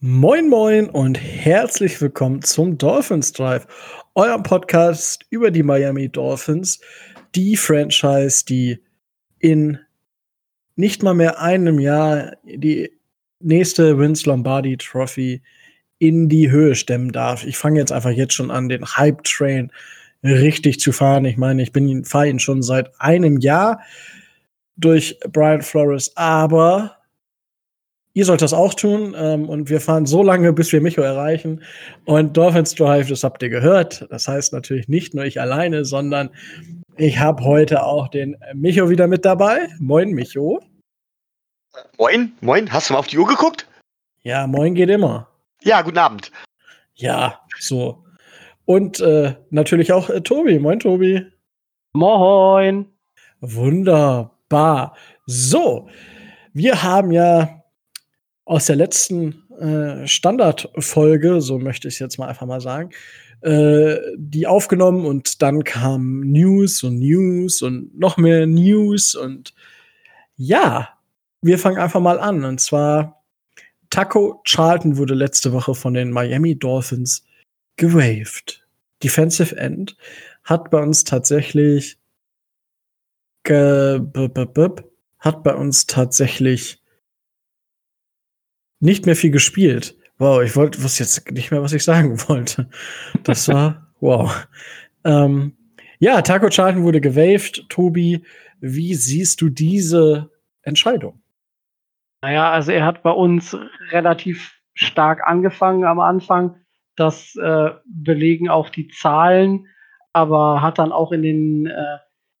Moin Moin und herzlich willkommen zum Dolphins Drive, eurem Podcast über die Miami Dolphins, die Franchise, die in nicht mal mehr einem Jahr die nächste Vince Lombardi Trophy in die Höhe stemmen darf. Ich fange jetzt einfach jetzt schon an, den Hype Train richtig zu fahren. Ich meine, ich bin fahre ihn schon seit einem Jahr durch Brian Flores, aber Ihr sollt das auch tun ähm, und wir fahren so lange, bis wir Micho erreichen. Und Dolphins Drive, das habt ihr gehört. Das heißt natürlich nicht nur ich alleine, sondern ich habe heute auch den Micho wieder mit dabei. Moin, Micho. Moin, moin. Hast du mal auf die Uhr geguckt? Ja, moin geht immer. Ja, guten Abend. Ja, so. Und äh, natürlich auch äh, Tobi. Moin, Tobi. Moin. Wunderbar. So, wir haben ja aus der letzten äh, Standardfolge, so möchte ich es jetzt mal einfach mal sagen, äh, die aufgenommen und dann kam News und News und noch mehr News und ja, wir fangen einfach mal an und zwar Taco Charlton wurde letzte Woche von den Miami Dolphins gewaved. Defensive End hat bei uns tatsächlich hat bei uns tatsächlich nicht mehr viel gespielt. Wow, ich wollte, was jetzt nicht mehr, was ich sagen wollte. Das war, wow. Ähm, ja, Taco Charlton wurde gewaved. Tobi, wie siehst du diese Entscheidung? Naja, also er hat bei uns relativ stark angefangen am Anfang. Das äh, belegen auch die Zahlen, aber hat dann auch in den, äh,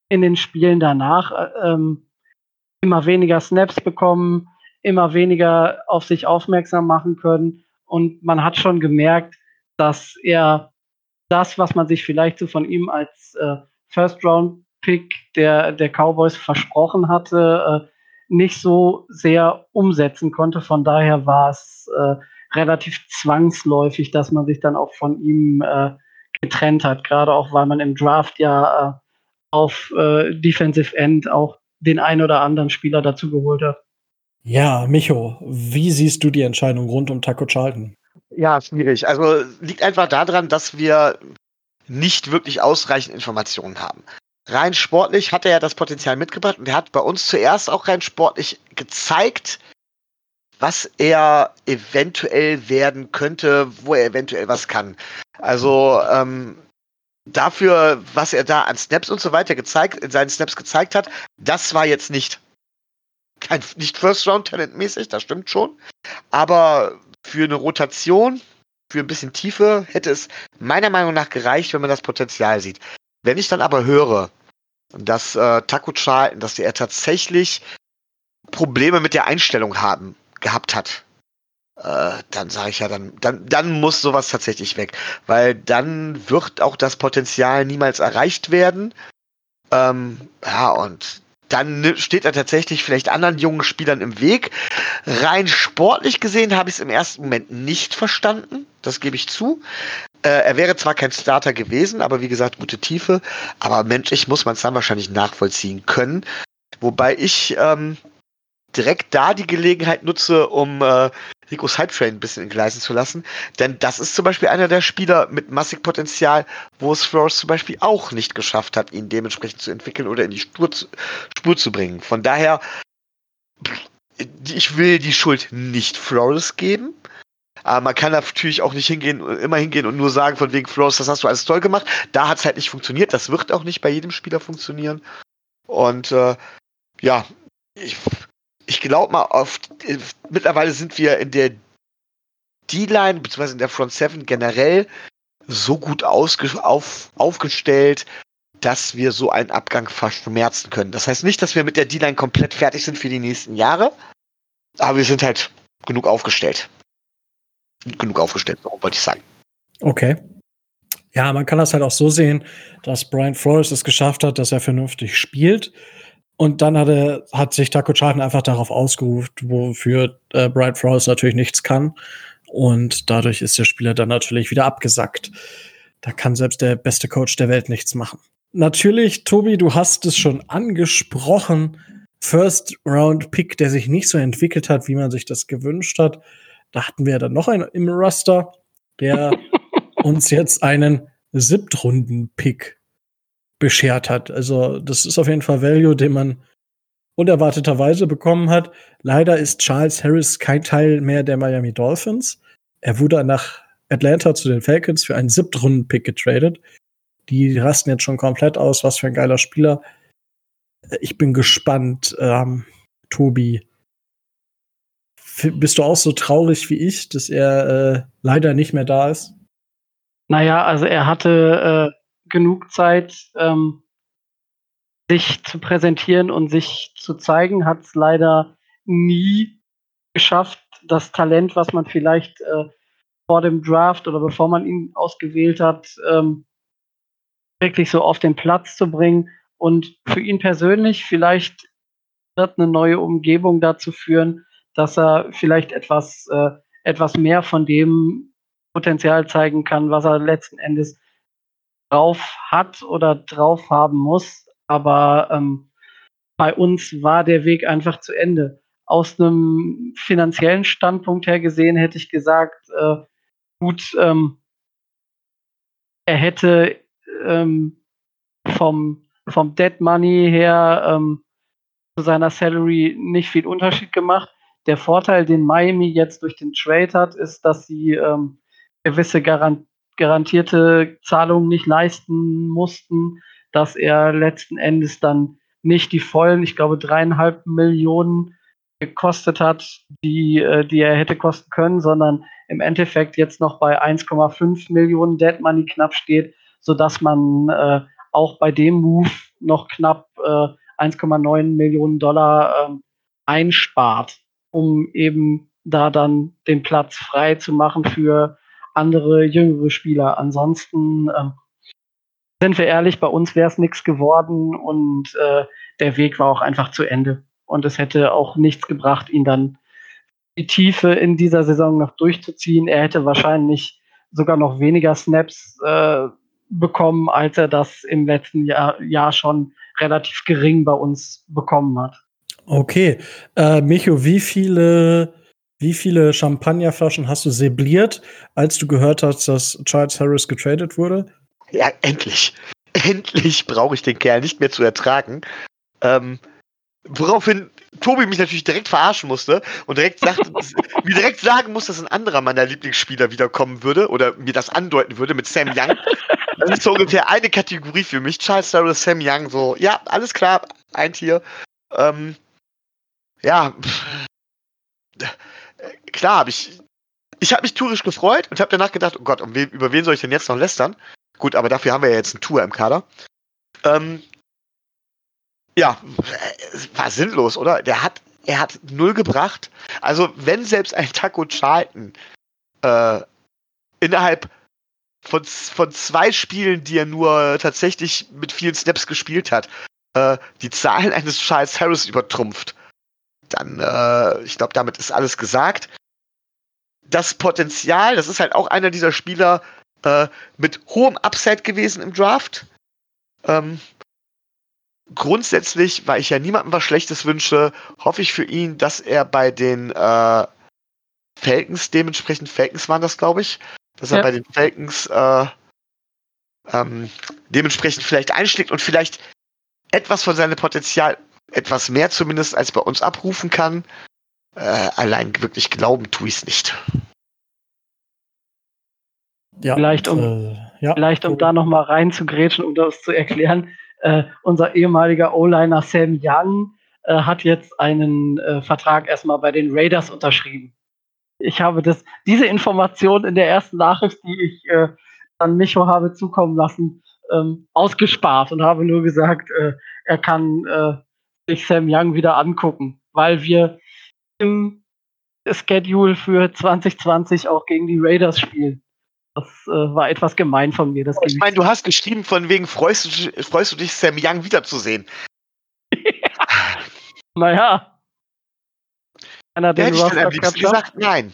in den Spielen danach äh, ähm, immer weniger Snaps bekommen, immer weniger auf sich aufmerksam machen können. Und man hat schon gemerkt, dass er das, was man sich vielleicht so von ihm als äh, First-Round-Pick der, der Cowboys versprochen hatte, äh, nicht so sehr umsetzen konnte. Von daher war es äh, relativ zwangsläufig, dass man sich dann auch von ihm äh, getrennt hat. Gerade auch, weil man im Draft ja äh, auf äh, Defensive End auch den ein oder anderen Spieler dazu geholt hat. Ja, Micho, wie siehst du die Entscheidung rund um Taco Charlton? Ja, schwierig. Also liegt einfach daran, dass wir nicht wirklich ausreichend Informationen haben. Rein sportlich hat er ja das Potenzial mitgebracht und er hat bei uns zuerst auch rein sportlich gezeigt, was er eventuell werden könnte, wo er eventuell was kann. Also ähm, dafür, was er da an Snaps und so weiter gezeigt, in seinen Snaps gezeigt hat, das war jetzt nicht kein, nicht First-Round-Talent-mäßig, das stimmt schon. Aber für eine Rotation, für ein bisschen Tiefe, hätte es meiner Meinung nach gereicht, wenn man das Potenzial sieht. Wenn ich dann aber höre, dass äh, Taku Charlton, dass er tatsächlich Probleme mit der Einstellung haben, gehabt hat, äh, dann sage ich ja, dann, dann, dann muss sowas tatsächlich weg. Weil dann wird auch das Potenzial niemals erreicht werden. Ähm, ja, und dann steht er tatsächlich vielleicht anderen jungen Spielern im Weg. Rein sportlich gesehen habe ich es im ersten Moment nicht verstanden. Das gebe ich zu. Äh, er wäre zwar kein Starter gewesen, aber wie gesagt, gute Tiefe. Aber menschlich muss man es dann wahrscheinlich nachvollziehen können. Wobei ich ähm, direkt da die Gelegenheit nutze, um äh, Ricos Hype Train ein bisschen entgleisen zu lassen. Denn das ist zum Beispiel einer der Spieler mit massig Potenzial, wo es Flores zum Beispiel auch nicht geschafft hat, ihn dementsprechend zu entwickeln oder in die Spur zu, Spur zu bringen. Von daher, ich will die Schuld nicht Flores geben. Aber man kann natürlich auch nicht hingehen, immer hingehen und nur sagen, von wegen Flores, das hast du alles toll gemacht. Da hat es halt nicht funktioniert. Das wird auch nicht bei jedem Spieler funktionieren. Und äh, ja, ich, ich glaube mal, auf, äh, mittlerweile sind wir in der D-Line, beziehungsweise in der Front 7 generell so gut auf, aufgestellt, dass wir so einen Abgang verschmerzen können. Das heißt nicht, dass wir mit der D-Line komplett fertig sind für die nächsten Jahre, aber wir sind halt genug aufgestellt. Genug aufgestellt, wollte ich sagen. Okay. Ja, man kann das halt auch so sehen, dass Brian Flores es geschafft hat, dass er vernünftig spielt und dann hat, er, hat sich Taco Charlton einfach darauf ausgerufen, wofür äh, Bright Frost natürlich nichts kann. Und dadurch ist der Spieler dann natürlich wieder abgesackt. Da kann selbst der beste Coach der Welt nichts machen. Natürlich, Tobi, du hast es schon angesprochen. First Round Pick, der sich nicht so entwickelt hat, wie man sich das gewünscht hat. Da hatten wir dann noch einen im Roster, der uns jetzt einen Siebtrunden-Pick beschert hat. Also, das ist auf jeden Fall Value, den man unerwarteterweise bekommen hat. Leider ist Charles Harris kein Teil mehr der Miami Dolphins. Er wurde nach Atlanta zu den Falcons für einen Siebtrunden-Pick getradet. Die rasten jetzt schon komplett aus. Was für ein geiler Spieler. Ich bin gespannt, ähm, Tobi. Bist du auch so traurig wie ich, dass er äh, leider nicht mehr da ist? Naja, also er hatte äh, genug Zeit, ähm, sich zu präsentieren und sich zu zeigen, hat es leider nie geschafft, das Talent, was man vielleicht äh, vor dem Draft oder bevor man ihn ausgewählt hat, ähm, wirklich so auf den Platz zu bringen. Und für ihn persönlich vielleicht wird eine neue Umgebung dazu führen, dass er vielleicht etwas, äh, etwas mehr von dem Potenzial zeigen kann, was er letzten Endes drauf hat oder drauf haben muss. Aber ähm, bei uns war der Weg einfach zu Ende. Aus einem finanziellen Standpunkt her gesehen hätte ich gesagt, äh, gut, ähm, er hätte ähm, vom, vom Dead Money her ähm, zu seiner Salary nicht viel Unterschied gemacht. Der Vorteil, den Miami jetzt durch den Trade hat, ist, dass sie ähm, gewisse Garant garantierte Zahlungen nicht leisten mussten, dass er letzten Endes dann nicht die vollen, ich glaube, dreieinhalb Millionen gekostet hat, die, äh, die er hätte kosten können, sondern im Endeffekt jetzt noch bei 1,5 Millionen Dead Money knapp steht, sodass man äh, auch bei dem Move noch knapp äh, 1,9 Millionen Dollar äh, einspart, um eben da dann den Platz frei zu machen für andere jüngere Spieler. Ansonsten ähm, sind wir ehrlich, bei uns wäre es nichts geworden und äh, der Weg war auch einfach zu Ende. Und es hätte auch nichts gebracht, ihn dann die Tiefe in dieser Saison noch durchzuziehen. Er hätte wahrscheinlich sogar noch weniger Snaps äh, bekommen, als er das im letzten Jahr, Jahr schon relativ gering bei uns bekommen hat. Okay. Äh, Micho, wie viele, wie viele Champagnerflaschen hast du sebliert, als du gehört hast, dass Charles Harris getradet wurde? Ja, endlich. Endlich brauche ich den Kerl nicht mehr zu ertragen. Ähm, woraufhin Tobi mich natürlich direkt verarschen musste und direkt sagt, mir direkt sagen muss, dass ein anderer meiner Lieblingsspieler wiederkommen würde oder mir das andeuten würde mit Sam Young. Das ist so ungefähr eine Kategorie für mich. Charles Darrell, Sam Young, so, ja, alles klar, ein Tier. Ähm, ja, klar habe ich, ich habe mich tourisch gefreut und habe danach gedacht, oh Gott, um wen, über wen soll ich denn jetzt noch lästern? Gut, aber dafür haben wir ja jetzt einen Tour im Kader. Ähm, ja, war sinnlos, oder? Der hat, er hat null gebracht. Also, wenn selbst ein Taco Charlton äh, innerhalb von, von zwei Spielen, die er nur tatsächlich mit vielen Snaps gespielt hat, äh, die Zahlen eines Charles Harris übertrumpft, dann, äh, ich glaube, damit ist alles gesagt. Das Potenzial, das ist halt auch einer dieser Spieler äh, mit hohem Upside gewesen im Draft. Ähm, grundsätzlich, weil ich ja niemandem was Schlechtes wünsche, hoffe ich für ihn, dass er bei den äh, Falcons, dementsprechend Falcons waren das, glaube ich, dass ja. er bei den Falcons äh, ähm, dementsprechend vielleicht einschlägt und vielleicht etwas von seinem Potenzial, etwas mehr zumindest als bei uns abrufen kann. Äh, allein wirklich glauben tue ich es nicht. Ja, vielleicht um, äh, ja. vielleicht um da nochmal reinzugrätschen, um das zu erklären. Äh, unser ehemaliger O-Liner Sam Young äh, hat jetzt einen äh, Vertrag erstmal bei den Raiders unterschrieben. Ich habe das, diese Information in der ersten Nachricht, die ich äh, an Micho habe zukommen lassen, ähm, ausgespart und habe nur gesagt, äh, er kann äh, sich Sam Young wieder angucken, weil wir im Schedule für 2020 auch gegen die Raiders spielen. Das äh, war etwas gemein von mir. Das ich meine, du hast geschrieben, von wegen freust du, freust du dich, Sam Young wiederzusehen. naja. Einer, der hätte ich dann am liebsten gesagt, nein.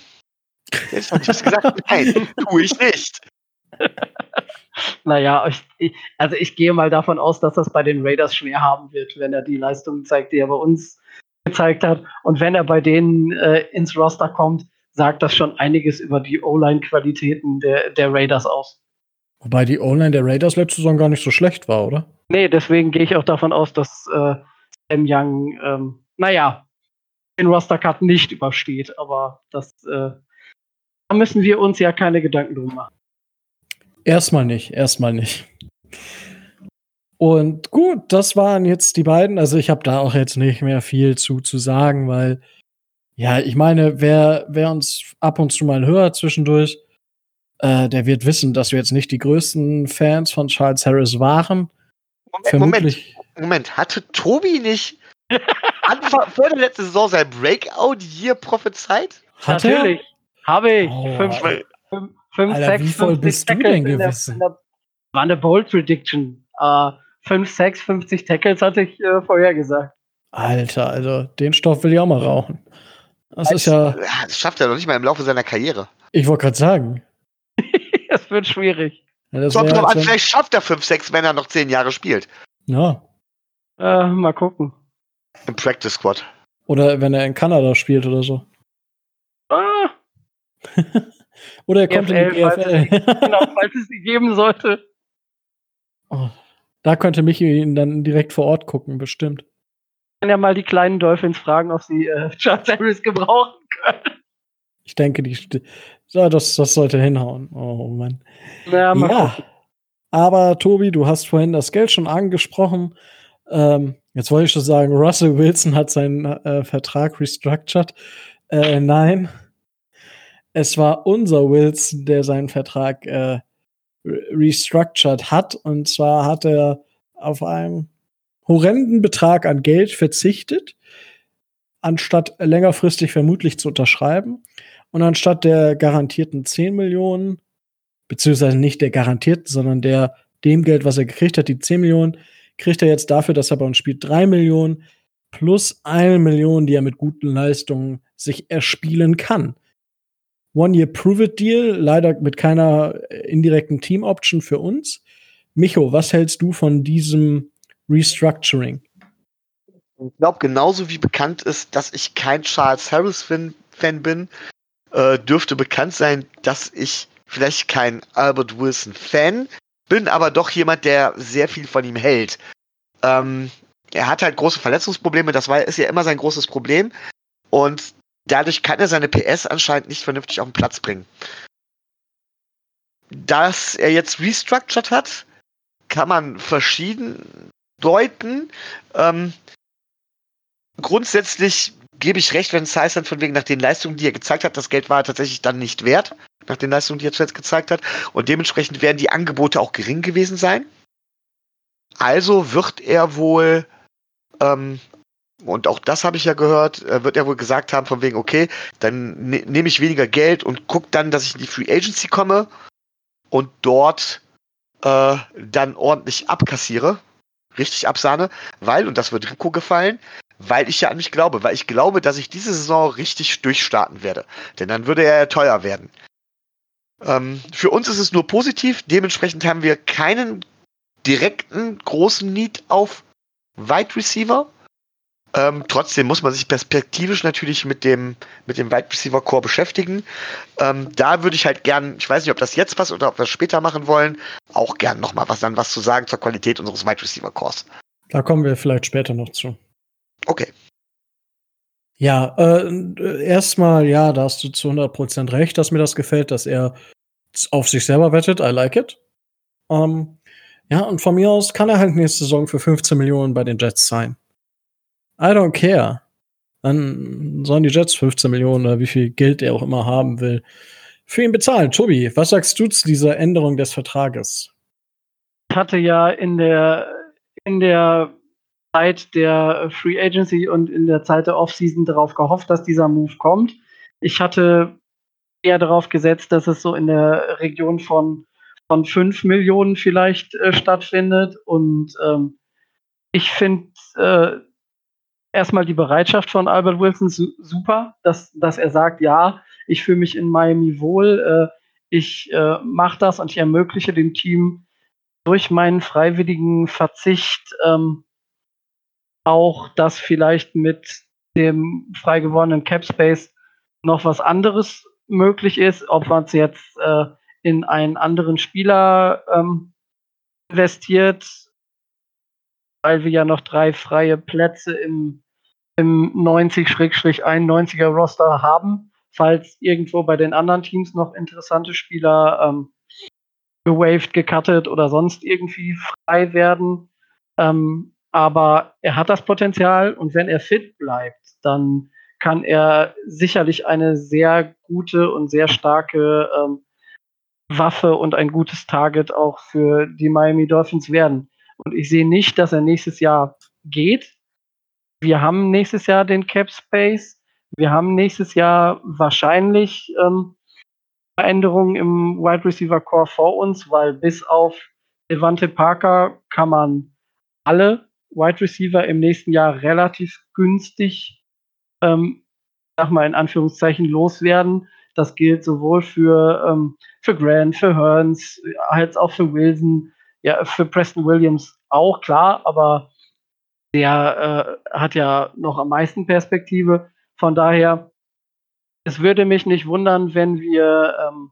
Hätte ich gesagt, nein, tue ich nicht. naja, ich, also ich gehe mal davon aus, dass das bei den Raiders schwer haben wird, wenn er die Leistung zeigt, die er bei uns gezeigt hat. Und wenn er bei denen äh, ins Roster kommt, sagt das schon einiges über die O-Line-Qualitäten der, der Raiders aus. Wobei die O-Line der Raiders letzte Saison gar nicht so schlecht war, oder? Nee, deswegen gehe ich auch davon aus, dass äh, Sam Young, ähm, naja, den Roster-Cut nicht übersteht. Aber das, äh, da müssen wir uns ja keine Gedanken drum machen. Erstmal nicht, erstmal nicht. Und gut, das waren jetzt die beiden. Also ich habe da auch jetzt nicht mehr viel zu, zu sagen, weil, ja, ich meine, wer, wer uns ab und zu mal hört zwischendurch, äh, der wird wissen, dass wir jetzt nicht die größten Fans von Charles Harris waren. Moment, Vermutlich. Moment, Moment, hatte Tobi nicht Anfang, vor der letzten Saison sein Breakout hier prophezeit? Hat Natürlich. Habe ich. Oh, fünf, fünf, fünf, Alter, sechs, wie voll bist du denn gewesen? war eine Bold Prediction. Uh, 5, 6, 50 Tackles hatte ich äh, vorher gesagt. Alter, also den Stoff will ich auch mal rauchen. Das Als, ist ja. Das schafft er doch nicht mal im Laufe seiner Karriere. Ich wollte gerade sagen. das wird schwierig. Ja, das Kommt drauf an, vielleicht schafft er 5, 6, wenn er noch 10 Jahre spielt. Ja. Äh, mal gucken. Im Practice Squad. Oder wenn er in Kanada spielt oder so. Ah. oder er kommt in die GFL. genau, falls es sie geben sollte. Oh. Da könnte Michi ihn dann direkt vor Ort gucken, bestimmt. Ich kann ja mal die kleinen Dolphins fragen, ob sie äh, Charles Harris gebrauchen können. Ich denke, die ja, das, das sollte hinhauen. Oh Mann. Ja, ja. aber Tobi, du hast vorhin das Geld schon angesprochen. Ähm, jetzt wollte ich schon sagen, Russell Wilson hat seinen äh, Vertrag restructured. Äh, nein, es war unser Wilson, der seinen Vertrag äh, restructured hat. Und zwar hat er auf einen horrenden Betrag an Geld verzichtet, anstatt längerfristig vermutlich zu unterschreiben. Und anstatt der garantierten 10 Millionen, beziehungsweise nicht der garantierten, sondern der dem Geld, was er gekriegt hat, die 10 Millionen, kriegt er jetzt dafür, dass er bei uns spielt, 3 Millionen plus eine Million, die er mit guten Leistungen sich erspielen kann. One-Year-Prove-It-Deal, leider mit keiner indirekten Team-Option für uns. Micho, was hältst du von diesem Restructuring? Ich glaube, genauso wie bekannt ist, dass ich kein Charles Harris-Fan bin, äh, dürfte bekannt sein, dass ich vielleicht kein Albert Wilson-Fan bin, aber doch jemand, der sehr viel von ihm hält. Ähm, er hat halt große Verletzungsprobleme, das war, ist ja immer sein großes Problem. Und Dadurch kann er seine PS anscheinend nicht vernünftig auf den Platz bringen. Dass er jetzt restructured hat, kann man verschieden deuten. Ähm, grundsätzlich gebe ich recht, wenn Size von wegen nach den Leistungen, die er gezeigt hat, das Geld war tatsächlich dann nicht wert, nach den Leistungen, die er zuletzt gezeigt hat. Und dementsprechend werden die Angebote auch gering gewesen sein. Also wird er wohl ähm, und auch das habe ich ja gehört, wird er wohl gesagt haben, von wegen, okay, dann ne nehme ich weniger Geld und gucke dann, dass ich in die Free Agency komme und dort äh, dann ordentlich abkassiere, richtig absahne, weil, und das wird Rico gefallen, weil ich ja an mich glaube, weil ich glaube, dass ich diese Saison richtig durchstarten werde. Denn dann würde er ja teuer werden. Ähm, für uns ist es nur positiv, dementsprechend haben wir keinen direkten großen Need auf Wide Receiver. Ähm, trotzdem muss man sich perspektivisch natürlich mit dem, mit dem Wide Receiver Core beschäftigen. Ähm, da würde ich halt gern, ich weiß nicht, ob das jetzt passt oder ob wir das später machen wollen, auch gern nochmal was dann was zu sagen zur Qualität unseres Wide Receiver Cores. Da kommen wir vielleicht später noch zu. Okay. Ja, äh, erstmal, ja, da hast du zu 100% recht, dass mir das gefällt, dass er auf sich selber wettet. I like it. Ähm, ja, und von mir aus kann er halt nächste Saison für 15 Millionen bei den Jets sein. I don't care. Dann sollen die Jets 15 Millionen oder wie viel Geld er auch immer haben will, für ihn bezahlen. Tobi, was sagst du zu dieser Änderung des Vertrages? Ich hatte ja in der, in der Zeit der Free Agency und in der Zeit der Offseason darauf gehofft, dass dieser Move kommt. Ich hatte eher darauf gesetzt, dass es so in der Region von, von 5 Millionen vielleicht äh, stattfindet. Und ähm, ich finde, äh, erstmal die Bereitschaft von Albert Wilson super, dass, dass er sagt, ja, ich fühle mich in Miami wohl, äh, ich äh, mache das und ich ermögliche dem Team durch meinen freiwilligen Verzicht ähm, auch das vielleicht mit dem frei gewordenen Cap Space noch was anderes möglich ist, ob man es jetzt äh, in einen anderen Spieler ähm, investiert, weil wir ja noch drei freie Plätze im, im 90-91er Roster haben, falls irgendwo bei den anderen Teams noch interessante Spieler ähm, gewaved, gecuttet oder sonst irgendwie frei werden. Ähm, aber er hat das Potenzial und wenn er fit bleibt, dann kann er sicherlich eine sehr gute und sehr starke ähm, Waffe und ein gutes Target auch für die Miami Dolphins werden. Und ich sehe nicht, dass er nächstes Jahr geht. Wir haben nächstes Jahr den Cap Space. Wir haben nächstes Jahr wahrscheinlich ähm, Veränderungen im Wide Receiver Core vor uns, weil bis auf Devante Parker kann man alle Wide Receiver im nächsten Jahr relativ günstig, ähm, sag mal in Anführungszeichen, loswerden. Das gilt sowohl für, ähm, für Grant, für Hearns, als auch für Wilson, ja, für Preston Williams auch, klar, aber der äh, hat ja noch am meisten Perspektive. Von daher, es würde mich nicht wundern, wenn wir ähm,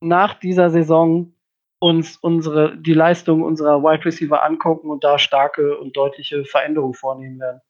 nach dieser Saison uns unsere, die Leistung unserer Wide Receiver angucken und da starke und deutliche Veränderungen vornehmen werden.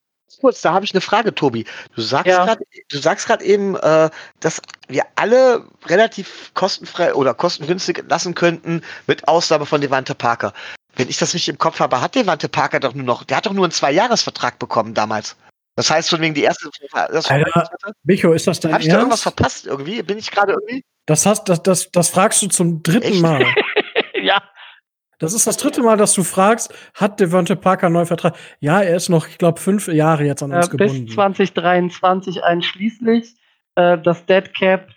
Kurz, da habe ich eine Frage, Tobi. Du sagst ja. gerade, du sagst gerade eben, äh, dass wir alle relativ kostenfrei oder kostengünstig entlassen könnten, mit Ausnahme von Devante Parker. Wenn ich das nicht im Kopf habe, hat Devante Parker doch nur noch, der hat doch nur einen Zwei-Jahres-Vertrag bekommen damals. Das heißt, von wegen die erste. Das Alter, Micho, ist das dein Hab ich da irgendwas verpasst irgendwie? Bin ich gerade irgendwie? Das, hast, das, das, das fragst du zum dritten Echt? Mal. ja. Das ist das dritte Mal, dass du fragst, hat Devonte Parker einen neuen Vertrag? Ja, er ist noch, ich glaube, fünf Jahre jetzt an uns äh, gebunden. Bis 2023 einschließlich. Äh, das Dead Cap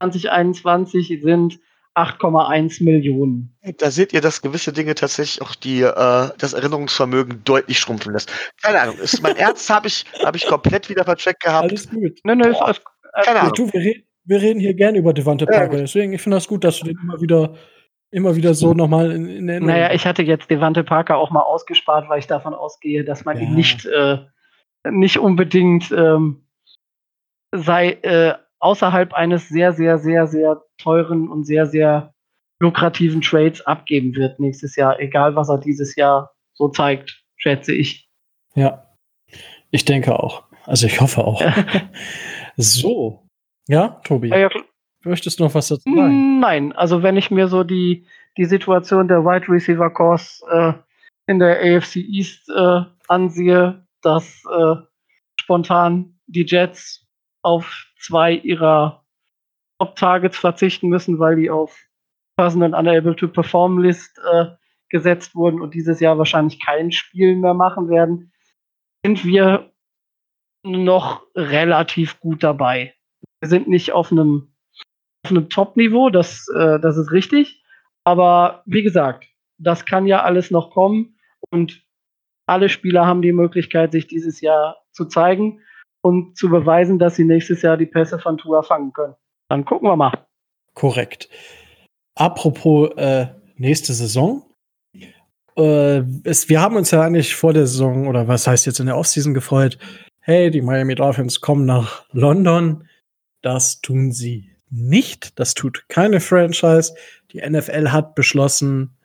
2021 sind 8,1 Millionen. Da seht ihr, dass gewisse Dinge tatsächlich auch die, äh, das Erinnerungsvermögen deutlich schrumpfen lässt. Keine Ahnung, ist mein Ernst habe ich, hab ich komplett wieder vercheckt gehabt. Alles gut. Nee, nee, ist alles, alles Keine Ahnung. Du, wir, reden, wir reden hier gerne über Devante Parker, ja, deswegen ich finde das gut, dass du den immer wieder immer wieder so nochmal in, in Erinnerung. Naja, ich hatte jetzt Devante Parker auch mal ausgespart, weil ich davon ausgehe, dass man ja. ihn nicht, äh, nicht unbedingt ähm, sei äh, außerhalb eines sehr, sehr, sehr, sehr teuren und sehr, sehr lukrativen Trades abgeben wird nächstes Jahr, egal was er dieses Jahr so zeigt, schätze ich. Ja, ich denke auch. Also ich hoffe auch. so. Ja, Tobi. Ja, ja, Möchtest du noch was dazu sagen? Nein, also wenn ich mir so die, die Situation der Wide Receiver Course äh, in der AFC East äh, ansehe, dass äh, spontan die Jets auf zwei ihrer Top-Targets verzichten müssen, weil die auf Personal Unable to Perform List äh, gesetzt wurden und dieses Jahr wahrscheinlich kein Spiel mehr machen werden, sind wir noch relativ gut dabei. Wir sind nicht auf einem einem Top-Niveau, das, äh, das ist richtig. Aber wie gesagt, das kann ja alles noch kommen und alle Spieler haben die Möglichkeit, sich dieses Jahr zu zeigen und zu beweisen, dass sie nächstes Jahr die Pässe von Tua fangen können. Dann gucken wir mal. Korrekt. Apropos äh, nächste Saison. Äh, es, wir haben uns ja eigentlich vor der Saison, oder was heißt jetzt in der Offseason gefreut, hey, die Miami Dolphins kommen nach London. Das tun sie nicht. Das tut keine Franchise. Die NFL hat beschlossen,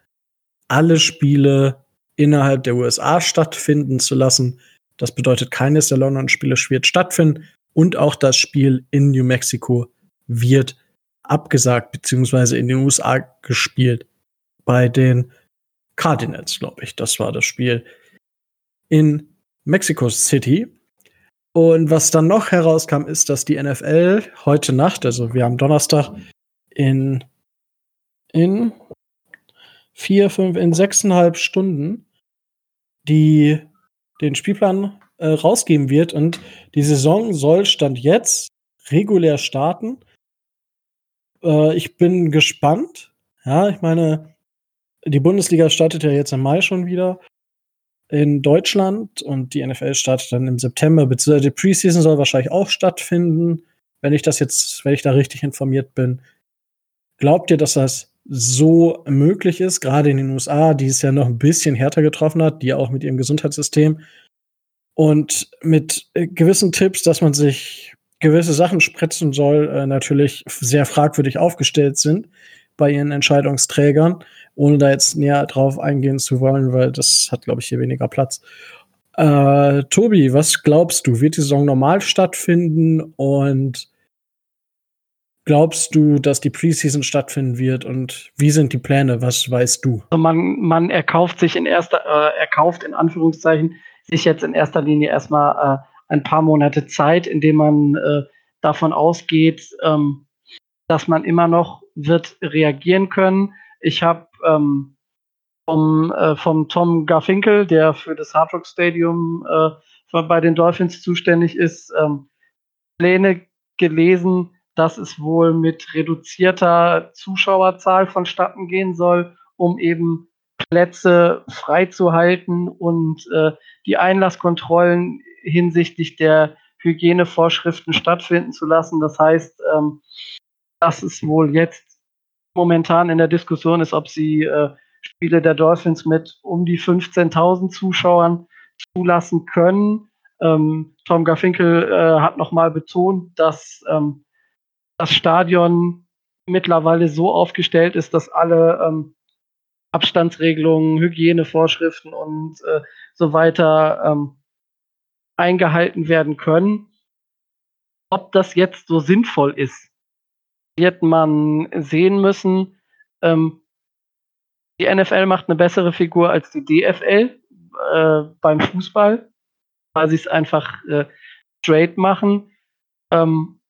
alle Spiele innerhalb der USA stattfinden zu lassen. Das bedeutet, keines der London-Spiele wird stattfinden und auch das Spiel in New Mexico wird abgesagt beziehungsweise in den USA gespielt. Bei den Cardinals, glaube ich, das war das Spiel in Mexico City. Und was dann noch herauskam, ist, dass die NFL heute Nacht, also wir haben Donnerstag, in, in vier, fünf, in sechseinhalb Stunden die den Spielplan äh, rausgeben wird. Und die Saison soll Stand jetzt regulär starten. Äh, ich bin gespannt. Ja, ich meine, die Bundesliga startet ja jetzt im Mai schon wieder in Deutschland und die NFL startet dann im September, beziehungsweise die Preseason soll wahrscheinlich auch stattfinden, wenn ich das jetzt, wenn ich da richtig informiert bin. Glaubt ihr, dass das so möglich ist, gerade in den USA, die es ja noch ein bisschen härter getroffen hat, die auch mit ihrem Gesundheitssystem und mit äh, gewissen Tipps, dass man sich gewisse Sachen spritzen soll, äh, natürlich sehr fragwürdig aufgestellt sind bei ihren Entscheidungsträgern, ohne da jetzt näher drauf eingehen zu wollen, weil das hat, glaube ich, hier weniger Platz. Äh, Tobi, was glaubst du? Wird die Saison normal stattfinden und glaubst du, dass die Preseason stattfinden wird und wie sind die Pläne? Was weißt du? Also man, man erkauft sich in erster, äh, erkauft in Anführungszeichen sich jetzt in erster Linie erstmal äh, ein paar Monate Zeit, indem man äh, davon ausgeht, ähm, dass man immer noch wird reagieren können. Ich habe ähm, vom, äh, vom Tom Garfinkel, der für das Hard Rock Stadium äh, bei den Dolphins zuständig ist, ähm, Pläne gelesen, dass es wohl mit reduzierter Zuschauerzahl vonstatten gehen soll, um eben Plätze freizuhalten und äh, die Einlasskontrollen hinsichtlich der Hygienevorschriften stattfinden zu lassen. Das heißt, ähm, dass es wohl jetzt momentan in der Diskussion ist, ob sie äh, Spiele der Dolphins mit um die 15.000 Zuschauern zulassen können. Ähm, Tom Garfinkel äh, hat nochmal betont, dass ähm, das Stadion mittlerweile so aufgestellt ist, dass alle ähm, Abstandsregelungen, Hygienevorschriften und äh, so weiter ähm, eingehalten werden können. Ob das jetzt so sinnvoll ist, wird man sehen müssen. Ähm, die NFL macht eine bessere Figur als die DFL äh, beim Fußball, weil sie es einfach äh, straight machen. Ähm,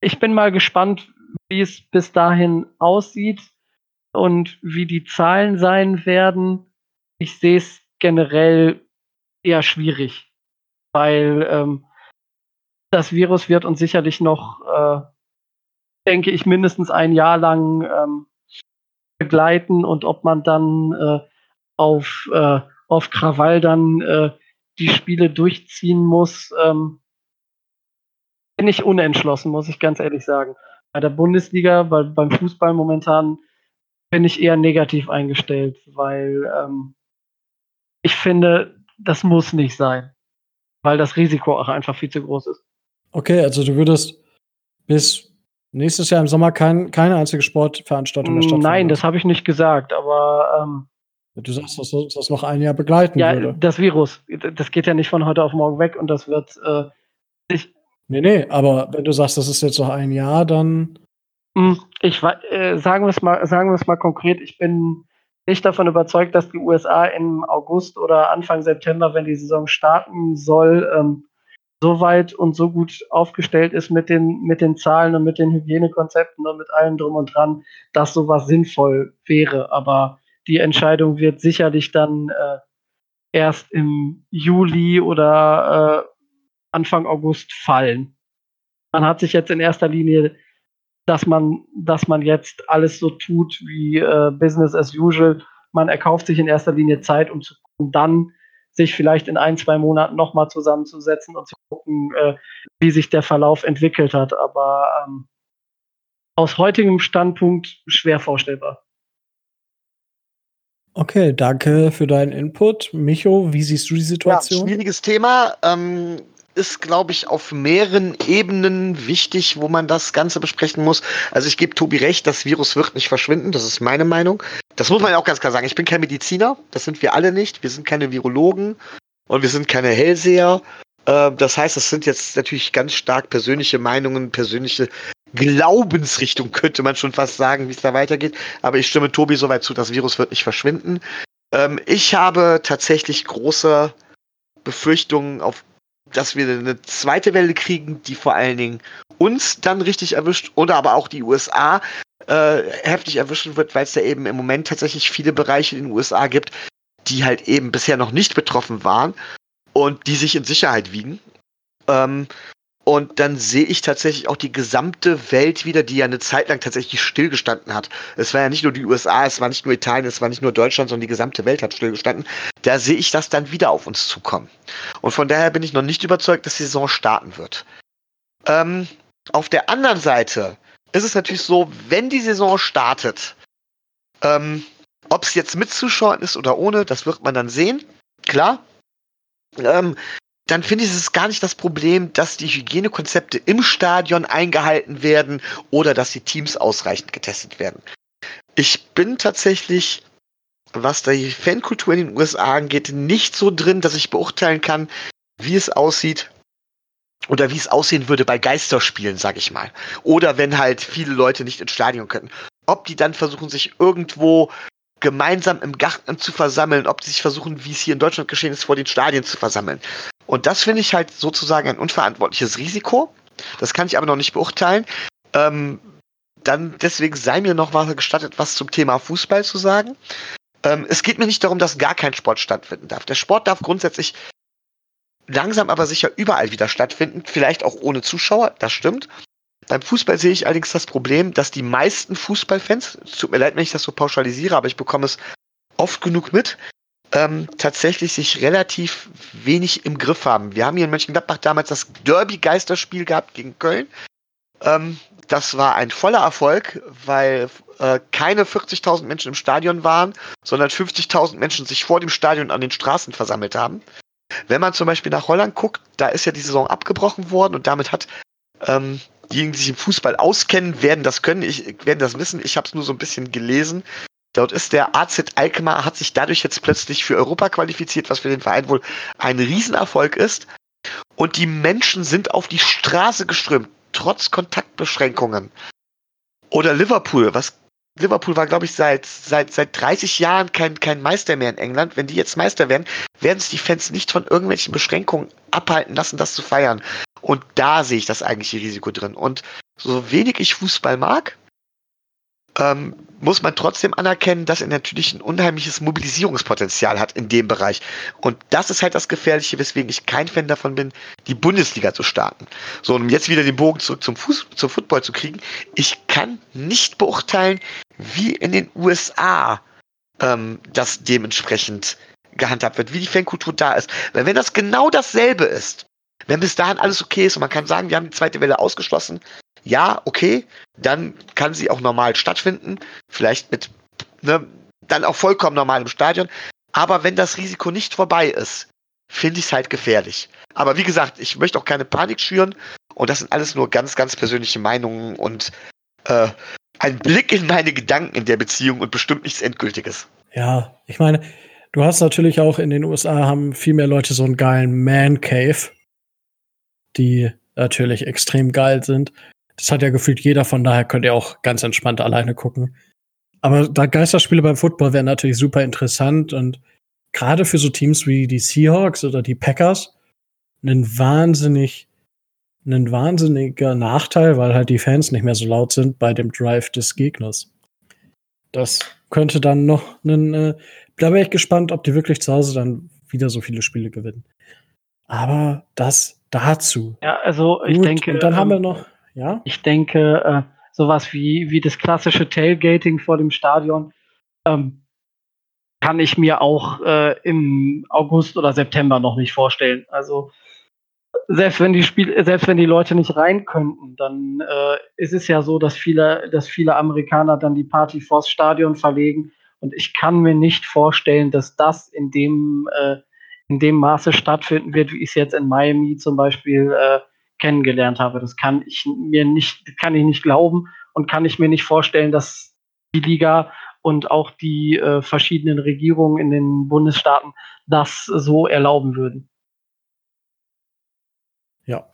ich bin mal gespannt, wie es bis dahin aussieht und wie die Zahlen sein werden. Ich sehe es generell eher schwierig, weil ähm, das Virus wird uns sicherlich noch, äh, denke ich, mindestens ein Jahr lang ähm, begleiten und ob man dann äh, auf, äh, auf Krawall dann äh, die Spiele durchziehen muss, ähm, bin ich unentschlossen, muss ich ganz ehrlich sagen. Bei der Bundesliga, bei, beim Fußball momentan bin ich eher negativ eingestellt, weil ähm, ich finde, das muss nicht sein, weil das Risiko auch einfach viel zu groß ist. Okay, also du würdest bis nächstes Jahr im Sommer kein, keine einzige Sportveranstaltung mehr stattfinden. Nein, das habe ich nicht gesagt, aber ähm, Du sagst, dass das noch ein Jahr begleiten ja, würde. Das Virus, das geht ja nicht von heute auf morgen weg und das wird äh, ich, Nee, nee, aber wenn du sagst, das ist jetzt noch ein Jahr, dann. Hm, ich äh, sagen wir es mal, sagen wir es mal konkret, ich bin nicht davon überzeugt, dass die USA im August oder Anfang September, wenn die Saison starten soll, ähm, so weit und so gut aufgestellt ist mit den, mit den Zahlen und mit den Hygienekonzepten und mit allem drum und dran, dass sowas sinnvoll wäre. Aber die Entscheidung wird sicherlich dann äh, erst im Juli oder äh, Anfang August fallen. Man hat sich jetzt in erster Linie, dass man, dass man jetzt alles so tut wie äh, Business as usual. Man erkauft sich in erster Linie Zeit, um zu gucken, dann sich vielleicht in ein, zwei Monaten nochmal zusammenzusetzen und zu gucken, äh, wie sich der Verlauf entwickelt hat. Aber ähm, aus heutigem Standpunkt schwer vorstellbar. Okay, danke für deinen Input. Micho, wie siehst du die Situation? Ja, schwieriges Thema. Ähm, ist, glaube ich, auf mehreren Ebenen wichtig, wo man das Ganze besprechen muss. Also ich gebe Tobi recht, das Virus wird nicht verschwinden, das ist meine Meinung. Das muss man auch ganz klar sagen. Ich bin kein Mediziner, das sind wir alle nicht. Wir sind keine Virologen und wir sind keine Hellseher. Ähm, das heißt, das sind jetzt natürlich ganz stark persönliche Meinungen, persönliche Glaubensrichtung, könnte man schon fast sagen, wie es da weitergeht. Aber ich stimme Tobi soweit zu, das Virus wird nicht verschwinden. Ähm, ich habe tatsächlich große Befürchtungen auf dass wir eine zweite Welle kriegen, die vor allen Dingen uns dann richtig erwischt oder aber auch die USA äh, heftig erwischen wird, weil es da eben im Moment tatsächlich viele Bereiche in den USA gibt, die halt eben bisher noch nicht betroffen waren und die sich in Sicherheit wiegen. Ähm, und dann sehe ich tatsächlich auch die gesamte Welt wieder, die ja eine Zeit lang tatsächlich stillgestanden hat. Es war ja nicht nur die USA, es war nicht nur Italien, es war nicht nur Deutschland, sondern die gesamte Welt hat stillgestanden. Da sehe ich das dann wieder auf uns zukommen. Und von daher bin ich noch nicht überzeugt, dass die Saison starten wird. Ähm, auf der anderen Seite ist es natürlich so, wenn die Saison startet, ähm, ob es jetzt mit Zuschauern ist oder ohne, das wird man dann sehen. Klar. Ähm, dann finde ich, es gar nicht das Problem, dass die Hygienekonzepte im Stadion eingehalten werden oder dass die Teams ausreichend getestet werden. Ich bin tatsächlich, was die Fankultur in den USA angeht, nicht so drin, dass ich beurteilen kann, wie es aussieht oder wie es aussehen würde bei Geisterspielen, sag ich mal. Oder wenn halt viele Leute nicht ins Stadion könnten. Ob die dann versuchen, sich irgendwo gemeinsam im Garten zu versammeln, ob die sich versuchen, wie es hier in Deutschland geschehen ist, vor den Stadien zu versammeln. Und das finde ich halt sozusagen ein unverantwortliches Risiko. Das kann ich aber noch nicht beurteilen. Ähm, dann deswegen sei mir noch mal gestattet, was zum Thema Fußball zu sagen. Ähm, es geht mir nicht darum, dass gar kein Sport stattfinden darf. Der Sport darf grundsätzlich langsam aber sicher überall wieder stattfinden, vielleicht auch ohne Zuschauer, das stimmt. Beim Fußball sehe ich allerdings das Problem, dass die meisten Fußballfans, es tut mir leid, wenn ich das so pauschalisiere, aber ich bekomme es oft genug mit, ähm, tatsächlich sich relativ wenig im Griff haben. Wir haben hier in Mönchengladbach damals das Derby-Geisterspiel gehabt gegen Köln. Ähm, das war ein voller Erfolg, weil äh, keine 40.000 Menschen im Stadion waren, sondern 50.000 Menschen sich vor dem Stadion an den Straßen versammelt haben. Wenn man zum Beispiel nach Holland guckt, da ist ja die Saison abgebrochen worden und damit hat ähm, diejenigen, die sich im Fußball auskennen, werden das können, ich, werden das wissen. Ich habe es nur so ein bisschen gelesen. Dort ist der AZ Alkmaar, hat sich dadurch jetzt plötzlich für Europa qualifiziert, was für den Verein wohl ein Riesenerfolg ist. Und die Menschen sind auf die Straße geströmt, trotz Kontaktbeschränkungen. Oder Liverpool, was Liverpool war, glaube ich, seit, seit, seit 30 Jahren kein, kein Meister mehr in England. Wenn die jetzt Meister werden, werden es die Fans nicht von irgendwelchen Beschränkungen abhalten lassen, das zu feiern. Und da sehe ich das eigentliche Risiko drin. Und so wenig ich Fußball mag, ähm, muss man trotzdem anerkennen, dass er natürlich ein unheimliches Mobilisierungspotenzial hat in dem Bereich. Und das ist halt das Gefährliche, weswegen ich kein Fan davon bin, die Bundesliga zu starten. So, um jetzt wieder den Bogen zurück zum, Fuß zum Football zu kriegen. Ich kann nicht beurteilen, wie in den USA ähm, das dementsprechend gehandhabt wird, wie die Fankultur da ist. Weil wenn das genau dasselbe ist, wenn bis dahin alles okay ist und man kann sagen, wir haben die zweite Welle ausgeschlossen, ja, okay, dann kann sie auch normal stattfinden, vielleicht mit, ne, dann auch vollkommen normal im Stadion. Aber wenn das Risiko nicht vorbei ist, finde ich es halt gefährlich. Aber wie gesagt, ich möchte auch keine Panik schüren und das sind alles nur ganz, ganz persönliche Meinungen und äh, ein Blick in meine Gedanken in der Beziehung und bestimmt nichts Endgültiges. Ja, ich meine, du hast natürlich auch in den USA haben viel mehr Leute so einen geilen Man Cave, die natürlich extrem geil sind. Das hat ja gefühlt jeder, von daher könnt ihr auch ganz entspannt alleine gucken. Aber da Geisterspiele beim Football wären natürlich super interessant und gerade für so Teams wie die Seahawks oder die Packers ein wahnsinnig, ein wahnsinniger Nachteil, weil halt die Fans nicht mehr so laut sind bei dem Drive des Gegners. Das könnte dann noch einen, äh, da wäre ich gespannt, ob die wirklich zu Hause dann wieder so viele Spiele gewinnen. Aber das dazu. Ja, also ich Gut, denke. Und dann ähm, haben wir noch ja? Ich denke, äh, sowas wie, wie das klassische Tailgating vor dem Stadion ähm, kann ich mir auch äh, im August oder September noch nicht vorstellen. Also selbst wenn die Spiel, selbst wenn die Leute nicht rein könnten, dann äh, ist es ja so, dass viele, dass viele Amerikaner dann die Party vors Stadion verlegen. Und ich kann mir nicht vorstellen, dass das in dem, äh, in dem Maße stattfinden wird, wie es jetzt in Miami zum Beispiel äh, kennengelernt habe. Das kann ich mir nicht, kann ich nicht glauben und kann ich mir nicht vorstellen, dass die Liga und auch die äh, verschiedenen Regierungen in den Bundesstaaten das so erlauben würden. Ja,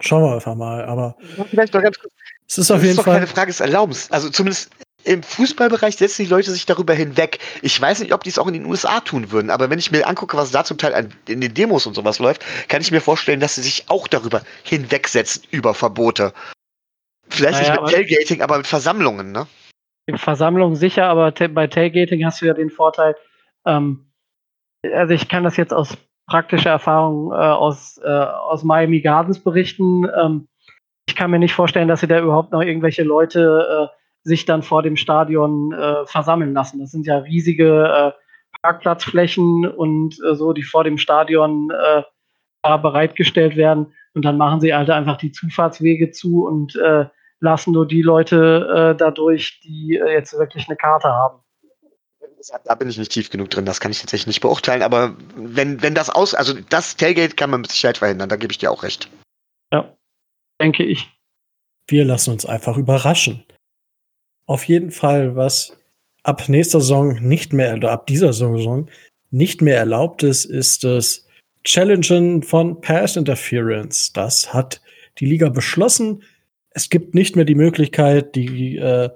schauen wir einfach mal. Aber vielleicht noch ganz kurz. Es ist auf jeden ist Fall keine Frage des Erlaubens. Also zumindest im Fußballbereich setzen die Leute sich darüber hinweg. Ich weiß nicht, ob die es auch in den USA tun würden, aber wenn ich mir angucke, was da zum Teil in den Demos und sowas läuft, kann ich mir vorstellen, dass sie sich auch darüber hinwegsetzen, über Verbote. Vielleicht naja, nicht mit Tailgating, aber mit Versammlungen, ne? Versammlungen sicher, aber bei Tailgating hast du ja den Vorteil, ähm, also ich kann das jetzt aus praktischer Erfahrung äh, aus, äh, aus Miami Gardens berichten. Ähm, ich kann mir nicht vorstellen, dass sie da überhaupt noch irgendwelche Leute äh, sich dann vor dem Stadion äh, versammeln lassen. Das sind ja riesige äh, Parkplatzflächen und äh, so, die vor dem Stadion äh, bereitgestellt werden. Und dann machen sie halt einfach die Zufahrtswege zu und äh, lassen nur die Leute äh, dadurch, die äh, jetzt wirklich eine Karte haben. da bin ich nicht tief genug drin, das kann ich tatsächlich nicht beurteilen, aber wenn, wenn das aus, also das Tailgate kann man mit Sicherheit verhindern, da gebe ich dir auch recht. Ja, denke ich. Wir lassen uns einfach überraschen. Auf jeden Fall, was ab nächster Saison nicht mehr, oder ab dieser Saison nicht mehr erlaubt ist, ist das Challengen von Pass Interference. Das hat die Liga beschlossen. Es gibt nicht mehr die Möglichkeit, die, äh,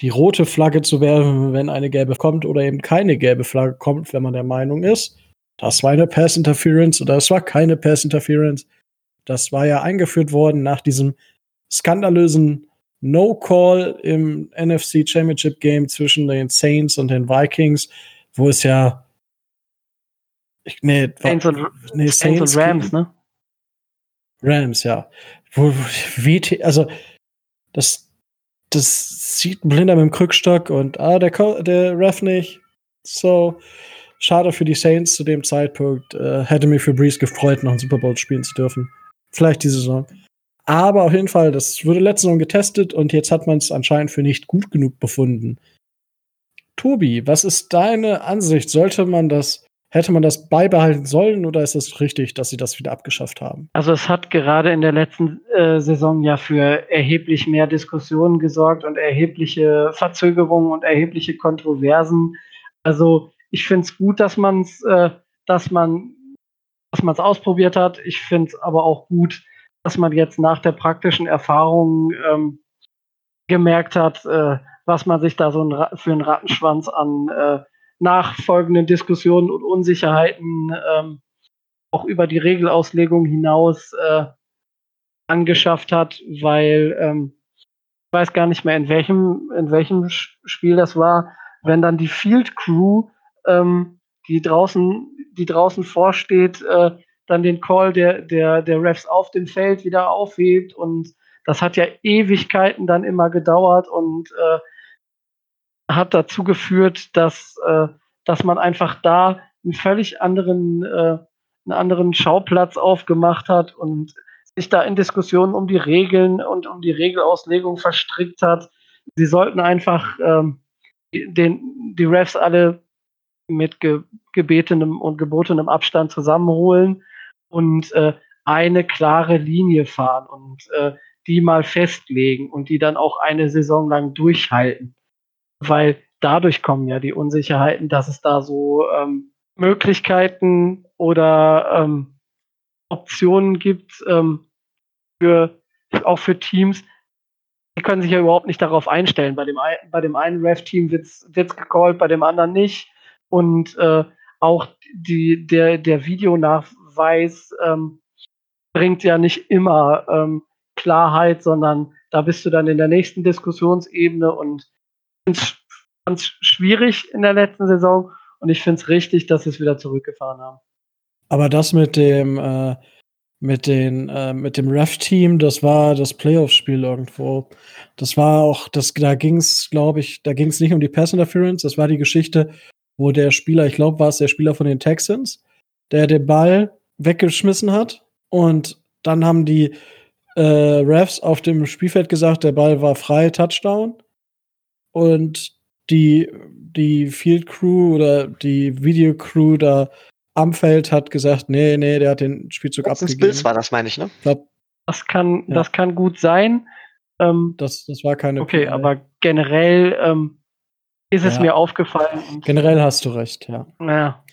die rote Flagge zu werfen, wenn eine gelbe kommt, oder eben keine gelbe Flagge kommt, wenn man der Meinung ist, das war eine Pass Interference oder es war keine Pass Interference. Das war ja eingeführt worden nach diesem skandalösen No-Call im NFC Championship Game zwischen den Saints und den Vikings, wo es ja. Ich, nee, Saints, und, nee, Saints, Saints und Rams, ne? Rams, ja. Wo, wie, also, das, das sieht ein Blinder mit dem Krückstock und, ah, der, der Ref nicht. So, schade für die Saints zu dem Zeitpunkt. Äh, hätte mich für Breeze gefreut, noch einen Super Bowl spielen zu dürfen. Vielleicht diese Saison. Aber auf jeden Fall, das wurde letzte Saison getestet und jetzt hat man es anscheinend für nicht gut genug befunden. Tobi, was ist deine Ansicht? Sollte man das, hätte man das beibehalten sollen oder ist es richtig, dass sie das wieder abgeschafft haben? Also es hat gerade in der letzten äh, Saison ja für erheblich mehr Diskussionen gesorgt und erhebliche Verzögerungen und erhebliche Kontroversen. Also ich finde es gut, dass man es, äh, dass man, dass man es ausprobiert hat. Ich finde es aber auch gut, dass man jetzt nach der praktischen Erfahrung ähm, gemerkt hat, äh, was man sich da so ein, für einen Rattenschwanz an äh, nachfolgenden Diskussionen und Unsicherheiten ähm, auch über die Regelauslegung hinaus äh, angeschafft hat, weil ähm, ich weiß gar nicht mehr, in welchem, in welchem Spiel das war, wenn dann die Field Crew, ähm, die draußen, die draußen vorsteht, äh, dann den Call der, der, der Refs auf dem Feld wieder aufhebt. Und das hat ja Ewigkeiten dann immer gedauert und äh, hat dazu geführt, dass, äh, dass man einfach da einen völlig anderen, äh, einen anderen Schauplatz aufgemacht hat und sich da in Diskussionen um die Regeln und um die Regelauslegung verstrickt hat. Sie sollten einfach ähm, den, die Refs alle mit ge gebetenem und gebotenem Abstand zusammenholen und äh, eine klare Linie fahren und äh, die mal festlegen und die dann auch eine Saison lang durchhalten. Weil dadurch kommen ja die Unsicherheiten, dass es da so ähm, Möglichkeiten oder ähm, Optionen gibt ähm, für auch für Teams, die können sich ja überhaupt nicht darauf einstellen. Bei dem, ein, bei dem einen Ref-Team wird es gecallt, bei dem anderen nicht. Und äh, auch die, der, der Videonach, weiß, ähm, bringt ja nicht immer ähm, Klarheit, sondern da bist du dann in der nächsten Diskussionsebene und ganz schwierig in der letzten Saison und ich finde es richtig, dass sie es wieder zurückgefahren haben. Aber das mit dem äh, mit den äh, mit dem Ref-Team, das war das Playoff-Spiel irgendwo. Das war auch, das da ging es, glaube ich, da ging es nicht um die Pass Interference. Das war die Geschichte, wo der Spieler, ich glaube, war es der Spieler von den Texans, der den Ball weggeschmissen hat. Und dann haben die äh, Refs auf dem Spielfeld gesagt, der Ball war frei, Touchdown. Und die, die Field Crew oder die Video Crew da am Feld hat gesagt, nee, nee, der hat den Spielzug das abgegeben. Bills war das, meine ich, ne? Glaub, das kann, ja. das kann gut sein. Ähm, das, das war keine. Okay, PL. aber generell ähm, ist es mir aufgefallen. Generell hast du recht, ja. Ja.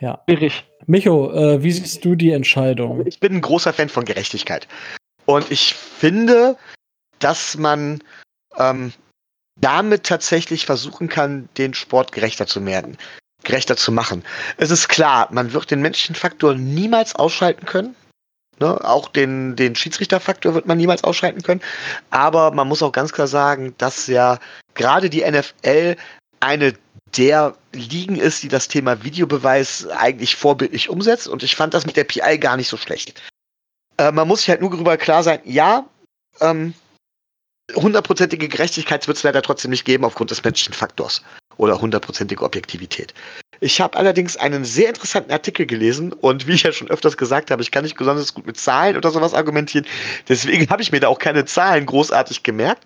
Ja. Schwierig. Micho, äh, wie siehst du die Entscheidung? Ich bin ein großer Fan von Gerechtigkeit. Und ich finde, dass man ähm, damit tatsächlich versuchen kann, den Sport gerechter zu werden, gerechter zu machen. Es ist klar, man wird den menschlichen Faktor niemals ausschalten können. Ne? Auch den, den Schiedsrichterfaktor wird man niemals ausschalten können. Aber man muss auch ganz klar sagen, dass ja gerade die NFL eine der Ligen ist, die das Thema Videobeweis eigentlich vorbildlich umsetzt. Und ich fand das mit der PI gar nicht so schlecht. Äh, man muss sich halt nur darüber klar sein, ja, ähm, hundertprozentige Gerechtigkeit wird es leider trotzdem nicht geben aufgrund des menschlichen Faktors oder hundertprozentige Objektivität. Ich habe allerdings einen sehr interessanten Artikel gelesen und wie ich ja schon öfters gesagt habe, ich kann nicht besonders gut mit Zahlen oder sowas argumentieren. Deswegen habe ich mir da auch keine Zahlen großartig gemerkt.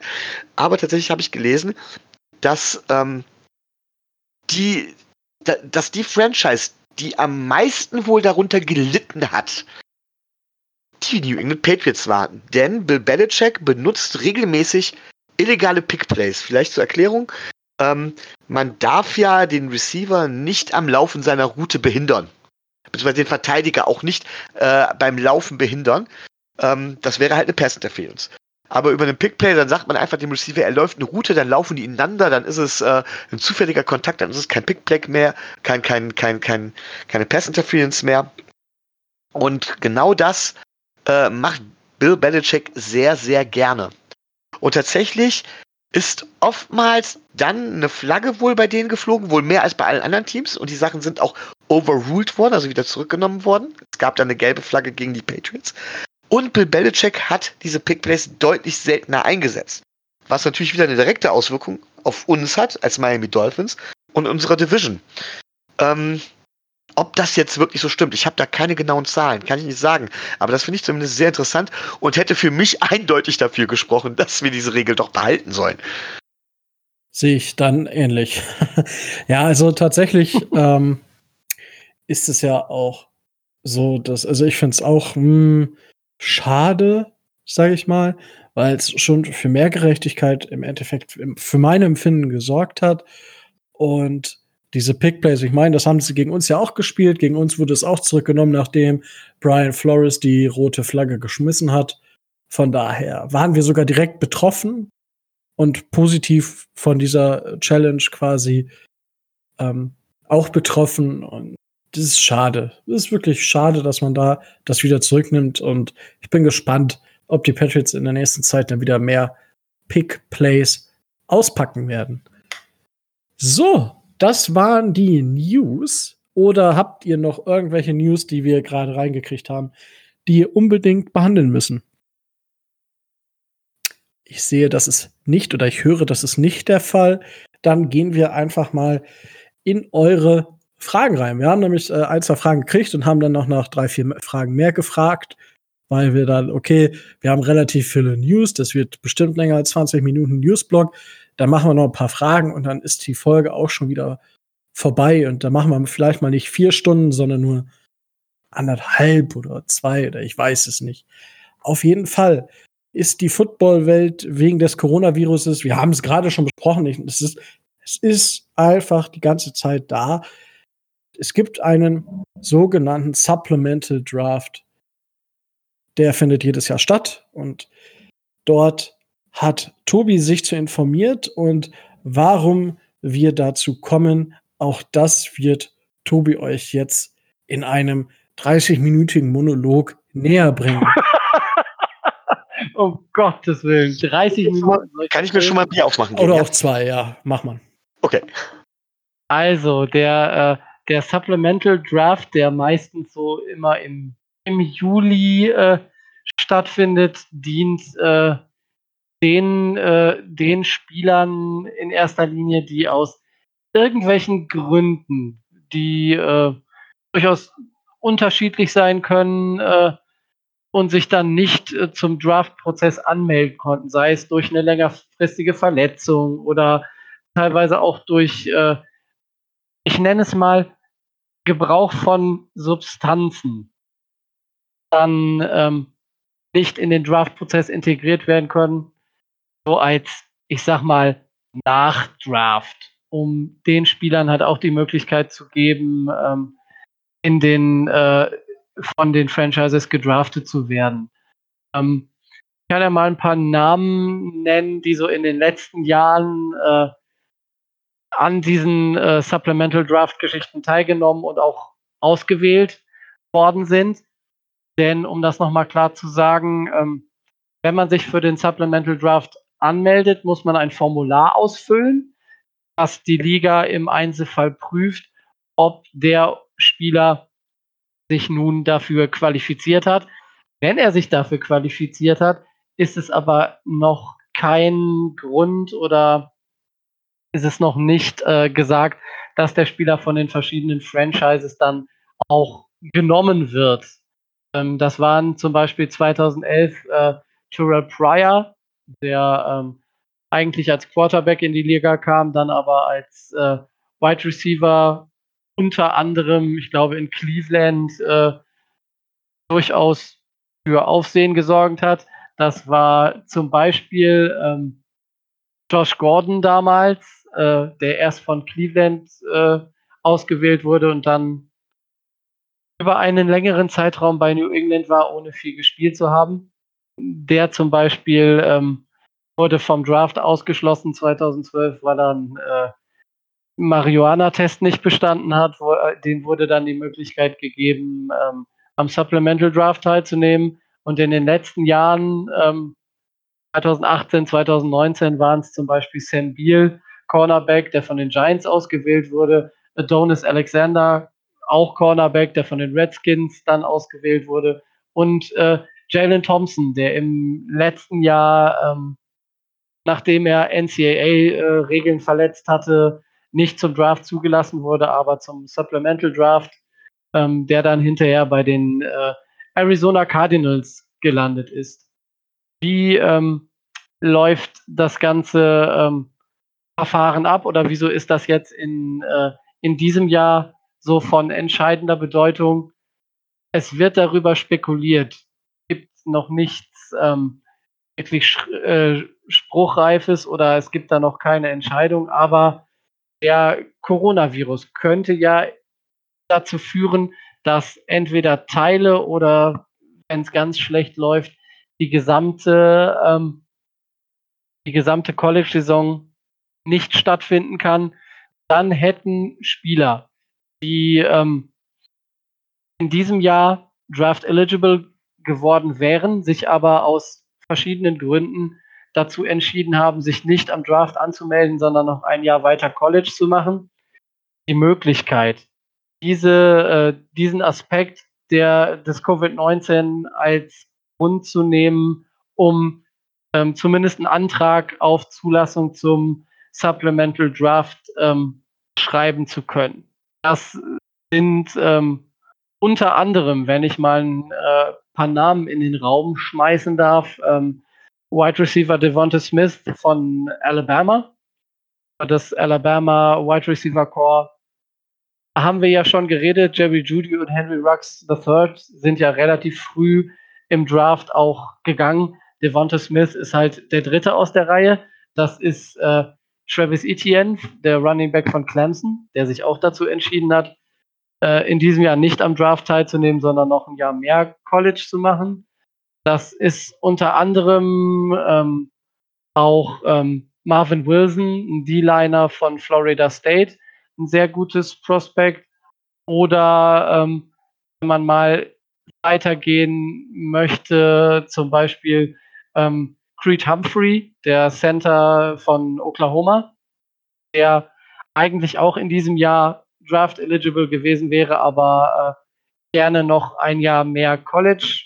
Aber tatsächlich habe ich gelesen, dass ähm, die, dass die Franchise, die am meisten wohl darunter gelitten hat, die New England Patriots waren. Denn Bill Belichick benutzt regelmäßig illegale Pickplays. Vielleicht zur Erklärung. Ähm, man darf ja den Receiver nicht am Laufen seiner Route behindern. Beziehungsweise den Verteidiger auch nicht äh, beim Laufen behindern. Ähm, das wäre halt eine Pass-Interference. Aber über einen Pickplay, dann sagt man einfach dem Receiver, er läuft eine Route, dann laufen die ineinander, dann ist es äh, ein zufälliger Kontakt, dann ist es kein Pickplay mehr, kein, kein, kein, kein, keine Pass-Interference mehr. Und genau das äh, macht Bill Belichick sehr, sehr gerne. Und tatsächlich ist oftmals dann eine Flagge wohl bei denen geflogen, wohl mehr als bei allen anderen Teams. Und die Sachen sind auch overruled worden, also wieder zurückgenommen worden. Es gab dann eine gelbe Flagge gegen die Patriots. Und Bill Belichick hat diese Pickplays deutlich seltener eingesetzt. Was natürlich wieder eine direkte Auswirkung auf uns hat, als Miami Dolphins und unserer Division. Ähm, ob das jetzt wirklich so stimmt, ich habe da keine genauen Zahlen, kann ich nicht sagen. Aber das finde ich zumindest sehr interessant und hätte für mich eindeutig dafür gesprochen, dass wir diese Regel doch behalten sollen. Sehe ich dann ähnlich. ja, also tatsächlich ähm, ist es ja auch so, dass, also ich finde es auch mh, hm, schade, sage ich mal, weil es schon für mehr Gerechtigkeit im Endeffekt für mein Empfinden gesorgt hat. Und diese Pickplays, ich meine, das haben sie gegen uns ja auch gespielt. Gegen uns wurde es auch zurückgenommen, nachdem Brian Flores die rote Flagge geschmissen hat. Von daher waren wir sogar direkt betroffen und positiv von dieser Challenge quasi ähm, auch betroffen. Und das ist schade. Das ist wirklich schade, dass man da das wieder zurücknimmt. Und ich bin gespannt, ob die Patriots in der nächsten Zeit dann wieder mehr Pick-Plays auspacken werden. So, das waren die News. Oder habt ihr noch irgendwelche News, die wir gerade reingekriegt haben, die ihr unbedingt behandeln müssen? Ich sehe, das ist nicht oder ich höre, das ist nicht der Fall. Dann gehen wir einfach mal in eure Fragen rein. Wir haben nämlich äh, ein, zwei Fragen gekriegt und haben dann noch nach drei, vier Fragen mehr gefragt, weil wir dann, okay, wir haben relativ viele News, das wird bestimmt länger als 20 Minuten Newsblog. Dann machen wir noch ein paar Fragen und dann ist die Folge auch schon wieder vorbei. Und dann machen wir vielleicht mal nicht vier Stunden, sondern nur anderthalb oder zwei oder ich weiß es nicht. Auf jeden Fall ist die Footballwelt wegen des Coronaviruses, wir haben es gerade schon besprochen, es ist, es ist einfach die ganze Zeit da. Es gibt einen sogenannten Supplemental Draft. Der findet jedes Jahr statt und dort hat Tobi sich zu informiert und warum wir dazu kommen, auch das wird Tobi euch jetzt in einem 30-minütigen Monolog näher bringen. um Gottes Willen, 30 Minuten. Kann ich mir schon mal ein Bier aufmachen? Gehen, Oder ja? auch zwei, ja, mach mal. Okay. Also, der, äh, der Supplemental Draft, der meistens so immer im, im Juli äh, stattfindet, dient äh, den, äh, den Spielern in erster Linie, die aus irgendwelchen Gründen, die äh, durchaus unterschiedlich sein können äh, und sich dann nicht äh, zum Draft-Prozess anmelden konnten, sei es durch eine längerfristige Verletzung oder teilweise auch durch, äh, ich nenne es mal, Gebrauch von Substanzen, dann ähm, nicht in den Draft-Prozess integriert werden können so als, ich sag mal, Nachdraft, um den Spielern halt auch die Möglichkeit zu geben, ähm, in den äh, von den Franchises gedraftet zu werden. Ähm, ich kann ja mal ein paar Namen nennen, die so in den letzten Jahren äh, an diesen äh, Supplemental Draft Geschichten teilgenommen und auch ausgewählt worden sind. Denn um das nochmal klar zu sagen, ähm, wenn man sich für den Supplemental Draft anmeldet, muss man ein Formular ausfüllen, das die Liga im Einzelfall prüft, ob der Spieler sich nun dafür qualifiziert hat. Wenn er sich dafür qualifiziert hat, ist es aber noch kein Grund oder ist es noch nicht äh, gesagt, dass der Spieler von den verschiedenen Franchises dann auch genommen wird. Ähm, das waren zum Beispiel 2011 äh, Terrell Pryor, der ähm, eigentlich als Quarterback in die Liga kam, dann aber als äh, Wide Receiver unter anderem, ich glaube, in Cleveland äh, durchaus für Aufsehen gesorgt hat. Das war zum Beispiel ähm, Josh Gordon damals, äh, der erst von Cleveland äh, ausgewählt wurde und dann über einen längeren Zeitraum bei New England war, ohne viel gespielt zu haben. Der zum Beispiel ähm, wurde vom Draft ausgeschlossen 2012, weil er einen äh, Marihuana-Test nicht bestanden hat. Wo, äh, dem wurde dann die Möglichkeit gegeben, ähm, am Supplemental Draft teilzunehmen. Und in den letzten Jahren, ähm, 2018, 2019, waren es zum Beispiel Sam Beal, Cornerback, der von den Giants ausgewählt wurde, Adonis Alexander, auch Cornerback, der von den Redskins dann ausgewählt wurde, und äh, Jalen Thompson, der im letzten Jahr, ähm, nachdem er NCAA-Regeln äh, verletzt hatte, nicht zum Draft zugelassen wurde, aber zum Supplemental Draft, ähm, der dann hinterher bei den äh, Arizona Cardinals gelandet ist. Wie ähm, läuft das ganze ähm, Verfahren ab oder wieso ist das jetzt in, äh, in diesem Jahr so von entscheidender Bedeutung? Es wird darüber spekuliert. Gibt noch nichts ähm, wirklich äh, Spruchreifes oder es gibt da noch keine Entscheidung, aber der Coronavirus könnte ja dazu führen, dass entweder Teile oder, wenn es ganz schlecht läuft, die gesamte, ähm, die gesamte College-Saison nicht stattfinden kann. Dann hätten Spieler, die ähm, in diesem Jahr draft eligible geworden wären, sich aber aus verschiedenen Gründen dazu entschieden haben, sich nicht am Draft anzumelden, sondern noch ein Jahr weiter College zu machen, die Möglichkeit, diese, äh, diesen Aspekt der, des Covid-19 als Grund zu nehmen, um ähm, zumindest einen Antrag auf Zulassung zum Supplemental Draft ähm, schreiben zu können. Das sind ähm, unter anderem, wenn ich mal ein äh, paar Namen in den Raum schmeißen darf, ähm, Wide Receiver Devonta Smith von Alabama. Das Alabama Wide Receiver Core haben wir ja schon geredet. Jerry Judy und Henry Rux III sind ja relativ früh im Draft auch gegangen. Devonta Smith ist halt der dritte aus der Reihe. Das ist äh, Travis Etienne, der Running Back von Clemson, der sich auch dazu entschieden hat, äh, in diesem Jahr nicht am Draft teilzunehmen, sondern noch ein Jahr mehr College zu machen. Das ist unter anderem ähm, auch ähm, Marvin Wilson, ein D-Liner von Florida State, ein sehr gutes Prospect. Oder ähm, wenn man mal weitergehen möchte, zum Beispiel ähm, Creed Humphrey, der Center von Oklahoma, der eigentlich auch in diesem Jahr draft eligible gewesen wäre, aber äh, gerne noch ein Jahr mehr College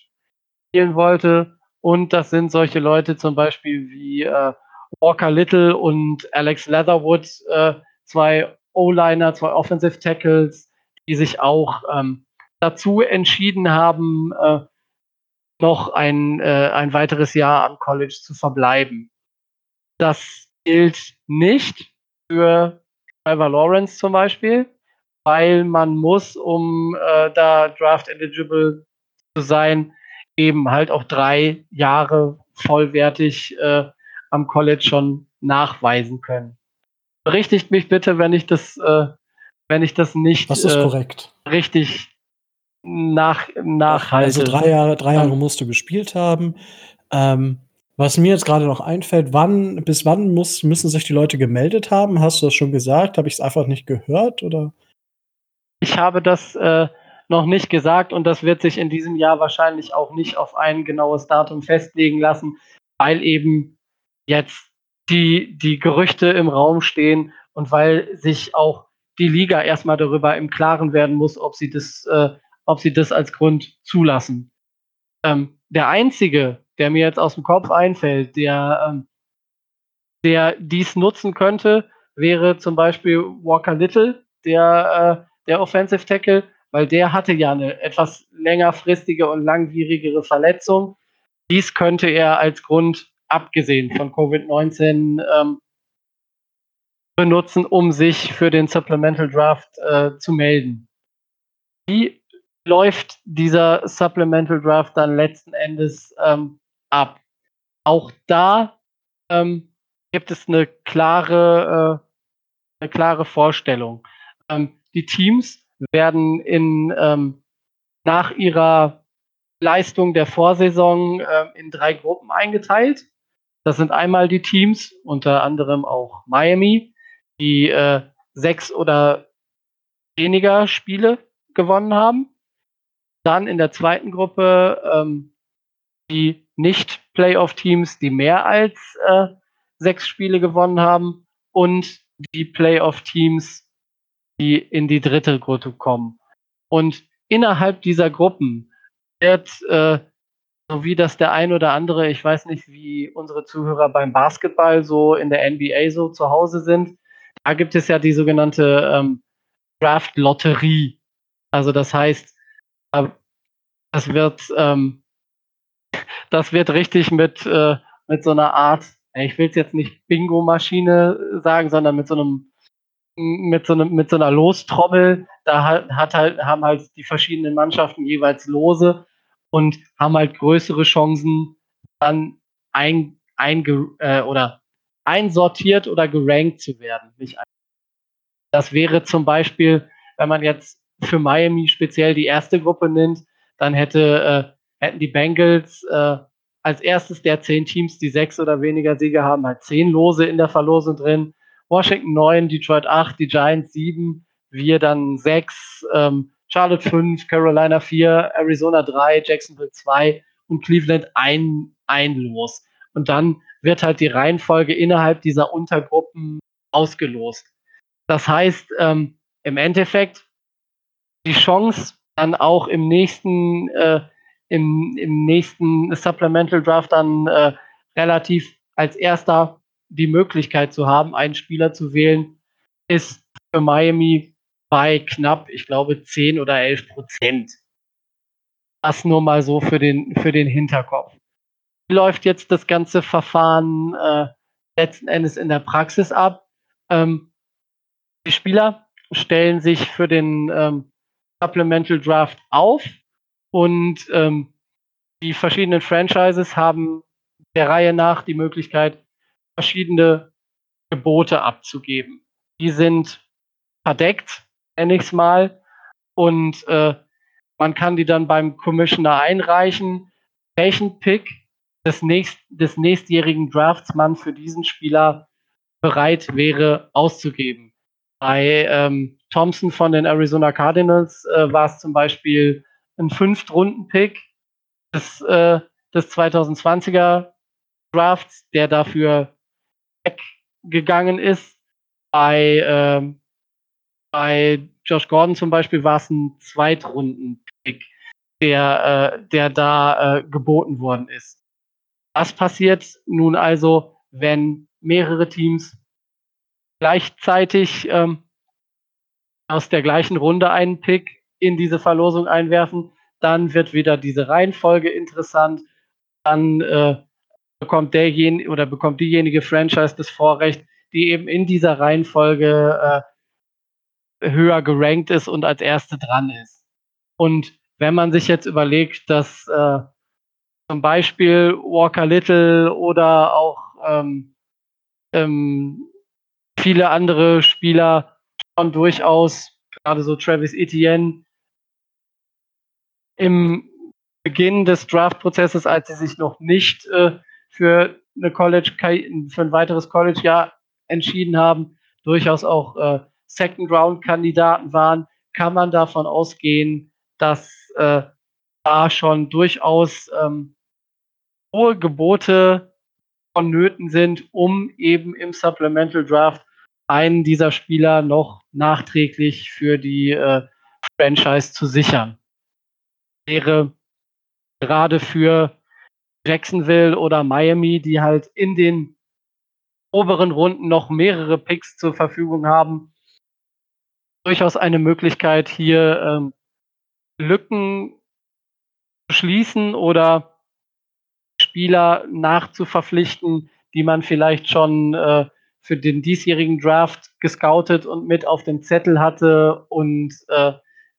spielen wollte. Und das sind solche Leute zum Beispiel wie äh, Walker Little und Alex Leatherwood, äh, zwei O-Liner, zwei Offensive Tackles, die sich auch ähm, dazu entschieden haben, äh, noch ein, äh, ein weiteres Jahr am College zu verbleiben. Das gilt nicht für Trevor Lawrence zum Beispiel, weil man muss, um äh, da draft eligible zu sein, eben halt auch drei Jahre vollwertig äh, am College schon nachweisen können. Berichtigt mich bitte, wenn ich das, äh, wenn ich das nicht das äh, richtig nach, nachhalte. Also drei Jahre, drei Jahre musst du gespielt haben. Ähm, was mir jetzt gerade noch einfällt, wann, bis wann muss, müssen sich die Leute gemeldet haben? Hast du das schon gesagt? Habe ich es einfach nicht gehört? Oder? Ich habe das äh, noch nicht gesagt und das wird sich in diesem Jahr wahrscheinlich auch nicht auf ein genaues Datum festlegen lassen, weil eben jetzt die, die Gerüchte im Raum stehen und weil sich auch die Liga erstmal darüber im Klaren werden muss, ob sie das, äh, ob sie das als Grund zulassen. Ähm, der einzige, der mir jetzt aus dem Kopf einfällt, der, ähm, der dies nutzen könnte, wäre zum Beispiel Walker Little, der, äh, der Offensive Tackle, weil der hatte ja eine etwas längerfristige und langwierigere Verletzung. Dies könnte er als Grund, abgesehen von Covid-19, ähm, benutzen, um sich für den Supplemental Draft äh, zu melden. Wie läuft dieser Supplemental Draft dann letzten Endes ähm, ab? Auch da ähm, gibt es eine klare, äh, eine klare Vorstellung. Ähm, die Teams werden in, ähm, nach ihrer Leistung der Vorsaison äh, in drei Gruppen eingeteilt. Das sind einmal die Teams, unter anderem auch Miami, die äh, sechs oder weniger Spiele gewonnen haben. Dann in der zweiten Gruppe ähm, die Nicht-Playoff-Teams, die mehr als äh, sechs Spiele gewonnen haben. Und die Playoff-Teams, die in die dritte Gruppe kommen. Und innerhalb dieser Gruppen wird, äh, so wie das der ein oder andere, ich weiß nicht, wie unsere Zuhörer beim Basketball so in der NBA so zu Hause sind, da gibt es ja die sogenannte ähm, Draft-Lotterie. Also das heißt, äh, das wird, ähm, das wird richtig mit, äh, mit so einer Art, ich will es jetzt nicht Bingo-Maschine sagen, sondern mit so einem mit so, einem, mit so einer Lostrommel, da hat, hat halt, haben halt die verschiedenen Mannschaften jeweils Lose und haben halt größere Chancen, dann ein, ein äh, oder einsortiert oder gerankt zu werden. Das wäre zum Beispiel, wenn man jetzt für Miami speziell die erste Gruppe nimmt, dann hätte, äh, hätten die Bengals äh, als erstes der zehn Teams, die sechs oder weniger Siege haben, halt zehn Lose in der Verlosung drin. Washington 9, Detroit 8, die Giants 7, wir dann 6, ähm, Charlotte 5, Carolina 4, Arizona 3, Jacksonville 2 und Cleveland ein, ein Los. Und dann wird halt die Reihenfolge innerhalb dieser Untergruppen ausgelost. Das heißt, ähm, im Endeffekt die Chance, dann auch im nächsten, äh, im, im nächsten Supplemental Draft dann äh, relativ als erster die Möglichkeit zu haben, einen Spieler zu wählen, ist für Miami bei knapp, ich glaube, 10 oder 11 Prozent. Das nur mal so für den, für den Hinterkopf. Wie läuft jetzt das ganze Verfahren äh, letzten Endes in der Praxis ab? Ähm, die Spieler stellen sich für den ähm, Supplemental Draft auf und ähm, die verschiedenen Franchises haben der Reihe nach die Möglichkeit, verschiedene Gebote abzugeben. Die sind verdeckt, nenne ich es mal, und äh, man kann die dann beim Commissioner einreichen, welchen Pick des, nächst, des nächstjährigen Drafts man für diesen Spieler bereit wäre auszugeben. Bei ähm, Thompson von den Arizona Cardinals äh, war es zum Beispiel ein Fünftrunden-Pick des, äh, des 2020er Drafts, der dafür weggegangen ist. Bei, ähm, bei Josh Gordon zum Beispiel war es ein Zweitrunden-Pick, der, äh, der da äh, geboten worden ist. Was passiert nun also, wenn mehrere Teams gleichzeitig ähm, aus der gleichen Runde einen Pick in diese Verlosung einwerfen? Dann wird wieder diese Reihenfolge interessant. Dann äh, bekommt derjenige oder bekommt diejenige Franchise das Vorrecht, die eben in dieser Reihenfolge äh, höher gerankt ist und als erste dran ist. Und wenn man sich jetzt überlegt, dass äh, zum Beispiel Walker Little oder auch ähm, ähm, viele andere Spieler schon durchaus, gerade so Travis Etienne, im Beginn des Draft-Prozesses, als sie sich noch nicht äh, für eine College für ein weiteres College-Jahr entschieden haben, durchaus auch äh, Second-Round-Kandidaten waren, kann man davon ausgehen, dass äh, da schon durchaus ähm, hohe Gebote vonnöten sind, um eben im Supplemental Draft einen dieser Spieler noch nachträglich für die äh, Franchise zu sichern. Wäre gerade für Jacksonville oder Miami, die halt in den oberen Runden noch mehrere Picks zur Verfügung haben, durchaus eine Möglichkeit, hier ähm, Lücken zu schließen oder Spieler nachzuverpflichten, die man vielleicht schon äh, für den diesjährigen Draft gescoutet und mit auf dem Zettel hatte und äh,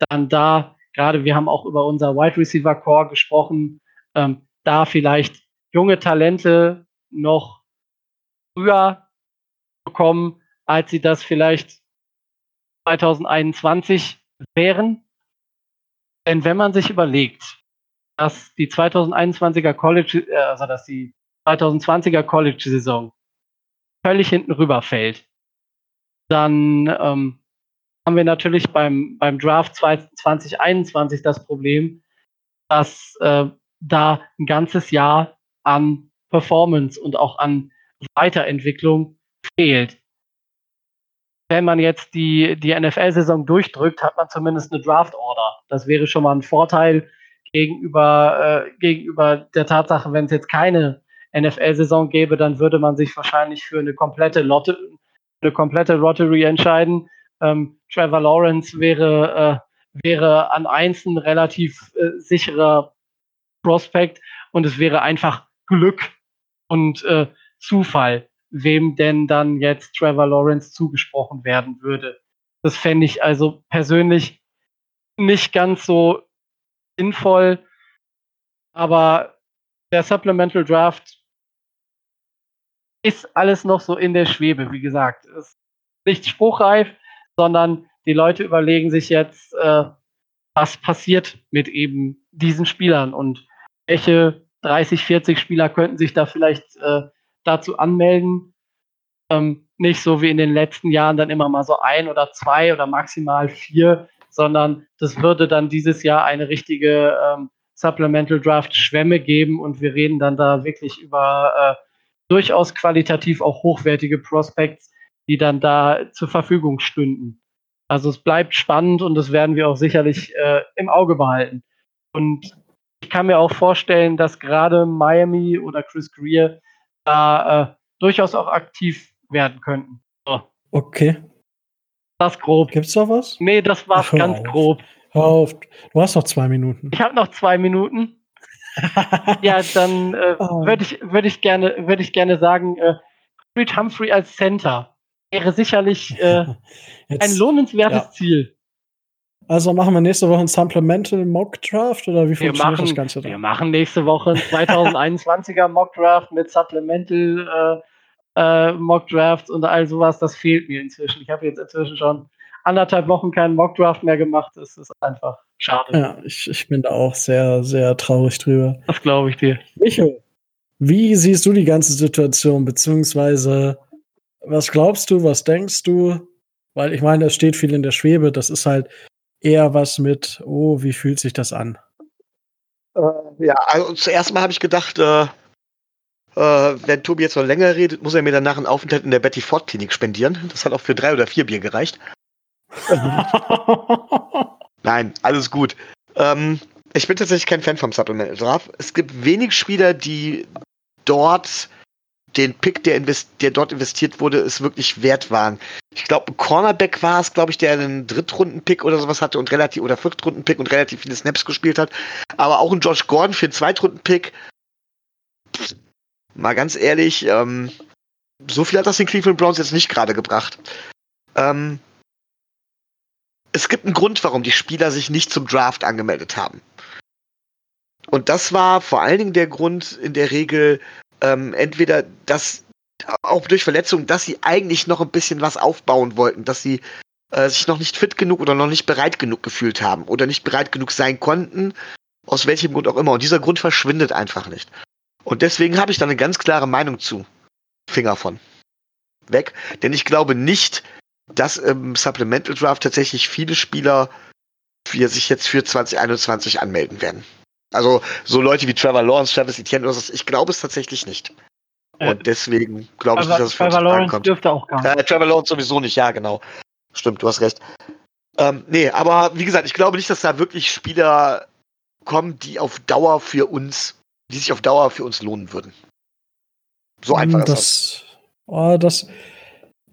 dann da, gerade wir haben auch über unser Wide Receiver Core gesprochen, ähm, da vielleicht junge Talente noch früher bekommen, als sie das vielleicht 2021 wären. Denn wenn man sich überlegt, dass die 2021er College, äh, also dass die 2020er College-Saison völlig hinten rüberfällt, dann ähm, haben wir natürlich beim, beim Draft 2021 das Problem, dass äh, da ein ganzes Jahr an Performance und auch an Weiterentwicklung fehlt. Wenn man jetzt die, die NFL-Saison durchdrückt, hat man zumindest eine Draft-Order. Das wäre schon mal ein Vorteil gegenüber, äh, gegenüber der Tatsache, wenn es jetzt keine NFL-Saison gäbe, dann würde man sich wahrscheinlich für eine komplette Lotte, eine komplette Lottery entscheiden. Ähm, Trevor Lawrence wäre, äh, wäre an eins ein relativ äh, sicherer Prospekt und es wäre einfach Glück und äh, Zufall, wem denn dann jetzt Trevor Lawrence zugesprochen werden würde. Das fände ich also persönlich nicht ganz so sinnvoll, aber der Supplemental Draft ist alles noch so in der Schwebe, wie gesagt. Es ist nicht spruchreif, sondern die Leute überlegen sich jetzt, äh, was passiert mit eben diesen Spielern und welche 30, 40 Spieler könnten sich da vielleicht äh, dazu anmelden. Ähm, nicht so wie in den letzten Jahren dann immer mal so ein oder zwei oder maximal vier, sondern das würde dann dieses Jahr eine richtige ähm, Supplemental Draft Schwemme geben und wir reden dann da wirklich über äh, durchaus qualitativ auch hochwertige Prospects, die dann da zur Verfügung stünden. Also es bleibt spannend und das werden wir auch sicherlich äh, im Auge behalten. Und ich kann mir auch vorstellen, dass gerade Miami oder Chris Greer da äh, durchaus auch aktiv werden könnten. So. Okay. Das grob. Gibt's da was? Nee, das war's Ach, ganz auf. grob. Hör auf. Du hast noch zwei Minuten. Ich habe noch zwei Minuten. Ja, dann äh, Oh. würde ich, würd ich, gerne, würd ich gerne sagen, äh, Creed Humphrey als Center wäre sicherlich äh, Jetzt, ein lohnenswertes ja. Ziel. also machen wir nächste Woche ein Supplemental Mock Draft oder wie Wir funktioniert machen, das Ganze wir dann? machen nächste Woche einen 2021er Mock Draft mit Supplemental äh, äh, Mock Drafts und all sowas. Das fehlt mir inzwischen. Ich habe jetzt inzwischen schon anderthalb Wochen keinen Mock Draft mehr gemacht. Das ist einfach schade. Ja, ich, ich bin da auch sehr, sehr traurig drüber. Das glaube ich dir. Micho, wie siehst du die ganze Situation, beziehungsweise was glaubst du, was denkst du? Weil ich meine, es steht viel in der Schwebe, das ist halt eher was mit, oh, wie fühlt sich das an? Ja, also zuerst mal habe ich gedacht, äh, äh, wenn Tobi jetzt noch länger redet, muss er mir danach einen Aufenthalt in der Betty Ford Klinik spendieren. Das hat auch für drei oder vier Bier gereicht. Nein, alles gut. Ähm, ich bin tatsächlich kein Fan vom Supplemental Draft. Es gibt wenig Spieler, die dort den Pick, der, der dort investiert wurde, es wirklich wert waren. Ich glaube, ein Cornerback war es, glaube ich, der einen Drittrunden-Pick oder sowas hatte und relativ oder Viertrunden-Pick und relativ viele Snaps gespielt hat. Aber auch ein Josh Gordon für einen Zweitrunden-Pick. Mal ganz ehrlich, ähm, so viel hat das den Cleveland Browns jetzt nicht gerade gebracht. Ähm, es gibt einen Grund, warum die Spieler sich nicht zum Draft angemeldet haben. Und das war vor allen Dingen der Grund in der Regel, ähm, entweder, dass auch durch Verletzungen, dass sie eigentlich noch ein bisschen was aufbauen wollten, dass sie äh, sich noch nicht fit genug oder noch nicht bereit genug gefühlt haben oder nicht bereit genug sein konnten, aus welchem Grund auch immer. Und dieser Grund verschwindet einfach nicht. Und deswegen habe ich da eine ganz klare Meinung zu. Finger von. Weg. Denn ich glaube nicht, dass im Supplemental Draft tatsächlich viele Spieler für sich jetzt für 2021 anmelden werden. Also so Leute wie Trevor Lawrence, Travis Etienne oder so, ich glaube es tatsächlich nicht. Äh, Und deswegen glaube ich nicht, dass es für uns Trevor Lawrence kommt. dürfte auch gar nicht. Äh, Trevor Lawrence sowieso nicht, ja, genau. Stimmt, du hast recht. Ähm, nee, aber wie gesagt, ich glaube nicht, dass da wirklich Spieler kommen, die auf Dauer für uns, die sich auf Dauer für uns lohnen würden. So einfach ist das. das. Oh, das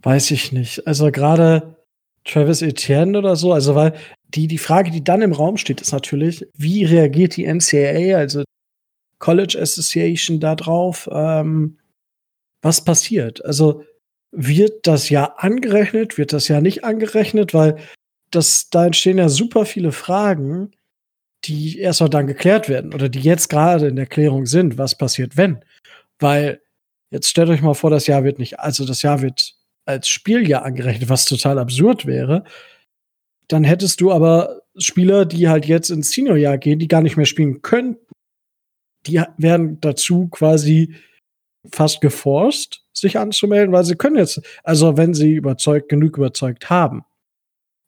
weiß ich nicht. Also gerade Travis Etienne oder so, also weil die, die Frage, die dann im Raum steht, ist natürlich, wie reagiert die NCAA, also College Association, da drauf? Ähm, was passiert? Also wird das ja angerechnet, wird das ja nicht angerechnet, weil das, da entstehen ja super viele Fragen, die erst noch dann geklärt werden oder die jetzt gerade in der Klärung sind. Was passiert, wenn? Weil jetzt stellt euch mal vor, das Jahr wird nicht, also das Jahr wird als Spieljahr angerechnet, was total absurd wäre. Dann hättest du aber Spieler, die halt jetzt ins Seniorjahr gehen, die gar nicht mehr spielen können. Die werden dazu quasi fast geforst, sich anzumelden, weil sie können jetzt, also wenn sie überzeugt, genug überzeugt haben.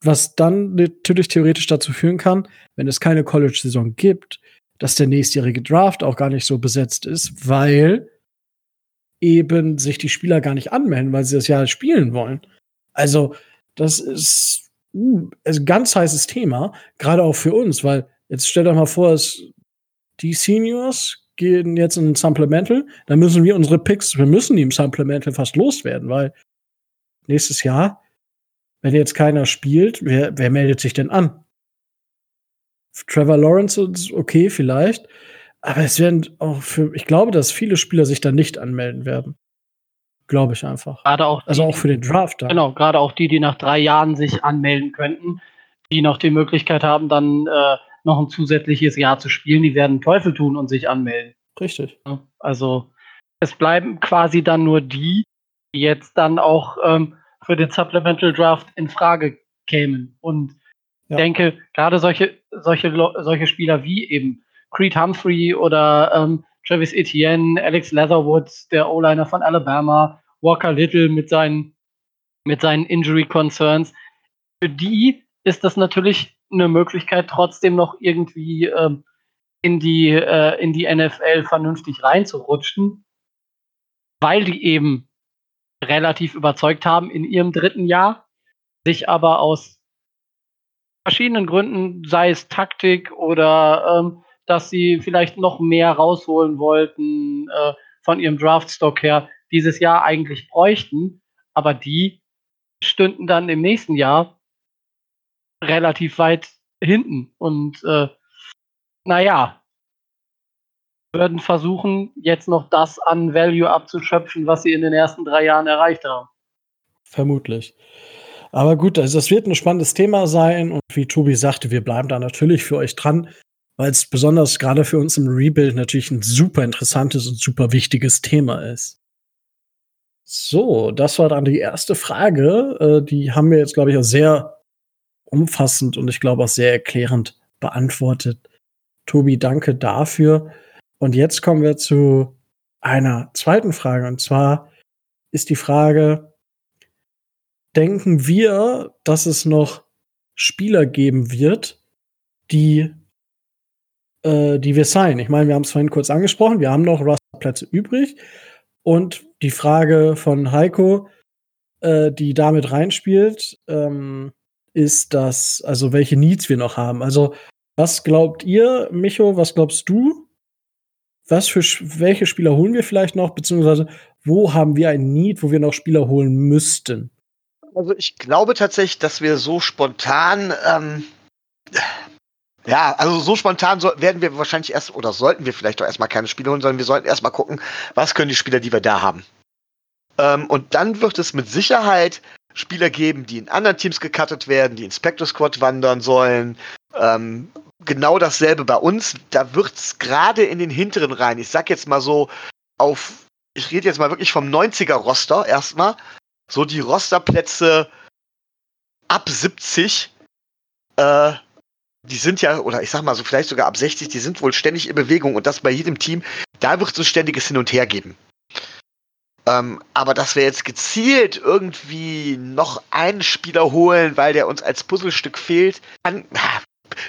Was dann natürlich theoretisch dazu führen kann, wenn es keine College-Saison gibt, dass der nächstjährige Draft auch gar nicht so besetzt ist, weil eben sich die Spieler gar nicht anmelden, weil sie das Jahr spielen wollen. Also, das ist uh, ein ganz heißes Thema, gerade auch für uns, weil jetzt stellt euch mal vor, dass die Seniors gehen jetzt in ein Supplemental, dann müssen wir unsere Picks, wir müssen die im Supplemental fast loswerden, weil nächstes Jahr, wenn jetzt keiner spielt, wer, wer meldet sich denn an? Trevor Lawrence ist okay, vielleicht. Aber es werden auch für, ich glaube, dass viele Spieler sich da nicht anmelden werden. Glaube ich einfach. Gerade auch also auch für den Draft. Dann. Genau, gerade auch die, die nach drei Jahren sich anmelden könnten, die noch die Möglichkeit haben, dann äh, noch ein zusätzliches Jahr zu spielen, die werden Teufel tun und sich anmelden. Richtig. Also es bleiben quasi dann nur die, die jetzt dann auch ähm, für den Supplemental Draft in Frage kämen. Und ja. denke, gerade solche, solche, solche Spieler wie eben Creed Humphrey oder ähm, Travis Etienne, Alex Leatherwood, der O-Liner von Alabama, Walker Little mit seinen, mit seinen Injury Concerns. Für die ist das natürlich eine Möglichkeit, trotzdem noch irgendwie ähm, in, die, äh, in die NFL vernünftig reinzurutschen, weil die eben relativ überzeugt haben in ihrem dritten Jahr, sich aber aus verschiedenen Gründen, sei es Taktik oder ähm, dass sie vielleicht noch mehr rausholen wollten äh, von ihrem Draftstock her, dieses Jahr eigentlich bräuchten, aber die stünden dann im nächsten Jahr relativ weit hinten. Und äh, naja, würden versuchen, jetzt noch das an Value abzuschöpfen, was sie in den ersten drei Jahren erreicht haben. Vermutlich. Aber gut, also das wird ein spannendes Thema sein. Und wie Tobi sagte, wir bleiben da natürlich für euch dran, weil es besonders gerade für uns im Rebuild natürlich ein super interessantes und super wichtiges Thema ist. So, das war dann die erste Frage. Äh, die haben wir jetzt, glaube ich, auch sehr umfassend und ich glaube auch sehr erklärend beantwortet. Tobi, danke dafür. Und jetzt kommen wir zu einer zweiten Frage. Und zwar ist die Frage, denken wir, dass es noch Spieler geben wird, die, äh, die wir sein? Ich meine, wir haben es vorhin kurz angesprochen, wir haben noch Rosterplätze übrig. Und die Frage von Heiko, äh, die damit reinspielt, ähm, ist das, also welche Needs wir noch haben. Also, was glaubt ihr, Micho, was glaubst du? Was für welche Spieler holen wir vielleicht noch, beziehungsweise wo haben wir ein Need, wo wir noch Spieler holen müssten? Also ich glaube tatsächlich, dass wir so spontan, ähm, ja, also so spontan so, werden wir wahrscheinlich erst oder sollten wir vielleicht doch erstmal keine Spieler holen, sondern wir sollten erstmal gucken, was können die Spieler, die wir da haben. Ähm, und dann wird es mit Sicherheit Spieler geben, die in anderen Teams gecuttet werden, die in Spectre Squad wandern sollen. Ähm, genau dasselbe bei uns. Da wird es gerade in den hinteren Reihen, ich sag jetzt mal so auf, ich rede jetzt mal wirklich vom 90er-Roster erstmal, so die Rosterplätze ab 70, äh, die sind ja, oder ich sag mal so vielleicht sogar ab 60, die sind wohl ständig in Bewegung und das bei jedem Team. Da wird es ein ständiges Hin und Her geben. Ähm, aber dass wir jetzt gezielt irgendwie noch einen Spieler holen, weil der uns als Puzzlestück fehlt,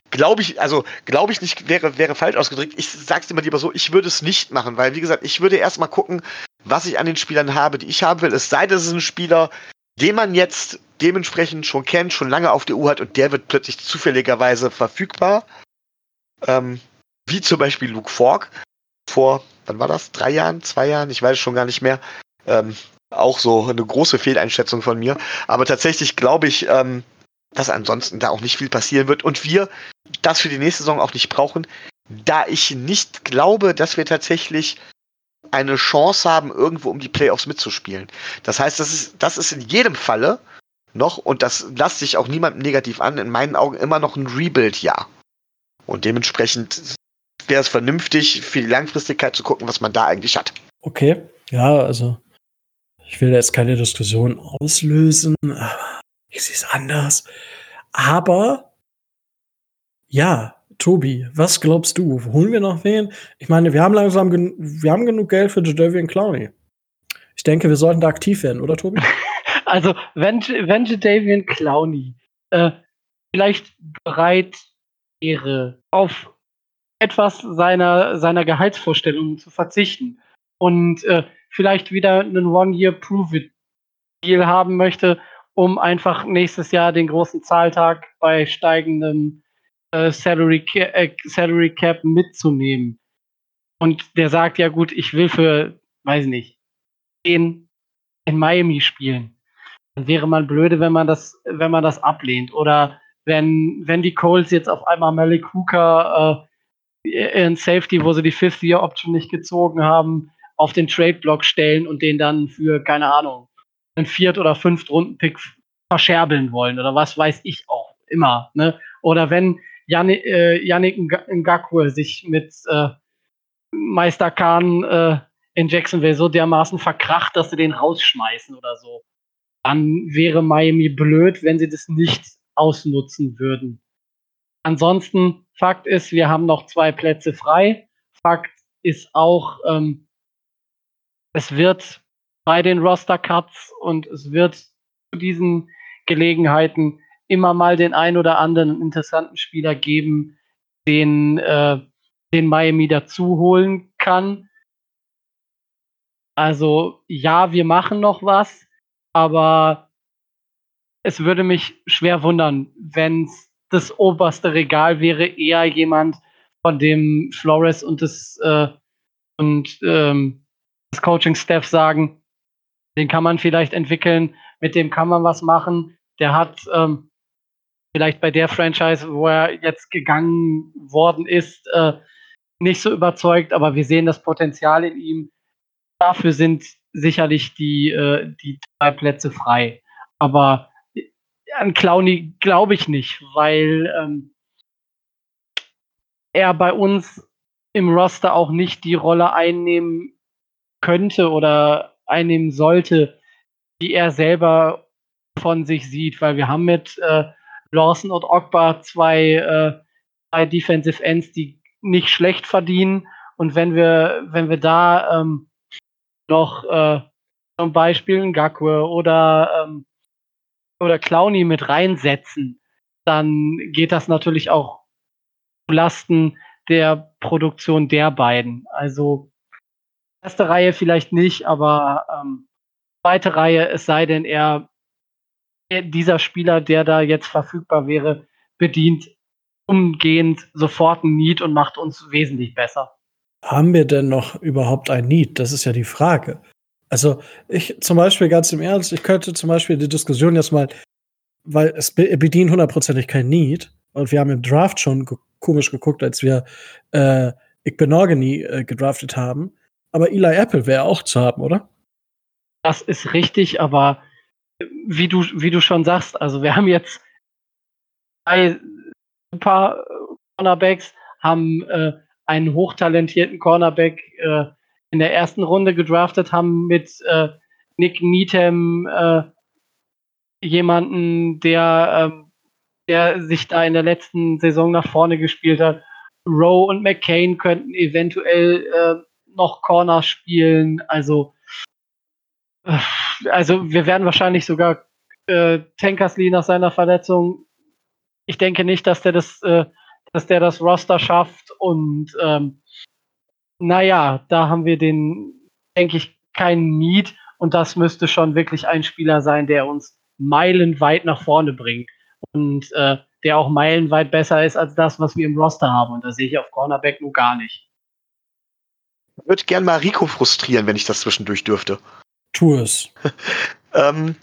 glaube ich, also glaube ich nicht, wäre, wäre falsch ausgedrückt. Ich sag's immer lieber so, ich würde es nicht machen, weil wie gesagt, ich würde erstmal gucken, was ich an den Spielern habe, die ich haben will. Es sei denn, es ist ein Spieler, den man jetzt dementsprechend schon kennt, schon lange auf der Uhr hat und der wird plötzlich zufälligerweise verfügbar. Ähm, wie zum Beispiel Luke Falk vor, wann war das? Drei Jahren, zwei Jahren? Ich weiß schon gar nicht mehr. Ähm, auch so eine große Fehleinschätzung von mir. Aber tatsächlich glaube ich, ähm, dass ansonsten da auch nicht viel passieren wird und wir das für die nächste Saison auch nicht brauchen, da ich nicht glaube, dass wir tatsächlich eine Chance haben, irgendwo um die Playoffs mitzuspielen. Das heißt, das ist, das ist in jedem Falle noch, und das lässt sich auch niemandem negativ an, in meinen Augen immer noch ein Rebuild-Jahr. Und dementsprechend wäre es vernünftig, für die Langfristigkeit zu gucken, was man da eigentlich hat. Okay, ja, also ich will jetzt keine Diskussion auslösen. Ich sehe es anders. Aber ja, Tobi, was glaubst du? Holen wir noch wen? Ich meine, wir haben langsam wir haben genug Geld für Jadavian Clowney. Ich denke, wir sollten da aktiv werden, oder Tobi? Also, wenn, wenn Jadavian Clowney äh, vielleicht bereit wäre, auf etwas seiner, seiner Gehaltsvorstellungen zu verzichten und äh, vielleicht wieder einen One-Year-Prove-It-Deal haben möchte, um einfach nächstes Jahr den großen Zahltag bei steigendem äh, Salary, äh, Salary Cap mitzunehmen. Und der sagt, ja gut, ich will für, weiß nicht, den in Miami spielen. Dann wäre man blöde, wenn man das, wenn man das ablehnt. Oder wenn, wenn die Coles jetzt auf einmal Malik Hooker äh, in Safety, wo sie die Fifth-Year-Option nicht gezogen haben, auf den Trade-Block stellen und den dann für, keine Ahnung, einen Viert- oder Fünft-Runden-Pick verscherbeln wollen oder was weiß ich auch immer. Ne? Oder wenn Äh, Yannick Ngakwe sich mit äh, Meister Khan äh, in Jacksonville so dermaßen verkracht, dass sie den rausschmeißen oder so, dann wäre Miami blöd, wenn sie das nicht ausnutzen würden. Ansonsten, Fakt ist, wir haben noch zwei Plätze frei. Fakt ist auch, ähm, es wird bei den Roster-Cuts und es wird zu diesen Gelegenheiten immer mal den ein oder anderen interessanten Spieler geben, den, äh, den Miami dazu holen kann. Also ja, wir machen noch was, aber es würde mich schwer wundern, wenn es das oberste Regal wäre, eher jemand, von dem Flores und das äh, und ähm, das Coaching-Staff sagen, den kann man vielleicht entwickeln, mit dem kann man was machen. Der hat ähm, vielleicht bei der Franchise, wo er jetzt gegangen worden ist, äh, nicht so überzeugt, aber wir sehen das Potenzial in ihm. Dafür sind sicherlich die, äh, die drei Plätze frei. Aber an Clowny glaube ich nicht, weil ähm, er bei uns im Roster auch nicht die Rolle einnehmen könnte oder einnehmen sollte, die er selber von sich sieht, weil wir haben mit äh, Lawson und Ogba zwei, äh, zwei Defensive Ends, die nicht schlecht verdienen. Und wenn wir, wenn wir da ähm, noch äh, zum Beispiel Ngakwe oder, ähm, oder Clowny mit reinsetzen, dann geht das natürlich auch zu Lasten der Produktion der beiden. Also erste Reihe vielleicht nicht, aber ähm, zweite Reihe, es sei denn, er dieser Spieler, der da jetzt verfügbar wäre, bedient umgehend sofort ein Need und macht uns wesentlich besser. Haben wir denn noch überhaupt ein Need? Das ist ja die Frage. Also, ich zum Beispiel ganz im Ernst, ich könnte zum Beispiel die Diskussion jetzt mal, weil es bedient hundertprozentig kein Need und wir haben im Draft schon komisch geguckt, als wir äh, Igbenogany äh, gedraftet haben. Aber Eli Apple wäre auch zu haben, oder? Das ist richtig, aber wie du, wie du schon sagst, also wir haben jetzt drei super Cornerbacks, haben äh, einen hochtalentierten Cornerback äh, in der ersten Runde gedraftet, haben mit äh, Nick Needham äh, jemanden, der, ähm, der sich da in der letzten Saison nach vorne gespielt hat. Rowe und McCain könnten eventuell äh, noch Corner spielen. Also also wir werden wahrscheinlich sogar äh, Tankersley nach seiner Verletzung. Ich denke nicht, dass der das, äh, dass der das Roster schafft. Und ähm, naja, da haben wir den, denke ich, keinen Need. Und das müsste schon wirklich ein Spieler sein, der uns meilenweit nach vorne bringt. Und äh, der auch meilenweit besser ist als das, was wir im Roster haben. Und das sehe ich auf Cornerback nur gar nicht. Ich würde gern mal Rico frustrieren, wenn ich das zwischendurch dürfte. Tu es. ähm,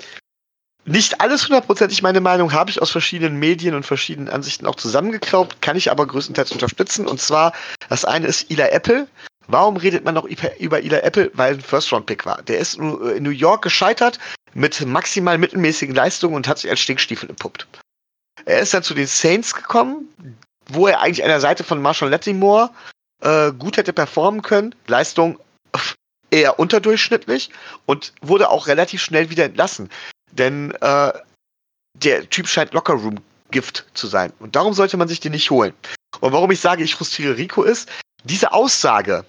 nicht alles hundertprozentig meine Meinung habe ich aus verschiedenen Medien und verschiedenen Ansichten auch zusammengeklaubt, kann ich aber größtenteils unterstützen. Und zwar, das eine ist Eli Apple, Warum redet man noch über Eli Apple? Weil ein First-Round-Pick war. Der ist in New York gescheitert mit maximal mittelmäßigen Leistungen und hat sich als Stinkstiefel entpuppt. Er ist dann zu den Saints gekommen, wo er eigentlich an der Seite von Marshall Lattimore äh, gut hätte performen können. Leistung eher unterdurchschnittlich und wurde auch relativ schnell wieder entlassen. Denn äh, der Typ scheint Lockerroom-Gift zu sein. Und darum sollte man sich den nicht holen. Und warum ich sage, ich frustriere Rico ist, diese Aussage,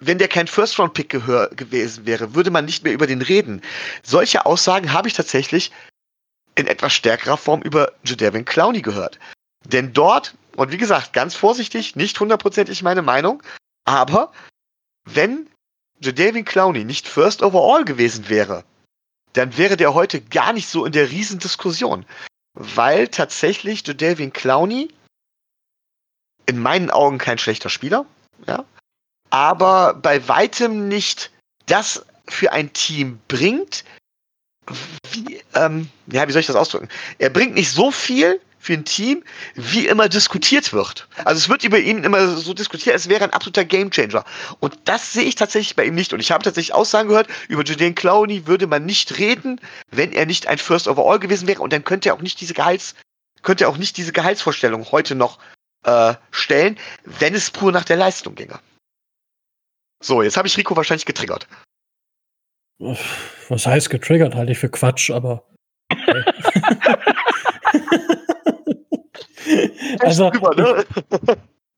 wenn der kein First-Round-Pick gewesen wäre, würde man nicht mehr über den reden. Solche Aussagen habe ich tatsächlich in etwas stärkerer Form über Jadavin Clowney gehört. Denn dort, und wie gesagt, ganz vorsichtig, nicht hundertprozentig meine Meinung, aber wenn Jadavin Clowney nicht First Overall gewesen wäre, dann wäre der heute gar nicht so in der Riesendiskussion. Weil tatsächlich Jadavin Clowney in meinen Augen kein schlechter Spieler, ja, aber bei weitem nicht das für ein Team bringt, wie, ähm, ja, wie soll ich das ausdrücken? Er bringt nicht so viel für ein Team, wie immer diskutiert wird. Also es wird über ihn immer so diskutiert, als wäre ein absoluter Gamechanger. Und das sehe ich tatsächlich bei ihm nicht. Und ich habe tatsächlich Aussagen gehört, über Julian Clowney würde man nicht reden, wenn er nicht ein First Overall gewesen wäre. Und dann könnte er auch nicht diese Gehalts, könnte er auch nicht diese Gehaltsvorstellung heute noch äh, stellen, wenn es pur nach der Leistung ginge. So, jetzt habe ich Rico wahrscheinlich getriggert. Was heißt getriggert? Halte ich für Quatsch, aber. Okay. also, drüber, ne?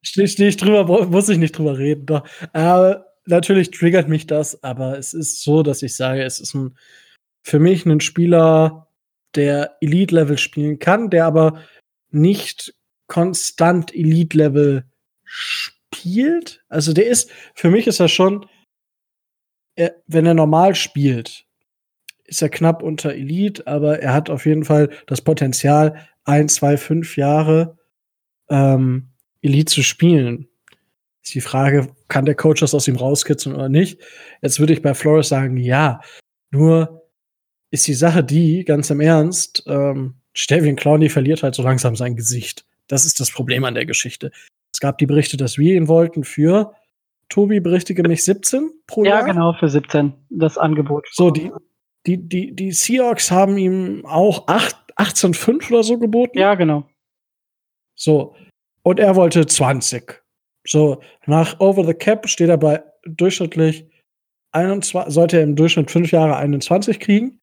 stehe steh ich drüber, muss ich nicht drüber reden. Doch. Aber natürlich triggert mich das, aber es ist so, dass ich sage, es ist ein, für mich ein Spieler, der Elite-Level spielen kann, der aber nicht konstant Elite-Level spielt. Also der ist, für mich ist er schon, er, wenn er normal spielt, ist er knapp unter Elite, aber er hat auf jeden Fall das Potenzial, ein, zwei, fünf Jahre ähm, Elite zu spielen. Ist die Frage, kann der Coach das aus ihm rauskitzeln oder nicht? Jetzt würde ich bei Flores sagen, ja. Nur ist die Sache die, ganz im Ernst, ähm, Stevian Clowney verliert halt so langsam sein Gesicht. Das ist das Problem an der Geschichte. Es gab die Berichte, dass wir ihn wollten für, Tobi, berichtige mich, 17 pro Jahr? Ja, genau, für 17, das Angebot. So, die, die, die, die Seahawks haben ihm auch 18,5 oder so geboten. Ja, genau. So, und er wollte 20. So, nach Over the Cap steht er bei durchschnittlich 21, sollte er im Durchschnitt 5 Jahre 21 kriegen.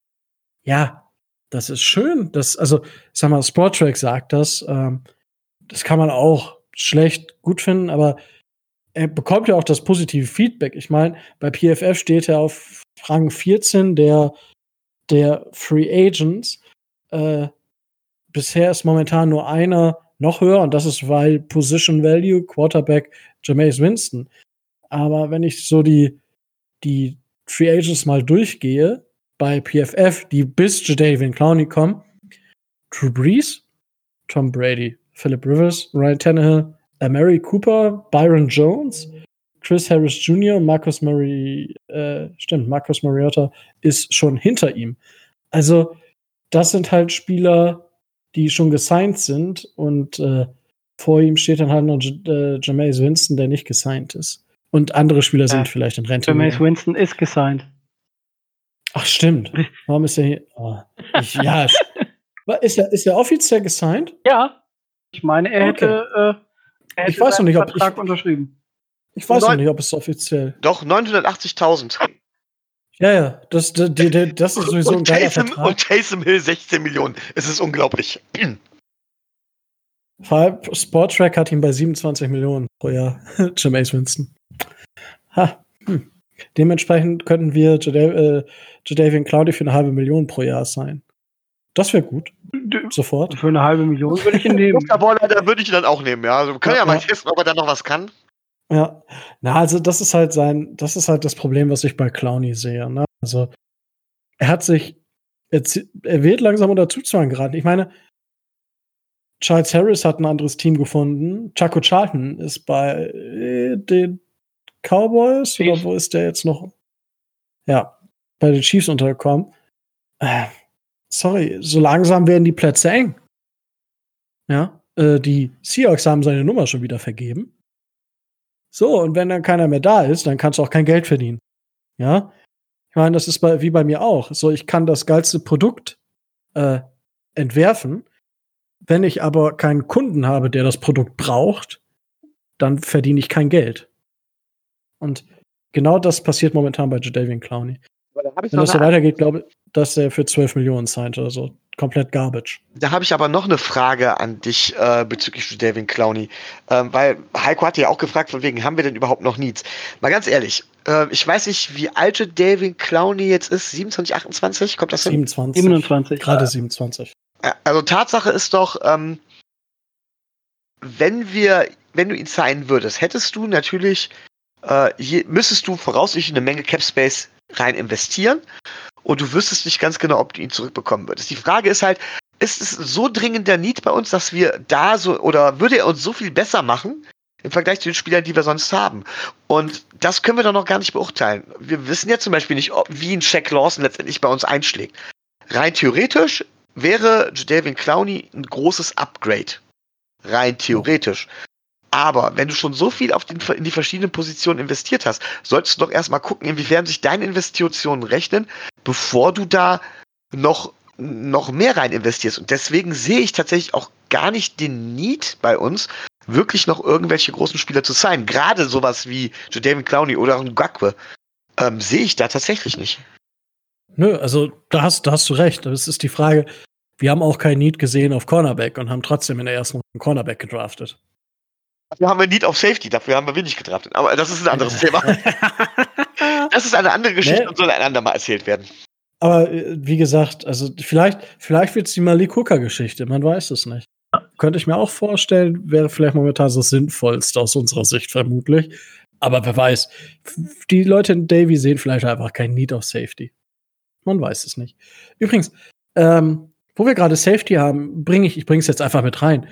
Ja, das ist schön. Das, also, sag mal, Sportrack sagt das. Ähm, das kann man auch schlecht gut finden, aber er bekommt ja auch das positive Feedback. Ich meine, bei PFF steht er auf Rang 14 der, der Free Agents. Äh, bisher ist momentan nur einer noch höher und das ist, weil Position Value, Quarterback Jameis Winston. Aber wenn ich so die, die Free Agents mal durchgehe, bei PFF, die bis Jadavian Clowney kommen, Drew Brees, Tom Brady, Philip Rivers, Ryan Tannehill, Mary Cooper, Byron Jones, Chris Harris Jr., Marcus Murray, äh, stimmt, Marcus Mariota ist schon hinter ihm. Also, das sind halt Spieler, die schon gesigned sind und äh, vor ihm steht dann halt noch J äh, Jameis Winston, der nicht gesigned ist. Und andere Spieler sind vielleicht in Rente. Jameis Winston ist gesigned. Ach, stimmt. Warum ist er hier? Oh, ich, ja, ist er, ist er offiziell gesigned? Ja. Ich meine, er okay. hätte, äh, er hätte ich weiß noch nicht, ob Vertrag ich, unterschrieben. Ich weiß noch nicht, ob es offiziell. Doch 980.000. Ja, ja, das, das, das ist sowieso und ein geiler Taysom, Vertrag. Und Taysom Hill 16 Millionen. Es ist unglaublich. Sporttrack hat ihn bei 27 Millionen pro Jahr. Jameis Winston. Ha. Hm. Dementsprechend könnten wir Jadavian äh, Cloudy für eine halbe Million pro Jahr sein. Das wäre gut. Sofort. Für eine halbe Million würde ich ihn nehmen. da würde ich ihn dann auch nehmen, ja. Also wir können ja, ja mal testen, ob er da noch was kann. Ja. Na, also das ist halt sein, das ist halt das Problem, was ich bei Clowny sehe. Ne? Also er hat sich, er, er wird langsam unter Zugzwang geraten. Ich meine, Charles Harris hat ein anderes Team gefunden. Chaco Charlton ist bei äh, den Cowboys Chiefs. oder wo ist der jetzt noch? Ja, bei den Chiefs untergekommen. Äh, sorry, so langsam werden die Plätze eng. Ja, äh, die Seahawks haben seine Nummer schon wieder vergeben. So, und wenn dann keiner mehr da ist, dann kannst du auch kein Geld verdienen. Ja? Ich meine, das ist bei, wie bei mir auch. So, ich kann das geilste Produkt äh, entwerfen. Wenn ich aber keinen Kunden habe, der das Produkt braucht, dann verdiene ich kein Geld. Und genau das passiert momentan bei Jadavian Clowney. Wenn das so weitergeht, glaube ich, dass er für 12 Millionen signed oder so. Komplett garbage. Da habe ich aber noch eine Frage an dich äh, bezüglich Jadavian Clowney. Ähm, weil Heiko hatte ja auch gefragt, von wegen, haben wir denn überhaupt noch Needs? Mal ganz ehrlich, äh, ich weiß nicht, wie alt Jadavian Clowney jetzt ist. 27, 28? Kommt das hin? 27. 27. Gerade 27. Also Tatsache ist doch, ähm, wenn wir, wenn du ihn signen würdest, hättest du natürlich, äh, je, müsstest du voraussichtlich eine Menge Cap Space rein investieren und du wüsstest nicht ganz genau, ob du ihn zurückbekommen würdest. Die Frage ist halt, ist es so dringend der Need bei uns, dass wir da so, oder würde er uns so viel besser machen im Vergleich zu den Spielern, die wir sonst haben? Und das können wir doch noch gar nicht beurteilen. Wir wissen ja zum Beispiel nicht, ob, wie ein Shaq Lawson letztendlich bei uns einschlägt. Rein theoretisch wäre Jadavian Clowney ein großes Upgrade. Rein theoretisch. Aber wenn du schon so viel auf den, in die verschiedenen Positionen investiert hast, solltest du doch erstmal gucken, inwiefern sich deine Investitionen rechnen, bevor du da noch, noch mehr rein investierst. Und deswegen sehe ich tatsächlich auch gar nicht den Need bei uns, wirklich noch irgendwelche großen Spieler zu sein. Gerade sowas wie Jadavian Clowney oder Ngakwe ähm, sehe ich da tatsächlich nicht. Nö, also da hast, da hast du recht. Das ist die Frage. Wir haben auch kein Need gesehen auf Cornerback und haben trotzdem in der ersten Runde Cornerback gedraftet. Dafür haben wir Need auf Safety, dafür haben wir wenig gedraftet. Aber das ist ein anderes Thema. Das ist eine andere Geschichte nee. und soll ein andermal erzählt werden. Aber äh, wie gesagt, also vielleicht, vielleicht wird es die Malik Hooker-Geschichte, man weiß es nicht. Könnte ich mir auch vorstellen, wäre vielleicht momentan das Sinnvollste aus unserer Sicht vermutlich. Aber wer weiß, die Leute in Davy sehen vielleicht einfach kein Need auf Safety. Man weiß es nicht. Übrigens, ähm, wo wir gerade Safety haben, bringe ich, ich bringe es jetzt einfach mit rein.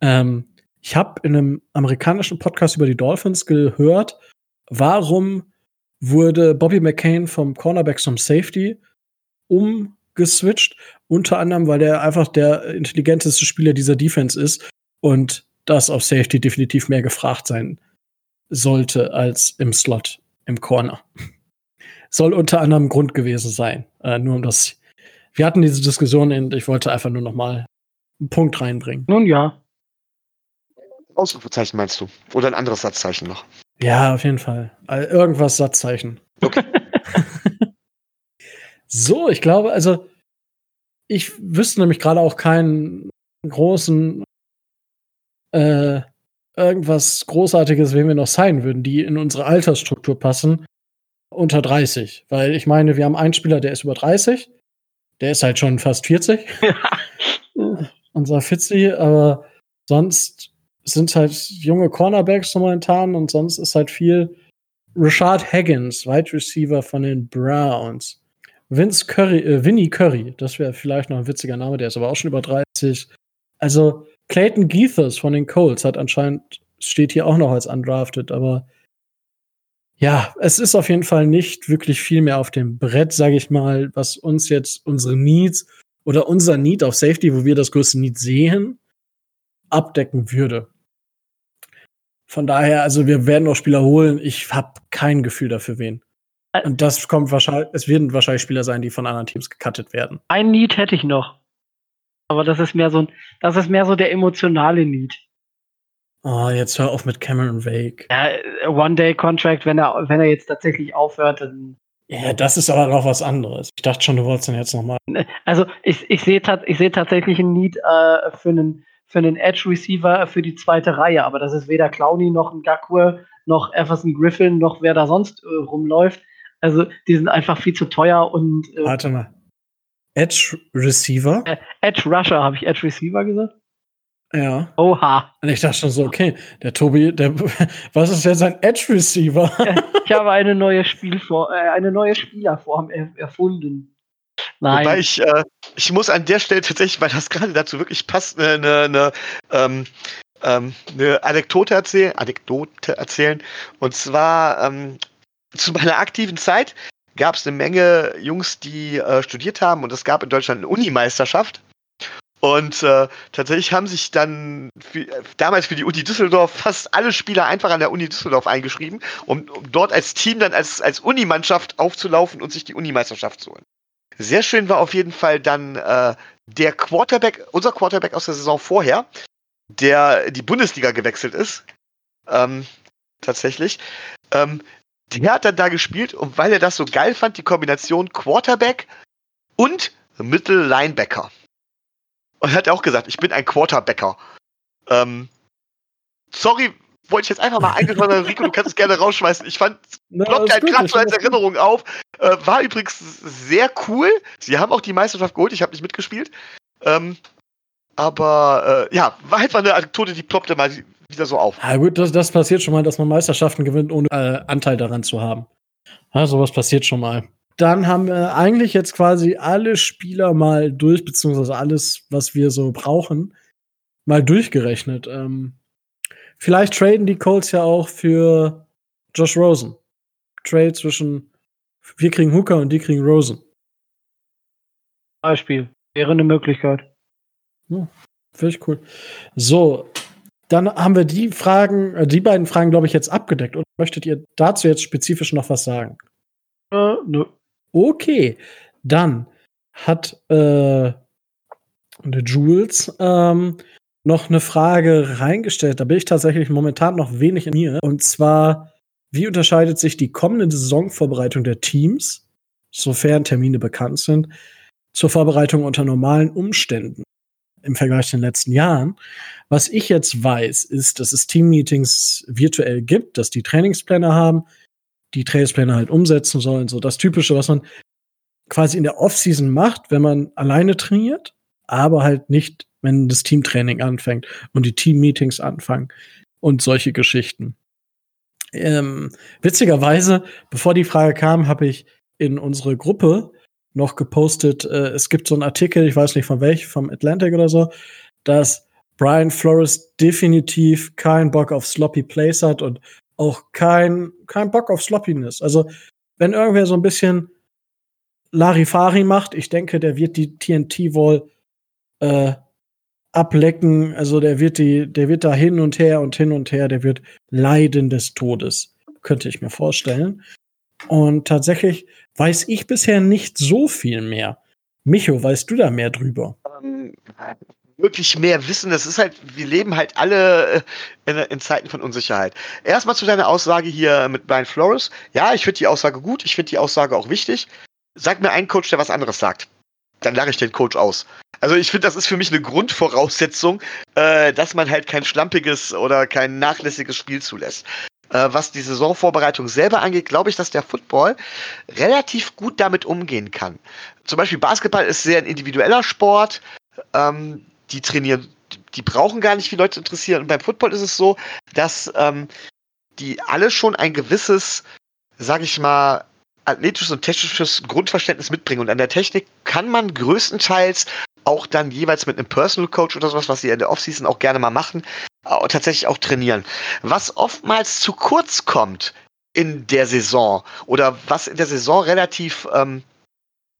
Ähm, ich habe in einem amerikanischen Podcast über die Dolphins gehört, warum wurde Bobby McCain vom Cornerback zum Safety umgeswitcht. Unter anderem, weil er einfach der intelligenteste Spieler dieser Defense ist und das auf Safety definitiv mehr gefragt sein sollte als im Slot, im Corner. Soll unter anderem Grund gewesen sein. Äh, nur um das. Wir hatten diese Diskussion und ich wollte einfach nur noch mal einen Punkt reinbringen. Nun ja. Ausrufezeichen meinst du? Oder ein anderes Satzzeichen noch? Ja, auf jeden Fall. Irgendwas Satzzeichen. Okay. so, ich glaube, also ich wüsste nämlich gerade auch keinen großen äh, irgendwas Großartiges, wen wir noch sein würden, die in unsere Altersstruktur passen, unter 30. Weil ich meine, wir haben einen Spieler, der ist über 30, der ist halt schon fast 40. Unser Fitzi, aber sonst sind halt junge Cornerbacks momentan und sonst ist halt viel Rashad Higgins, Wide Receiver von den Browns. Vince Curry, äh, Vinny Curry, das wäre vielleicht noch ein witziger Name, der ist aber auch schon über 30. Also Clayton Geethers von den Colts hat anscheinend, steht hier auch noch als undrafted, aber ja, es ist auf jeden Fall nicht wirklich viel mehr auf dem Brett, sage ich mal, was uns jetzt unsere Needs oder unser Need auf Safety, wo wir das größte Need sehen, abdecken würde. Von daher, also wir werden noch Spieler holen. Ich habe kein Gefühl dafür, wen. Und das kommt wahrscheinlich, es werden wahrscheinlich Spieler sein, die von anderen Teams gecuttet werden. Ein Need hätte ich noch. Aber das ist mehr so ein, das ist mehr so der emotionale Need. Oh, jetzt hör auf mit Cameron Wake. Ja, One-Day-Contract, wenn er, wenn er jetzt tatsächlich aufhört, dann. Ja, das ist aber noch was anderes. Ich dachte schon, du wolltest dann jetzt nochmal. Also ich, ich sehe ich seh tatsächlich ein Need äh, für einen für einen Edge Receiver für die zweite Reihe, aber das ist weder Clowney noch ein Gakwe noch Everson Griffin noch wer da sonst äh, rumläuft. Also die sind einfach viel zu teuer und äh, Warte mal. Edge Receiver? Äh, Edge Rusher, habe ich Edge Receiver gesagt? Ja. Oha. Und ich dachte schon so, okay, der Tobi, der, was ist jetzt ein Edge Receiver? ich habe eine neue Spielform, äh, eine neue Spielerform er erfunden. Nein. Wobei ich, äh, ich muss an der Stelle tatsächlich, weil das gerade dazu wirklich passt, eine, eine, ähm, ähm, eine Anekdote erzählen, Anekdote erzählen. Und zwar ähm, zu meiner aktiven Zeit gab es eine Menge Jungs, die äh, studiert haben und es gab in Deutschland eine Unimeisterschaft. Und äh, tatsächlich haben sich dann für, damals für die Uni Düsseldorf fast alle Spieler einfach an der Uni Düsseldorf eingeschrieben, um, um dort als Team dann als, als Unimannschaft aufzulaufen und sich die Unimeisterschaft zu holen. Sehr schön war auf jeden Fall dann äh, der Quarterback, unser Quarterback aus der Saison vorher, der die Bundesliga gewechselt ist. Ähm, tatsächlich. Ähm, der hat dann da gespielt und weil er das so geil fand, die Kombination Quarterback und Mittellinebacker. Und hat auch gesagt, ich bin ein Quarterbacker. Ähm, sorry, wollte ich jetzt einfach mal eingeschrieben haben, Rico, du kannst es gerne rausschmeißen. Ich fand, ploppt halt gerade so als Erinnerung auf. Äh, war übrigens sehr cool. Sie haben auch die Meisterschaft geholt, ich habe nicht mitgespielt. Ähm, aber äh, ja, war einfach eine Anekdote, die ploppte mal wieder so auf. Ja, gut, das, das passiert schon mal, dass man Meisterschaften gewinnt, ohne äh, Anteil daran zu haben. Ja, sowas passiert schon mal. Dann haben wir eigentlich jetzt quasi alle Spieler mal durch, beziehungsweise alles, was wir so brauchen, mal durchgerechnet. Ähm, vielleicht traden die Colts ja auch für Josh Rosen. Trade zwischen wir kriegen Hooker und die kriegen Rosen. Beispiel. Wäre eine Möglichkeit. Ja, Finde ich cool. So, dann haben wir die Fragen, äh, die beiden Fragen, glaube ich, jetzt abgedeckt. Und möchtet ihr dazu jetzt spezifisch noch was sagen? Äh, nö. Okay, dann hat äh, Jules ähm, noch eine Frage reingestellt. Da bin ich tatsächlich momentan noch wenig in mir. Und zwar, wie unterscheidet sich die kommende Saisonvorbereitung der Teams, sofern Termine bekannt sind, zur Vorbereitung unter normalen Umständen? im Vergleich zu den letzten Jahren. Was ich jetzt weiß, ist, dass es Teammeetings virtuell gibt, dass die Trainingspläne haben, die Trainingspläne halt umsetzen sollen. So das Typische, was man quasi in der Offseason macht, wenn man alleine trainiert, aber halt nicht, wenn das Teamtraining anfängt und die Teammeetings anfangen und solche Geschichten. Ähm, witzigerweise, bevor die Frage kam, habe ich in unsere Gruppe noch gepostet, äh, es gibt so einen Artikel, ich weiß nicht von welchem, vom Atlantic oder so, dass Brian Flores definitiv keinen Bock auf Sloppy Plays hat und auch kein, kein Bock auf Sloppiness. Also, wenn irgendwer so ein bisschen Larifari macht, ich denke, der wird die TNT wohl äh, ablecken. Also der wird die, der wird da hin und her und hin und her, der wird leiden des Todes, könnte ich mir vorstellen. Und tatsächlich weiß ich bisher nicht so viel mehr. Micho, weißt du da mehr drüber? Ähm, wirklich mehr wissen. Das ist halt, wir leben halt alle äh, in, in, Zeiten von Unsicherheit. Erstmal zu deiner Aussage hier mit Brian Flores. Ja, ich finde die Aussage gut, ich finde die Aussage auch wichtig. Sag mir einen Coach, der was anderes sagt. Dann lache ich den Coach aus. Also ich finde, das ist für mich eine Grundvoraussetzung, äh, dass man halt kein schlampiges oder kein nachlässiges Spiel zulässt. Äh, was die Saisonvorbereitung selber angeht, glaube ich, dass der Football relativ gut damit umgehen kann. Zum Beispiel Basketball ist sehr ein individueller Sport. Ähm, die trainieren, die brauchen gar nicht viele Leute interessieren. Und beim Football ist es so, dass ähm, die alle schon ein gewisses, sag ich mal, athletisches und technisches Grundverständnis mitbringen. Und an der Technik kann man größtenteils auch dann jeweils mit einem Personal Coach oder sowas, was sie in der Offseason auch gerne mal machen, tatsächlich auch trainieren. Was oftmals zu kurz kommt in der Saison oder was in der Saison relativ ähm,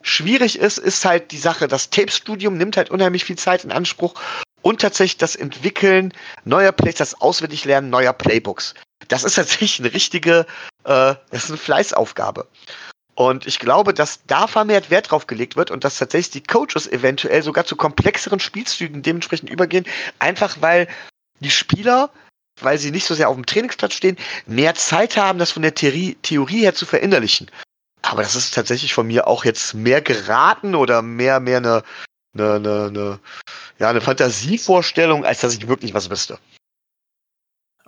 schwierig ist, ist halt die Sache, das Tape-Studium nimmt halt unheimlich viel Zeit in Anspruch und tatsächlich das Entwickeln neuer Plays, das Auswendiglernen neuer Playbooks. Das ist tatsächlich eine richtige, äh, das ist eine Fleißaufgabe. Und ich glaube, dass da vermehrt Wert drauf gelegt wird und dass tatsächlich die Coaches eventuell sogar zu komplexeren Spielzügen dementsprechend übergehen, einfach weil die Spieler, weil sie nicht so sehr auf dem Trainingsplatz stehen, mehr Zeit haben, das von der Theorie, Theorie her zu verinnerlichen. Aber das ist tatsächlich von mir auch jetzt mehr geraten oder mehr, mehr eine, eine, eine, eine, ja, eine Fantasievorstellung, als dass ich wirklich was wüsste.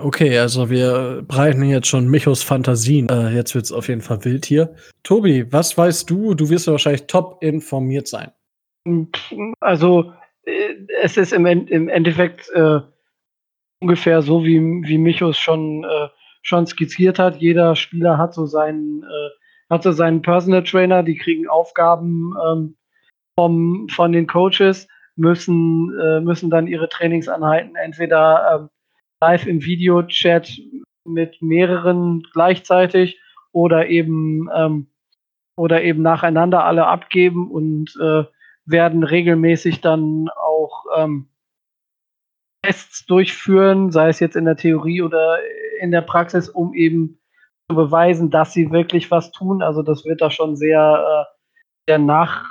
Okay, also wir breiten jetzt schon Michos Fantasien. Äh, jetzt wird's auf jeden Fall wild hier. Tobi, was weißt du? Du wirst ja wahrscheinlich top informiert sein. Also, äh, es ist im, im Endeffekt äh, ungefähr so, wie, wie Michos schon, äh, schon skizziert hat. Jeder Spieler hat so seinen, äh, hat so seinen Personal Trainer, die kriegen Aufgaben ähm, vom, von den Coaches, müssen, äh, müssen dann ihre Trainingsanheiten entweder ähm, live im Videochat mit mehreren gleichzeitig oder eben ähm, oder eben nacheinander alle abgeben und äh, werden regelmäßig dann auch ähm, Tests durchführen, sei es jetzt in der Theorie oder in der Praxis, um eben zu beweisen, dass sie wirklich was tun. Also das wird da schon sehr, äh, sehr nach,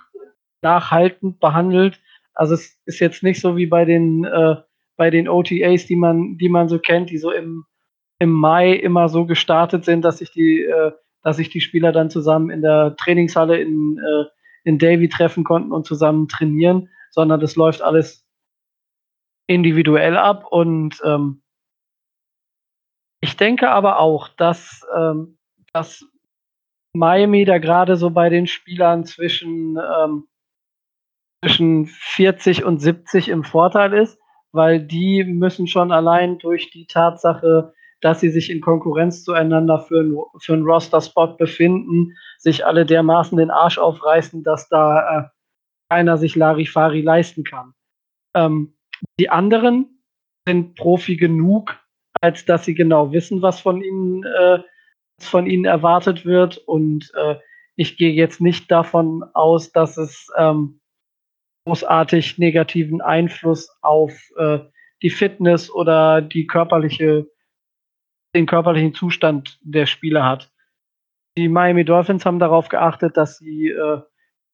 nachhaltend behandelt. Also es ist jetzt nicht so wie bei den, äh, bei den OTAs, die man, die man so kennt, die so im, im Mai immer so gestartet sind, dass sich die, äh, dass sich die Spieler dann zusammen in der Trainingshalle in, äh, in Davy treffen konnten und zusammen trainieren, sondern das läuft alles individuell ab. Und ähm, ich denke aber auch, dass, ähm, dass Miami da gerade so bei den Spielern zwischen, ähm, zwischen 40 und 70 im Vorteil ist, weil die müssen schon allein durch die Tatsache, dass sie sich in Konkurrenz zueinander für, ein, für einen Roster-Spot befinden, sich alle dermaßen den Arsch aufreißen, dass da äh, keiner sich Larifari leisten kann. Ähm, die anderen sind Profi genug, als dass sie genau wissen, was von ihnen, äh, von ihnen erwartet wird. Und äh, ich gehe jetzt nicht davon aus, dass es ähm, großartig negativen Einfluss auf äh, die Fitness oder die körperliche, den körperlichen Zustand der Spieler hat. Die Miami Dolphins haben darauf geachtet, dass sie äh,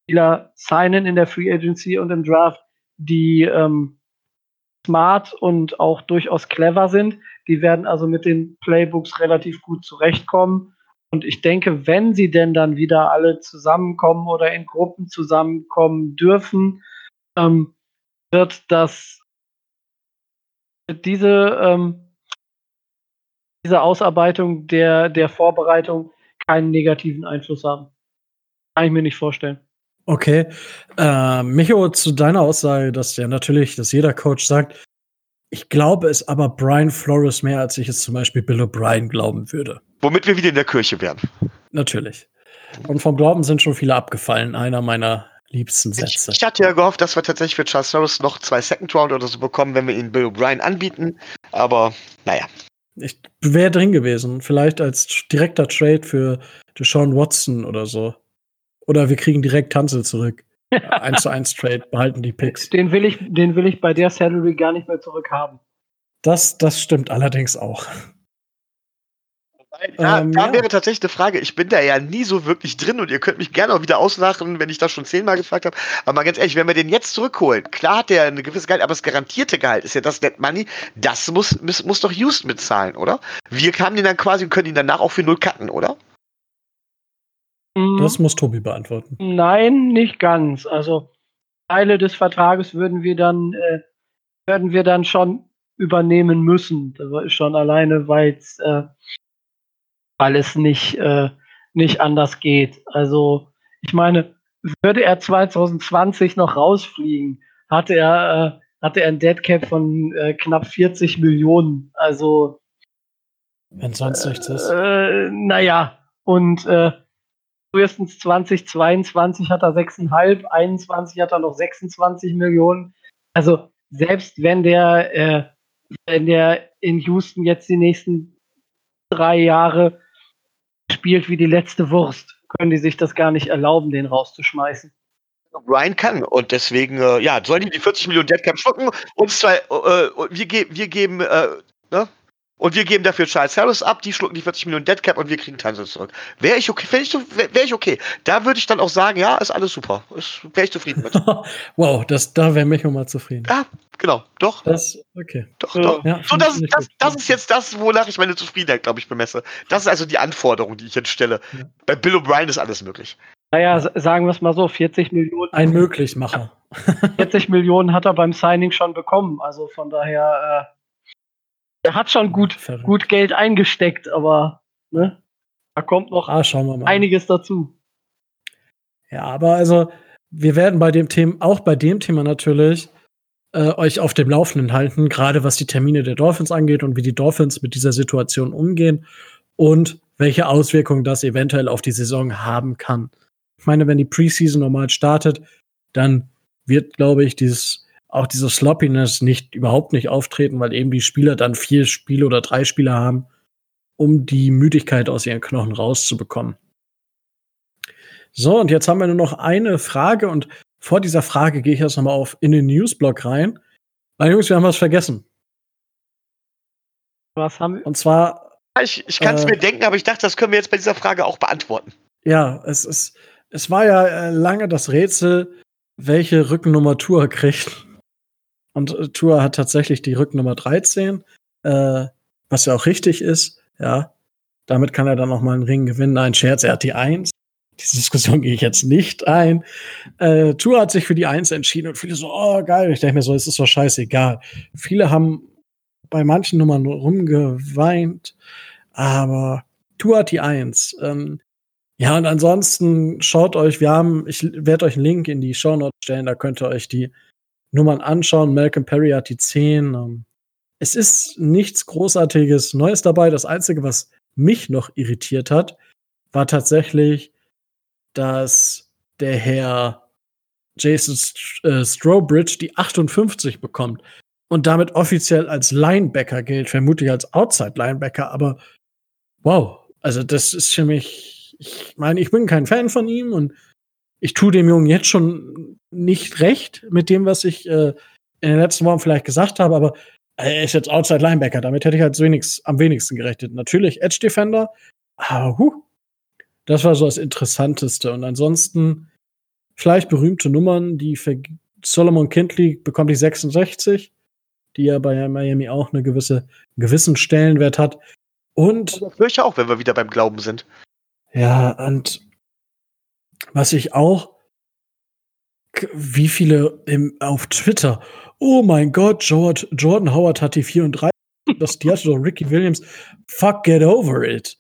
Spieler signen in der Free Agency und im Draft, die ähm, smart und auch durchaus clever sind. Die werden also mit den Playbooks relativ gut zurechtkommen. Und ich denke, wenn sie denn dann wieder alle zusammenkommen oder in Gruppen zusammenkommen dürfen, ähm, wird das diese, ähm, diese Ausarbeitung der, der Vorbereitung keinen negativen Einfluss haben. Kann ich mir nicht vorstellen. Okay. Äh, Micho, zu deiner Aussage, dass ja natürlich, dass jeder Coach sagt, ich glaube es aber Brian Flores mehr, als ich es zum Beispiel Bill O'Brien glauben würde. Womit wir wieder in der Kirche wären. Natürlich. Und vom Glauben sind schon viele abgefallen. Einer meiner liebsten Sätze. Ich, ich hatte ja gehofft, dass wir tatsächlich für Charles Harris noch zwei Second Round oder so bekommen, wenn wir ihn Bill O'Brien anbieten. Aber naja. Ich wäre drin gewesen. Vielleicht als direkter Trade für Deshaun Watson oder so. Oder wir kriegen direkt Tanzel zurück. 1 zu 1 Trade, behalten die Picks. Den will, ich, den will ich bei der Salary gar nicht mehr zurückhaben. Das, das stimmt allerdings auch. Da, ähm, da ja. wäre tatsächlich eine Frage. Ich bin da ja nie so wirklich drin und ihr könnt mich gerne auch wieder auslachen, wenn ich das schon zehnmal gefragt habe. Aber mal ganz ehrlich, wenn wir den jetzt zurückholen, klar hat der eine gewisse Gehalt, aber das garantierte Gehalt ist ja das Net Money. Das muss, muss, muss doch Houston bezahlen, oder? Wir haben den dann quasi und können ihn danach auch für null cutten, oder? Mhm. Das muss Tobi beantworten. Nein, nicht ganz. Also Teile des Vertrages würden wir dann, äh, würden wir dann schon übernehmen müssen. Das ist schon alleine, weil's, äh, weil es nicht, äh, nicht anders geht. Also ich meine, würde er 2020 noch rausfliegen, hatte er, äh, hatte er ein Deadcap von äh, knapp 40 Millionen. Also wenn sonst nichts ist. Äh, naja, und äh, frühestens 2022 hat er 6,5, 21 hat er noch 26 Millionen. Also selbst wenn der, äh, wenn der in Houston jetzt die nächsten drei Jahre spielt wie die letzte Wurst, können die sich das gar nicht erlauben, den rauszuschmeißen. Ryan kann und deswegen, äh, ja, sollen die die 40 Millionen Deadcap schlucken und zwei, äh, wir, ge wir geben, äh, ne? Und wir geben dafür Charles Harris ab, die schlucken die 40 Millionen Deadcap und wir kriegen Tanzel zurück. Wäre ich okay, wäre ich, wär ich okay. Da würde ich dann auch sagen, ja, ist alles super. Wäre ich zufrieden mit. wow, das, da wäre mich mal zufrieden. Ja, genau, doch. Das, okay. Doch, doch. Ja, so, das, das, das ist jetzt das, wonach ich meine Zufriedenheit, glaube ich, bemesse. Das ist also die Anforderung, die ich jetzt stelle. Ja. Bei Bill O'Brien ist alles möglich. Naja, sagen wir es mal so, 40 Millionen. Ein Möglichmacher. 40 Millionen hat er beim Signing schon bekommen. Also von daher, äh, er hat schon gut, gut Geld eingesteckt, aber ne, da kommt noch ah, einiges dazu. Ja, aber also, wir werden bei dem Thema, auch bei dem Thema natürlich, äh, euch auf dem Laufenden halten, gerade was die Termine der Dolphins angeht und wie die Dolphins mit dieser Situation umgehen und welche Auswirkungen das eventuell auf die Saison haben kann. Ich meine, wenn die Preseason normal startet, dann wird, glaube ich, dieses auch diese Sloppiness nicht überhaupt nicht auftreten, weil eben die Spieler dann vier Spiele oder drei Spiele haben, um die Müdigkeit aus ihren Knochen rauszubekommen. So, und jetzt haben wir nur noch eine Frage und vor dieser Frage gehe ich jetzt nochmal auf in den Newsblog rein. Weil Jungs, wir haben was vergessen. Was haben wir? Und zwar. Ich, ich kann es Äh. mir denken, aber ich dachte, das können wir jetzt bei dieser Frage auch beantworten. Ja, es ist, es war ja äh, lange das Rätsel, welche Rückennummer Tour kriegt. Und äh, Tour hat tatsächlich die Rückennummer 13, äh, was ja auch richtig ist, ja. Damit kann er dann noch mal einen Ring gewinnen. Ein Scherz, er hat die 1. Diese Diskussion gehe ich jetzt nicht ein. Äh, Tour hat sich für die 1 entschieden und viele so, oh geil. Ich denke mir so, es ist doch scheißegal. Viele haben bei manchen Nummern rumgeweint, aber Tour hat die 1. Ähm, ja, und ansonsten schaut euch, wir haben, ich werde euch einen Link in die Show Notes stellen, da könnt ihr euch die Nummern anschauen. Malcolm Perry hat die 10. Ähm, es ist nichts Großartiges Neues dabei. Das Einzige, was mich noch irritiert hat, war tatsächlich, dass der Herr Jason äh, Strobridge die 58 bekommt und damit offiziell als Linebacker gilt, vermutlich als Outside Linebacker, aber wow, also das ist für mich, ich meine, ich bin kein Fan von ihm und ich tue dem Jungen jetzt schon nicht recht mit dem, was ich äh, in den letzten Wochen vielleicht gesagt habe, aber er ist jetzt Outside Linebacker, damit hätte ich halt wenigst, am wenigsten gerechnet. Natürlich Edge Defender, aber huh, das war so das Interessanteste. Und ansonsten vielleicht berühmte Nummern, die für Solomon Kindley bekommt die 66, die ja bei Miami auch eine gewisse, einen gewissen Stellenwert hat. Und Das höre ich auch, wenn wir wieder beim Glauben sind. ja, und was ich auch, wie viele im, auf Twitter, oh mein Gott, Jordan, Jordan Howard hat die 34, das, die hatte doch Ricky Williams, fuck, get over it.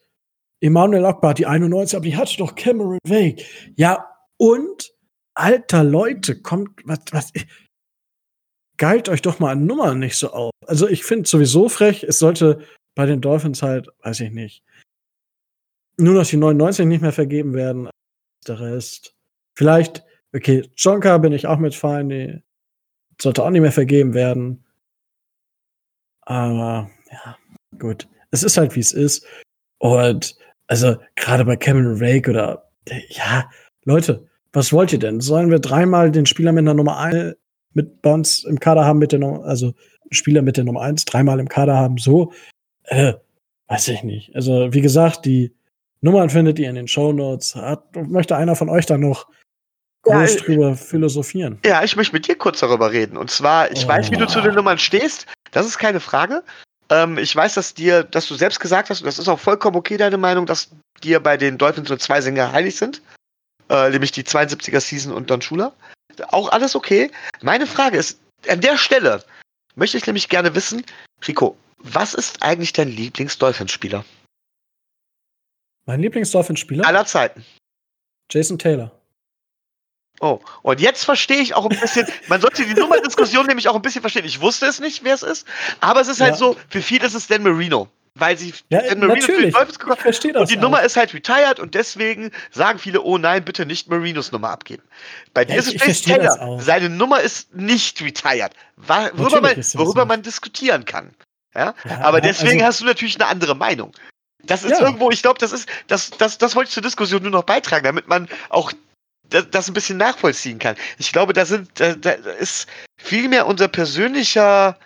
Emmanuel Akbar hat die 91, aber die hatte doch Cameron Wake. Ja, und, alter Leute, kommt, was, was, geilt euch doch mal an Nummern nicht so auf. Also ich finde sowieso frech, es sollte bei den Dolphins halt, weiß ich nicht, nur noch die 99 nicht mehr vergeben werden. Der Rest. Vielleicht, okay, Jonka bin ich auch mit fein, die sollte auch nicht mehr vergeben werden. Aber ja, gut. Es ist halt, wie es ist. Und also gerade bei Cameron Rake oder ja, Leute, was wollt ihr denn? Sollen wir dreimal den Spieler mit der Nummer 1 mit bei im Kader haben, mit der Nummer, also Spieler mit der Nummer 1 dreimal im Kader haben? So, äh, weiß ich nicht. Also, wie gesagt, die Nummern findet ihr in den Shownotes. Hat, möchte einer von euch da noch Ja, groß äh, drüber philosophieren? Ja, ich möchte mit dir kurz darüber reden. Und zwar, ich Oh. weiß, wie du zu den Nummern stehst. Das ist keine Frage. Ähm, ich weiß, dass dir, dass du selbst gesagt hast, und das ist auch vollkommen okay, deine Meinung, dass dir bei den Dolphins nur zwei Sänger heilig sind. Äh, nämlich die 72er Season und Don Shula. Auch alles okay. Meine Frage ist, an der Stelle möchte ich nämlich gerne wissen, Rico, was ist eigentlich dein Lieblings-Dolphins-Spieler Mein Lieblingsdolphin-Spieler? aller Zeiten? Jason Taylor. Oh, und jetzt verstehe ich auch ein bisschen, man sollte die Nummerdiskussion nämlich auch ein bisschen verstehen. Ich wusste es nicht, wer es ist, aber es ist halt Ja. so, für viele ist es Dan Marino, weil sie Ja, Dan Marino für die natürlich. Dolphins Ich gekommen verstehe das. und die auch. Nummer ist halt retired und deswegen sagen viele, oh nein, bitte nicht Marinos Nummer abgeben. Bei dir Ja, ist es Jason Taylor. Seine Nummer ist nicht retired, worüber, Natürlich man, worüber man diskutieren kann. Ja? Ja, aber deswegen also- hast du natürlich eine andere Meinung. Das ist Ja. irgendwo, ich glaube, das ist, das, das, das wollte ich zur Diskussion nur noch beitragen, damit man auch das, das ein bisschen nachvollziehen kann. Ich glaube, da sind, da, da ist viel mehr unser persönlicher,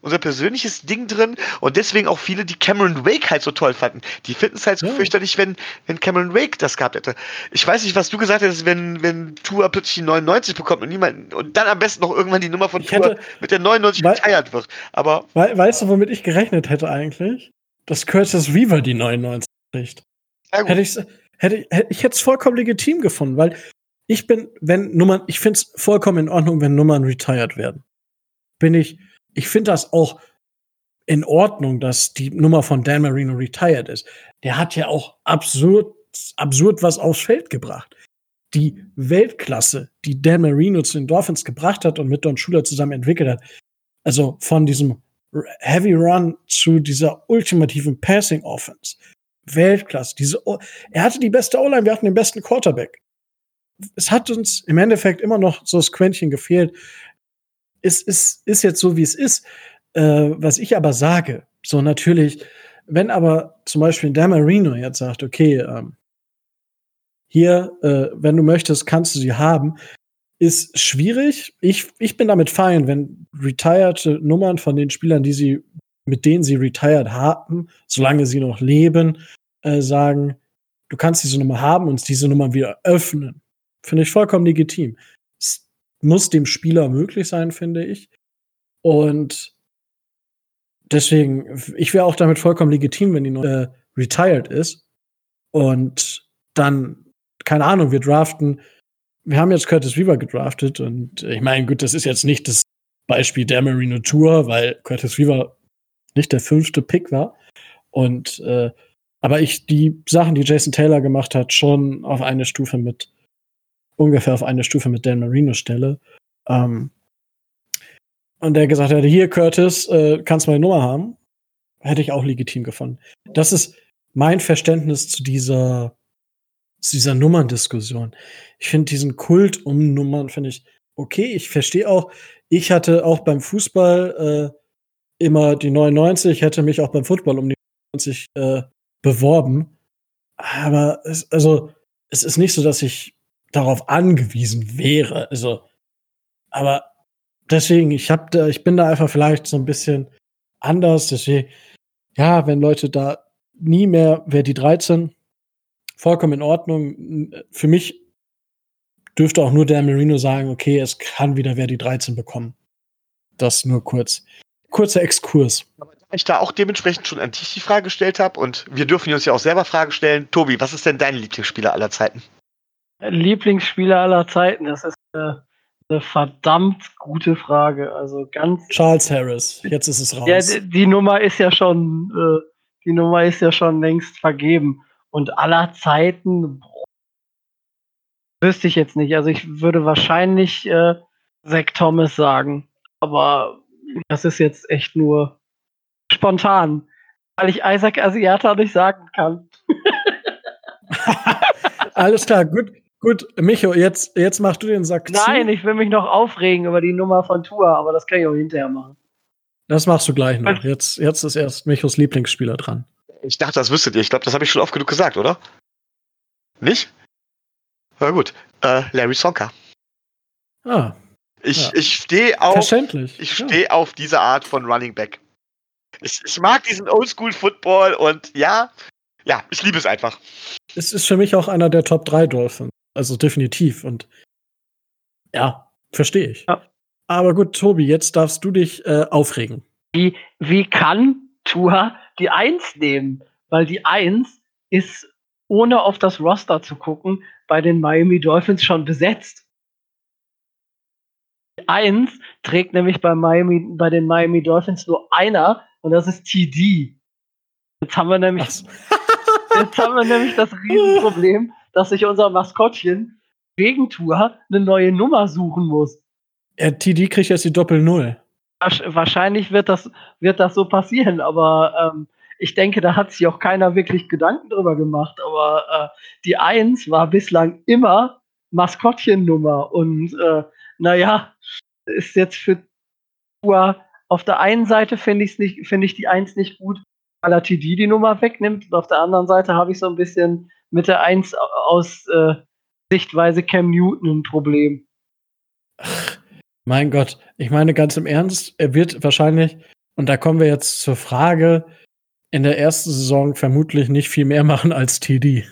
unser persönliches Ding drin und deswegen auch viele, die Cameron Wake halt so toll fanden. Die finden es halt so Ja. fürchterlich, wenn, wenn Cameron Wake das gehabt hätte. Ich weiß nicht, was du gesagt hättest, wenn, wenn Tua plötzlich die 99 bekommt und niemand, und dann am besten noch irgendwann die Nummer von Ich Tua hätte- mit der 99 Weil- geteilt wird. Aber We weißt du, womit ich gerechnet hätte eigentlich? Dass Curtis Weaver die 99 kriegt. ja. Hätte ich's, hätte, hätte ich hätte es vollkommen legitim gefunden, weil ich bin, wenn Nummern, ich finde es vollkommen in Ordnung, wenn Nummern retired werden. Bin ich, ich finde das auch in Ordnung, dass die Nummer von Dan Marino retired ist. Der hat ja auch absurd, absurd was aufs Feld gebracht. Die Weltklasse, die Dan Marino zu den Dolphins gebracht hat und mit Don Schuler zusammen entwickelt hat. Also von diesem Heavy Run zu dieser ultimativen Passing Offense. Weltklasse. Diese, O- er hatte die beste O-Line, wir hatten den besten Quarterback. Es hat uns im Endeffekt immer noch so das Quäntchen gefehlt. Es ist, ist jetzt so, wie es ist. Äh, was ich aber sage, so natürlich, wenn aber zum Beispiel Dan Marino jetzt sagt, okay, ähm, hier, äh, wenn du möchtest, kannst du sie haben, ist schwierig. Ich, ich bin damit fein, wenn retired Nummern von den Spielern, die sie, mit denen sie retired haben, solange sie noch leben, äh, sagen, du kannst diese Nummer haben und diese Nummer wieder öffnen. Finde ich vollkommen legitim. Es muss dem Spieler möglich sein, finde ich. Und deswegen, ich wäre auch damit vollkommen legitim, wenn die äh, retired ist. Und dann, keine Ahnung, wir draften wir haben jetzt Curtis Weaver gedraftet und ich meine, gut, das ist jetzt nicht das Beispiel der Marino Tour, weil Curtis Weaver nicht der fünfte Pick war. Und äh, aber ich die Sachen, die Jason Taylor gemacht hat, schon auf eine Stufe mit ungefähr auf eine Stufe mit Dan Marino stelle. Ähm, und der gesagt hat, hier Curtis, äh, kannst meine Nummer haben, hätte ich auch legitim gefunden. Das ist mein Verständnis zu dieser zu dieser Nummerndiskussion. Ich finde diesen Kult um Nummern, finde ich okay. Ich verstehe auch, ich hatte auch beim Fußball äh, immer die 99, hätte mich auch beim Football um die 90 äh, beworben. Aber es, also, es ist nicht so, dass ich darauf angewiesen wäre. Also, aber deswegen, ich hab da, ich bin da einfach vielleicht so ein bisschen anders. Deswegen, ja, wenn Leute da nie mehr, wer die 13, vollkommen in Ordnung. Für mich dürfte auch nur der Marino sagen, okay, es kann wieder wer die 13 bekommen. Das nur kurz. Kurzer Exkurs. Aber da ich da auch dementsprechend schon an dich die Frage gestellt habe und wir dürfen uns ja auch selber Fragen stellen. Tobi, was ist denn dein Lieblingsspieler aller Zeiten? Lieblingsspieler aller Zeiten, das ist äh, eine verdammt gute Frage. Also ganz. Charles Harris, jetzt ist es raus. Ja, die, die Nummer ist ja schon, äh, die Nummer ist ja schon längst vergeben und aller Zeiten boah, wüsste ich jetzt nicht. Also ich würde wahrscheinlich äh, Zach Thomas sagen, aber das ist jetzt echt nur spontan, weil ich Isaac Asiata nicht sagen kann. Alles klar, gut. Gut, Micho, jetzt, jetzt machst du den Sack Nein, zu. ich will mich noch aufregen über die Nummer von Tua, aber das kann ich auch hinterher machen. Das machst du gleich noch. Jetzt, jetzt ist erst Michos Lieblingsspieler dran. Ich dachte, das wüsstet ihr. Ich glaube, das habe ich schon oft genug gesagt, oder? Nicht? Na gut. Äh, Larry Sonka. Ah. Ich, ja. ich stehe auf, Verständlich. ich stehe ja. auf diese Art von Running Back. Ich, ich mag diesen Oldschool Football und ja, ja, ich liebe es einfach. Es ist für mich auch einer der Top 3 Dolphins. Also definitiv. Und ja, verstehe ich. Ja. Aber gut, Tobi, jetzt darfst du dich äh, aufregen. Wie, wie kann Tua die Eins nehmen, weil die Eins ist, ohne auf das Roster zu gucken, bei den Miami Dolphins schon besetzt. Die Eins trägt nämlich bei, Miami, bei den Miami Dolphins nur einer und das ist TD. Jetzt haben wir nämlich, jetzt haben wir nämlich das Riesenproblem, dass sich unser Maskottchen wegen Tour eine neue Nummer suchen muss. Ja, TD kriegt jetzt die Doppel-Null wahrscheinlich wird das, wird das so passieren, aber ähm, ich denke, da hat sich auch keiner wirklich Gedanken drüber gemacht. Aber äh, die Eins war bislang immer Maskottchennummer und äh, naja, ist jetzt für Tua auf der einen Seite finde finde ich die Eins nicht gut, weil er TD die Nummer wegnimmt. Und auf der anderen Seite habe ich so ein bisschen mit der Eins aus äh, Sichtweise Cam Newton ein Problem. Mein Gott, ich meine ganz im Ernst, er wird wahrscheinlich, und da kommen wir jetzt zur Frage, in der ersten Saison vermutlich nicht viel mehr machen als TD.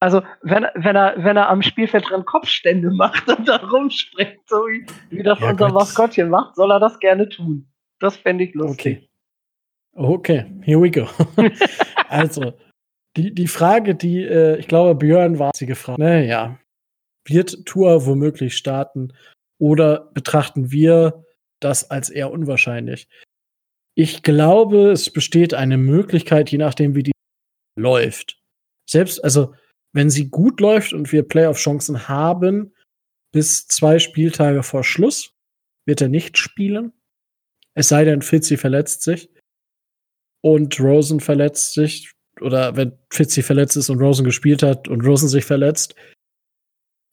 Also, wenn, wenn, er, wenn er am Spielfeld dran Kopfstände macht und da rumspringt, so wie, wie das ja, unser Gott. Maskottchen macht, soll er das gerne tun. Das fände ich lustig. Okay. okay, here we go. also, die, die Frage, die, äh, ich glaube, Björn war sie gefragt. Naja, wird Tour womöglich starten oder betrachten wir das als eher unwahrscheinlich? Ich glaube, es besteht eine Möglichkeit, je nachdem, wie die läuft. Selbst, also, wenn sie gut läuft und wir Playoff-Chancen haben, bis zwei Spieltage vor Schluss, wird er nicht spielen. Es sei denn, Fitzy verletzt sich und Rosen verletzt sich. Oder wenn Fitzy verletzt ist und Rosen gespielt hat und Rosen sich verletzt,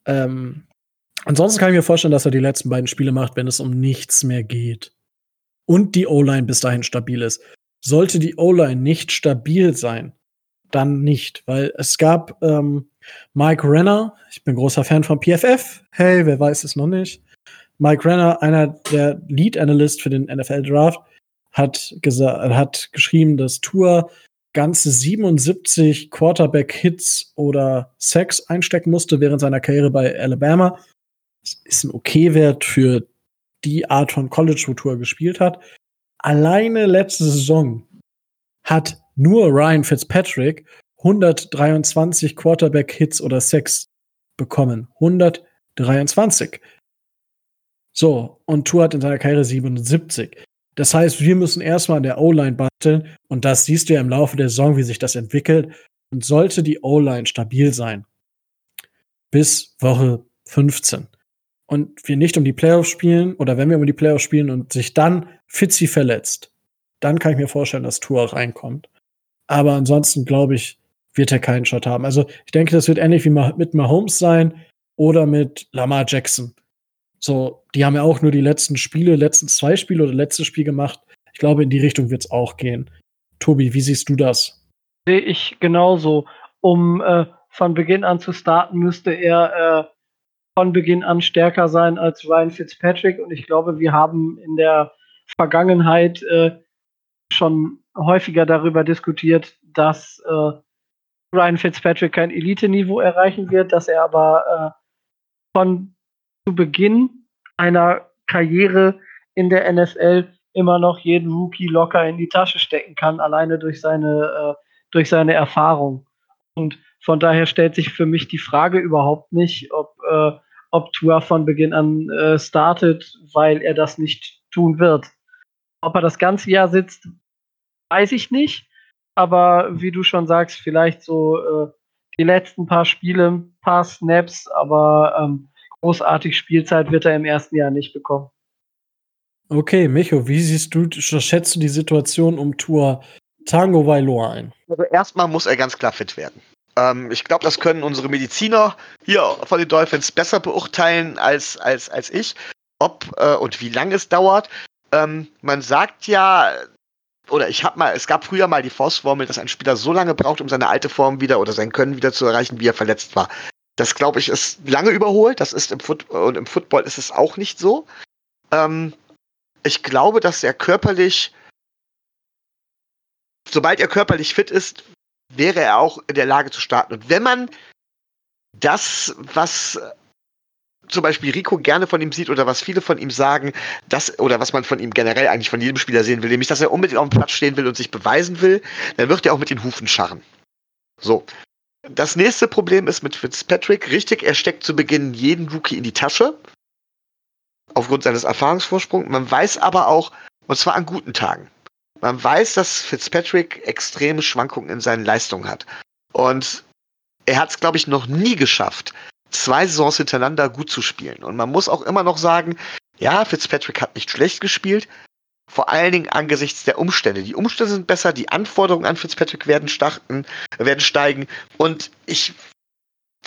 ähm, ansonsten kann ich mir vorstellen, dass er die letzten beiden Spiele macht, wenn es um nichts mehr geht. Und die O-Line bis dahin stabil ist. Sollte die O-Line nicht stabil sein, dann nicht, weil es gab ähm, Mike Renner, ich bin großer Fan von PFF. Hey, wer weiß es noch nicht? Mike Renner, einer der Lead Analyst für den NFL Draft, hat hat geschrieben, dass Tour ganze 77 Quarterback-Hits oder Sacks einstecken musste während seiner Karriere bei Alabama. Das ist ein Okay-Wert für die Art von College, wo Tour gespielt hat. Alleine letzte Saison hat nur Ryan Fitzpatrick 123 Quarterback-Hits oder Sacks bekommen. 123. So, und Tour hat in seiner Karriere 77. Das heißt, wir müssen erstmal an der O-Line basteln und das siehst du ja im Laufe der Saison, wie sich das entwickelt. Und sollte die O-Line stabil sein bis Woche 15 und wir nicht um die Playoffs spielen oder wenn wir um die Playoffs spielen und sich dann Fitzy verletzt, dann kann ich mir vorstellen, dass Tour reinkommt. Aber ansonsten glaube ich, wird er keinen Shot haben. Also ich denke, das wird ähnlich wie mit Mahomes sein oder mit Lamar Jackson. So, die haben ja auch nur die letzten Spiele, letzten zwei Spiele oder letztes Spiel gemacht. Ich glaube, in die Richtung wird es auch gehen. Tobi, wie siehst du das? Sehe ich genauso. Um äh, von Beginn an zu starten, müsste er äh, von Beginn an stärker sein als Ryan Fitzpatrick. Und ich glaube, wir haben in der Vergangenheit äh, schon häufiger darüber diskutiert, dass äh, Ryan Fitzpatrick kein Elite-Niveau erreichen wird, dass er aber äh, von zu Beginn einer Karriere in der NFL immer noch jeden Rookie locker in die Tasche stecken kann, alleine durch seine, äh, durch seine Erfahrung. Und von daher stellt sich für mich die Frage überhaupt nicht, ob, äh, ob Tua von Beginn an äh, startet, weil er das nicht tun wird. Ob er das ganze Jahr sitzt, weiß ich nicht. Aber wie du schon sagst, vielleicht so äh, die letzten paar Spiele, paar Snaps, aber ähm, großartig Spielzeit wird er im ersten Jahr nicht bekommen. Okay, Micho, wie siehst du, schätzt du die Situation um Tour Tango Vailoa ein? Also erstmal muss er ganz klar fit werden. Ähm, ich glaube, das können unsere Mediziner hier von den Dolphins besser beurteilen als, als, als ich, ob äh, und wie lange es dauert. Ähm, man sagt ja, oder ich habe mal, es gab früher mal die Faustformel, dass ein Spieler so lange braucht, um seine alte Form wieder oder sein Können wieder zu erreichen, wie er verletzt war. Das glaube ich ist lange überholt. Das ist im Foot und im Football ist es auch nicht so. Ähm, ich glaube, dass er körperlich, sobald er körperlich fit ist, wäre er auch in der Lage zu starten. Und wenn man das, was zum Beispiel Rico gerne von ihm sieht oder was viele von ihm sagen, dass, oder was man von ihm generell eigentlich von jedem Spieler sehen will, nämlich, dass er unbedingt auf dem Platz stehen will und sich beweisen will, dann wird er auch mit den Hufen scharren. So. Das nächste Problem ist mit Fitzpatrick, richtig, er steckt zu Beginn jeden Rookie in die Tasche. Aufgrund seines Erfahrungsvorsprungs. Man weiß aber auch, und zwar an guten Tagen. Man weiß, dass Fitzpatrick extreme Schwankungen in seinen Leistungen hat. Und er hat es, glaube ich, noch nie geschafft, zwei Saisons hintereinander gut zu spielen. Und man muss auch immer noch sagen, ja, Fitzpatrick hat nicht schlecht gespielt, vor allen Dingen angesichts der Umstände. Die Umstände sind besser, die Anforderungen an Fitzpatrick werden, starten, werden steigen. Und ich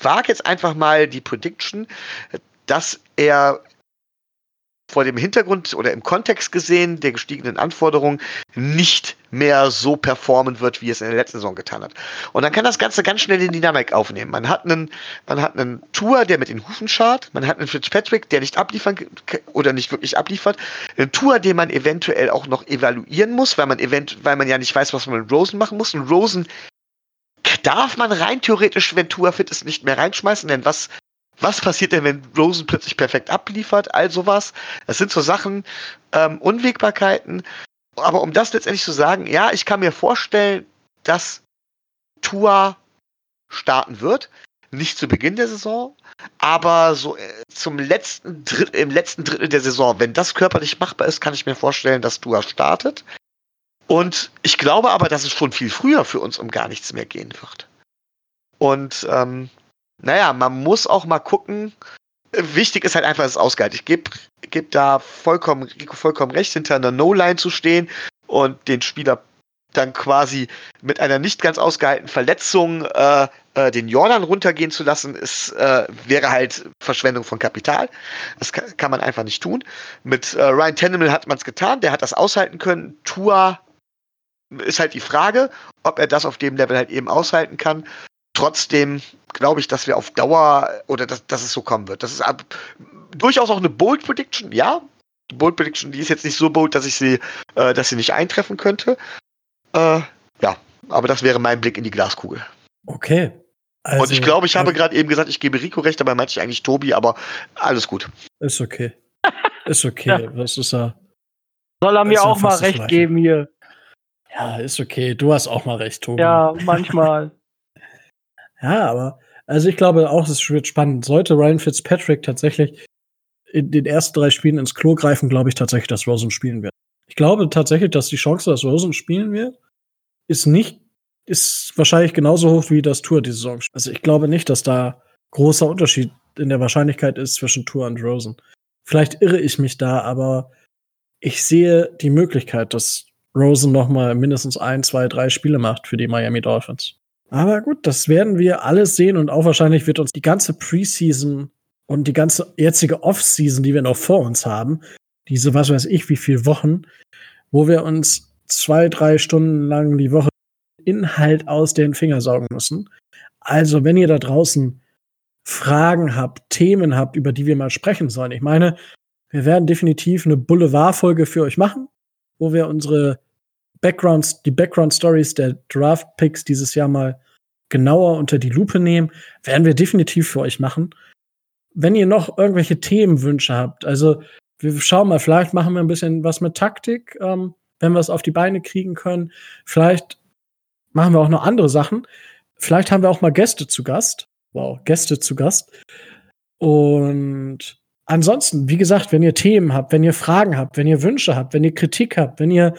wage jetzt einfach mal die Prediction, dass er vor dem Hintergrund oder im Kontext gesehen der gestiegenen Anforderungen nicht mehr so performen wird, wie es in der letzten Saison getan hat. Und dann kann das Ganze ganz schnell in Dynamik aufnehmen. Man hat einen, man hat einen Tour, der mit den Hufen schart, man hat einen Fitzpatrick, der nicht abliefern oder nicht wirklich abliefert, einen Tour, den man eventuell auch noch evaluieren muss, weil man event, weil man ja nicht weiß, was man mit Rosen machen muss. Und Rosen darf man rein theoretisch, wenn Tour fit ist, nicht mehr reinschmeißen, denn was was passiert denn, wenn Rosen plötzlich perfekt abliefert, all sowas. Das sind so Sachen, ähm, Unwägbarkeiten. Aber um das letztendlich zu sagen, ja, ich kann mir vorstellen, dass Tua starten wird. Nicht zu Beginn der Saison, aber so äh, zum letzten Dritt, im letzten Drittel der Saison. Wenn das körperlich machbar ist, kann ich mir vorstellen, dass Tua startet. Und ich glaube aber, dass es schon viel früher für uns um gar nichts mehr gehen wird. Und ähm, naja, man muss auch mal gucken. Wichtig ist halt einfach das Ausgleich. Ich gebe geb da vollkommen, vollkommen recht, hinter einer No-Line zu stehen und den Spieler dann quasi mit einer nicht ganz ausgehaltenen Verletzung äh, äh, den Jordan runtergehen zu lassen, ist, äh, wäre halt Verschwendung von Kapital. Das kann, kann man einfach nicht tun. Mit äh, Ryan Tannehill hat man es getan, der hat das aushalten können. Tua ist halt die Frage, ob er das auf dem Level halt eben aushalten kann. Trotzdem glaube ich, dass wir auf Dauer oder dass, dass es so kommen wird. Das ist ab, durchaus auch eine Bold Prediction, ja. Die Bold Prediction, die ist jetzt nicht so bold, dass ich sie, äh, dass sie nicht eintreffen könnte. Äh, ja, aber das wäre mein Blick in die Glaskugel. Okay. Also, und ich glaube, ich habe gerade eben gesagt, ich gebe Rico recht, dabei meinte ich eigentlich Tobi, aber alles gut. Ist okay. Ist okay. ja. Das ist ja. Soll er mir auch mal recht Gleiche. geben hier. Ja, ist okay. Du hast auch mal recht, Tobi. Ja, manchmal. ja, aber also ich glaube auch, es wird spannend. Sollte Ryan Fitzpatrick tatsächlich in den ersten drei Spielen ins Klo greifen, glaube ich tatsächlich, dass Rosen spielen wird. Ich glaube tatsächlich, dass die Chance, dass Rosen spielen wird, ist nicht, ist wahrscheinlich genauso hoch wie das Tour die Saison. Also ich glaube nicht, dass da großer Unterschied in der Wahrscheinlichkeit ist zwischen Tour und Rosen. Vielleicht irre ich mich da, aber ich sehe die Möglichkeit, dass Rosen noch mal mindestens ein, zwei, drei Spiele macht für die Miami Dolphins. Aber gut, das werden wir alles sehen und auch wahrscheinlich wird uns die ganze Preseason und die ganze jetzige Offseason, die wir noch vor uns haben, diese was weiß ich wie viele Wochen, wo wir uns zwei, drei Stunden lang die Woche Inhalt aus den Fingern saugen müssen. Also, wenn ihr da draußen Fragen habt, Themen habt, über die wir mal sprechen sollen, ich meine, wir werden definitiv eine Boulevardfolge für euch machen, wo wir unsere Backgrounds, die Background Stories der Draft Picks dieses Jahr mal genauer unter die Lupe nehmen, werden wir definitiv für euch machen. Wenn ihr noch irgendwelche Themenwünsche habt, also wir schauen mal, vielleicht machen wir ein bisschen was mit Taktik, ähm, wenn wir es auf die Beine kriegen können. Vielleicht machen wir auch noch andere Sachen. Vielleicht haben wir auch mal Gäste zu Gast. Wow, Gäste zu Gast. Und ansonsten, wie gesagt, wenn ihr Themen habt, wenn ihr Fragen habt, wenn ihr Wünsche habt, wenn ihr Kritik habt, wenn ihr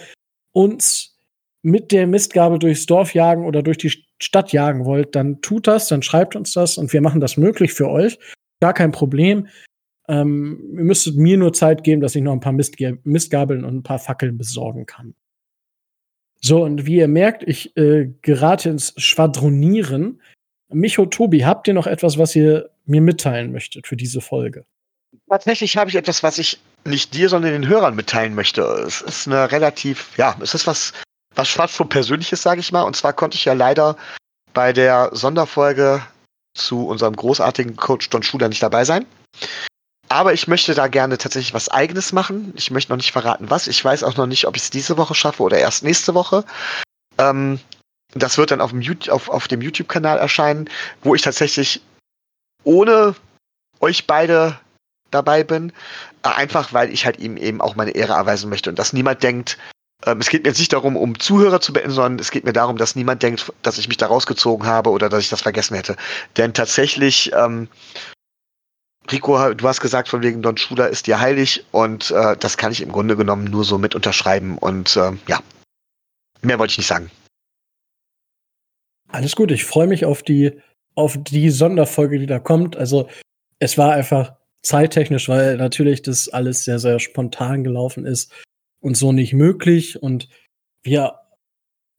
uns mit der Mistgabel durchs Dorf jagen oder durch die Stadt jagen wollt, dann tut das, dann schreibt uns das und wir machen das möglich für euch. Gar kein Problem. Ähm, ihr müsstet mir nur Zeit geben, dass ich noch ein paar Mistg Mistgabeln und ein paar Fackeln besorgen kann. So, und wie ihr merkt, ich äh, gerate ins Schwadronieren. Micho, Tobi, habt ihr noch etwas, was ihr mir mitteilen möchtet für diese Folge? Tatsächlich habe ich etwas, was ich nicht dir, sondern den Hörern mitteilen möchte. Es ist eine relativ, ja, es ist was, was fast schon Persönliches, sage ich mal. Und zwar konnte ich ja leider bei der Sonderfolge zu unserem großartigen Coach Don Schuler nicht dabei sein. Aber ich möchte da gerne tatsächlich was Eigenes machen. Ich möchte noch nicht verraten, was. Ich weiß auch noch nicht, ob ich es diese Woche schaffe oder erst nächste Woche. Ähm, das wird dann auf dem, auf, auf dem YouTube-Kanal erscheinen, wo ich tatsächlich ohne euch beide dabei bin. Äh, einfach, weil ich halt ihm eben auch meine Ehre erweisen möchte und dass niemand denkt, ähm, es geht mir jetzt nicht darum, um Zuhörer zu beenden, sondern es geht mir darum, dass niemand denkt, dass ich mich da rausgezogen habe oder dass ich das vergessen hätte. Denn tatsächlich, ähm, Rico, du hast gesagt, von wegen Don Schuler ist dir heilig und äh, das kann ich im Grunde genommen nur so mit unterschreiben und äh, ja, mehr wollte ich nicht sagen. Alles gut, ich freue mich auf die, auf die Sonderfolge, die da kommt. Also es war einfach zeittechnisch, weil natürlich das alles sehr, sehr spontan gelaufen ist und so nicht möglich. Und wir,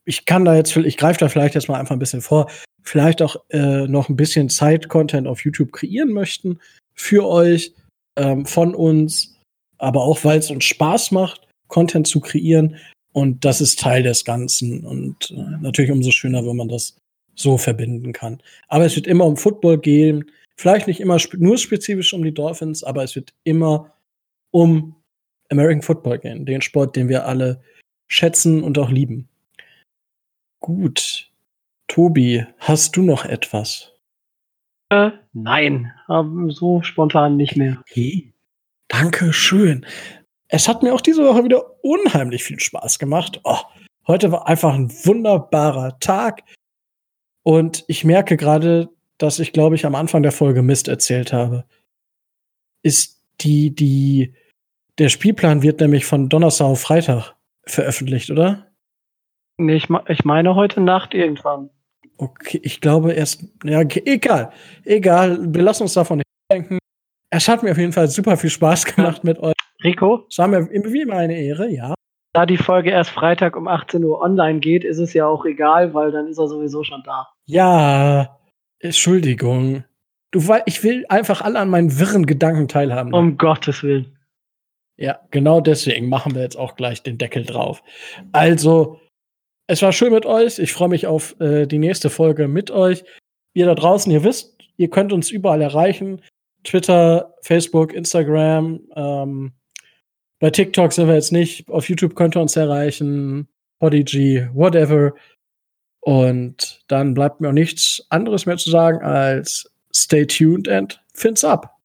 ich kann da jetzt, ich greife da vielleicht jetzt mal einfach ein bisschen vor, vielleicht auch äh, noch ein bisschen Zeit-Content auf YouTube kreieren möchten für euch, ähm, von uns, aber auch weil es uns Spaß macht, Content zu kreieren. Und das ist Teil des Ganzen. Und äh, natürlich umso schöner, wenn man das so verbinden kann. Aber es wird immer um Football gehen. Vielleicht nicht immer spe nur spezifisch um die Dolphins, aber es wird immer um American Football gehen, den Sport, den wir alle schätzen und auch lieben. Gut. Tobi, hast du noch etwas? Äh, nein, so spontan nicht mehr. Okay. Danke schön. Es hat mir auch diese Woche wieder unheimlich viel Spaß gemacht. Oh, heute war einfach ein wunderbarer Tag. Und ich merke gerade, dass ich, glaube ich, am Anfang der Folge Mist erzählt habe. Ist die, die, der Spielplan wird nämlich von Donnerstag auf Freitag veröffentlicht, oder? Nee, ich, ich meine heute Nacht irgendwann. Okay, ich glaube erst, ja, egal, egal, wir lassen uns davon nicht denken. Es hat mir auf jeden Fall super viel Spaß gemacht mit euch. Rico? Es war mir wie immer eine Ehre, ja. Da die Folge erst Freitag um 18 Uhr online geht, ist es ja auch egal, weil dann ist er sowieso schon da. Ja, Entschuldigung. Du, ich will einfach alle an meinen wirren Gedanken teilhaben. Um Gottes Willen. Ja, genau deswegen machen wir jetzt auch gleich den Deckel drauf. Also, es war schön mit euch. Ich freue mich auf äh, die nächste Folge mit euch. ihr da draußen, ihr wisst, ihr könnt uns überall erreichen. Twitter, Facebook, Instagram, ähm, bei TikTok sind wir jetzt nicht, auf YouTube könnt ihr uns erreichen, Podigy, whatever. Und dann bleibt mir auch nichts anderes mehr zu sagen als stay tuned and fins up.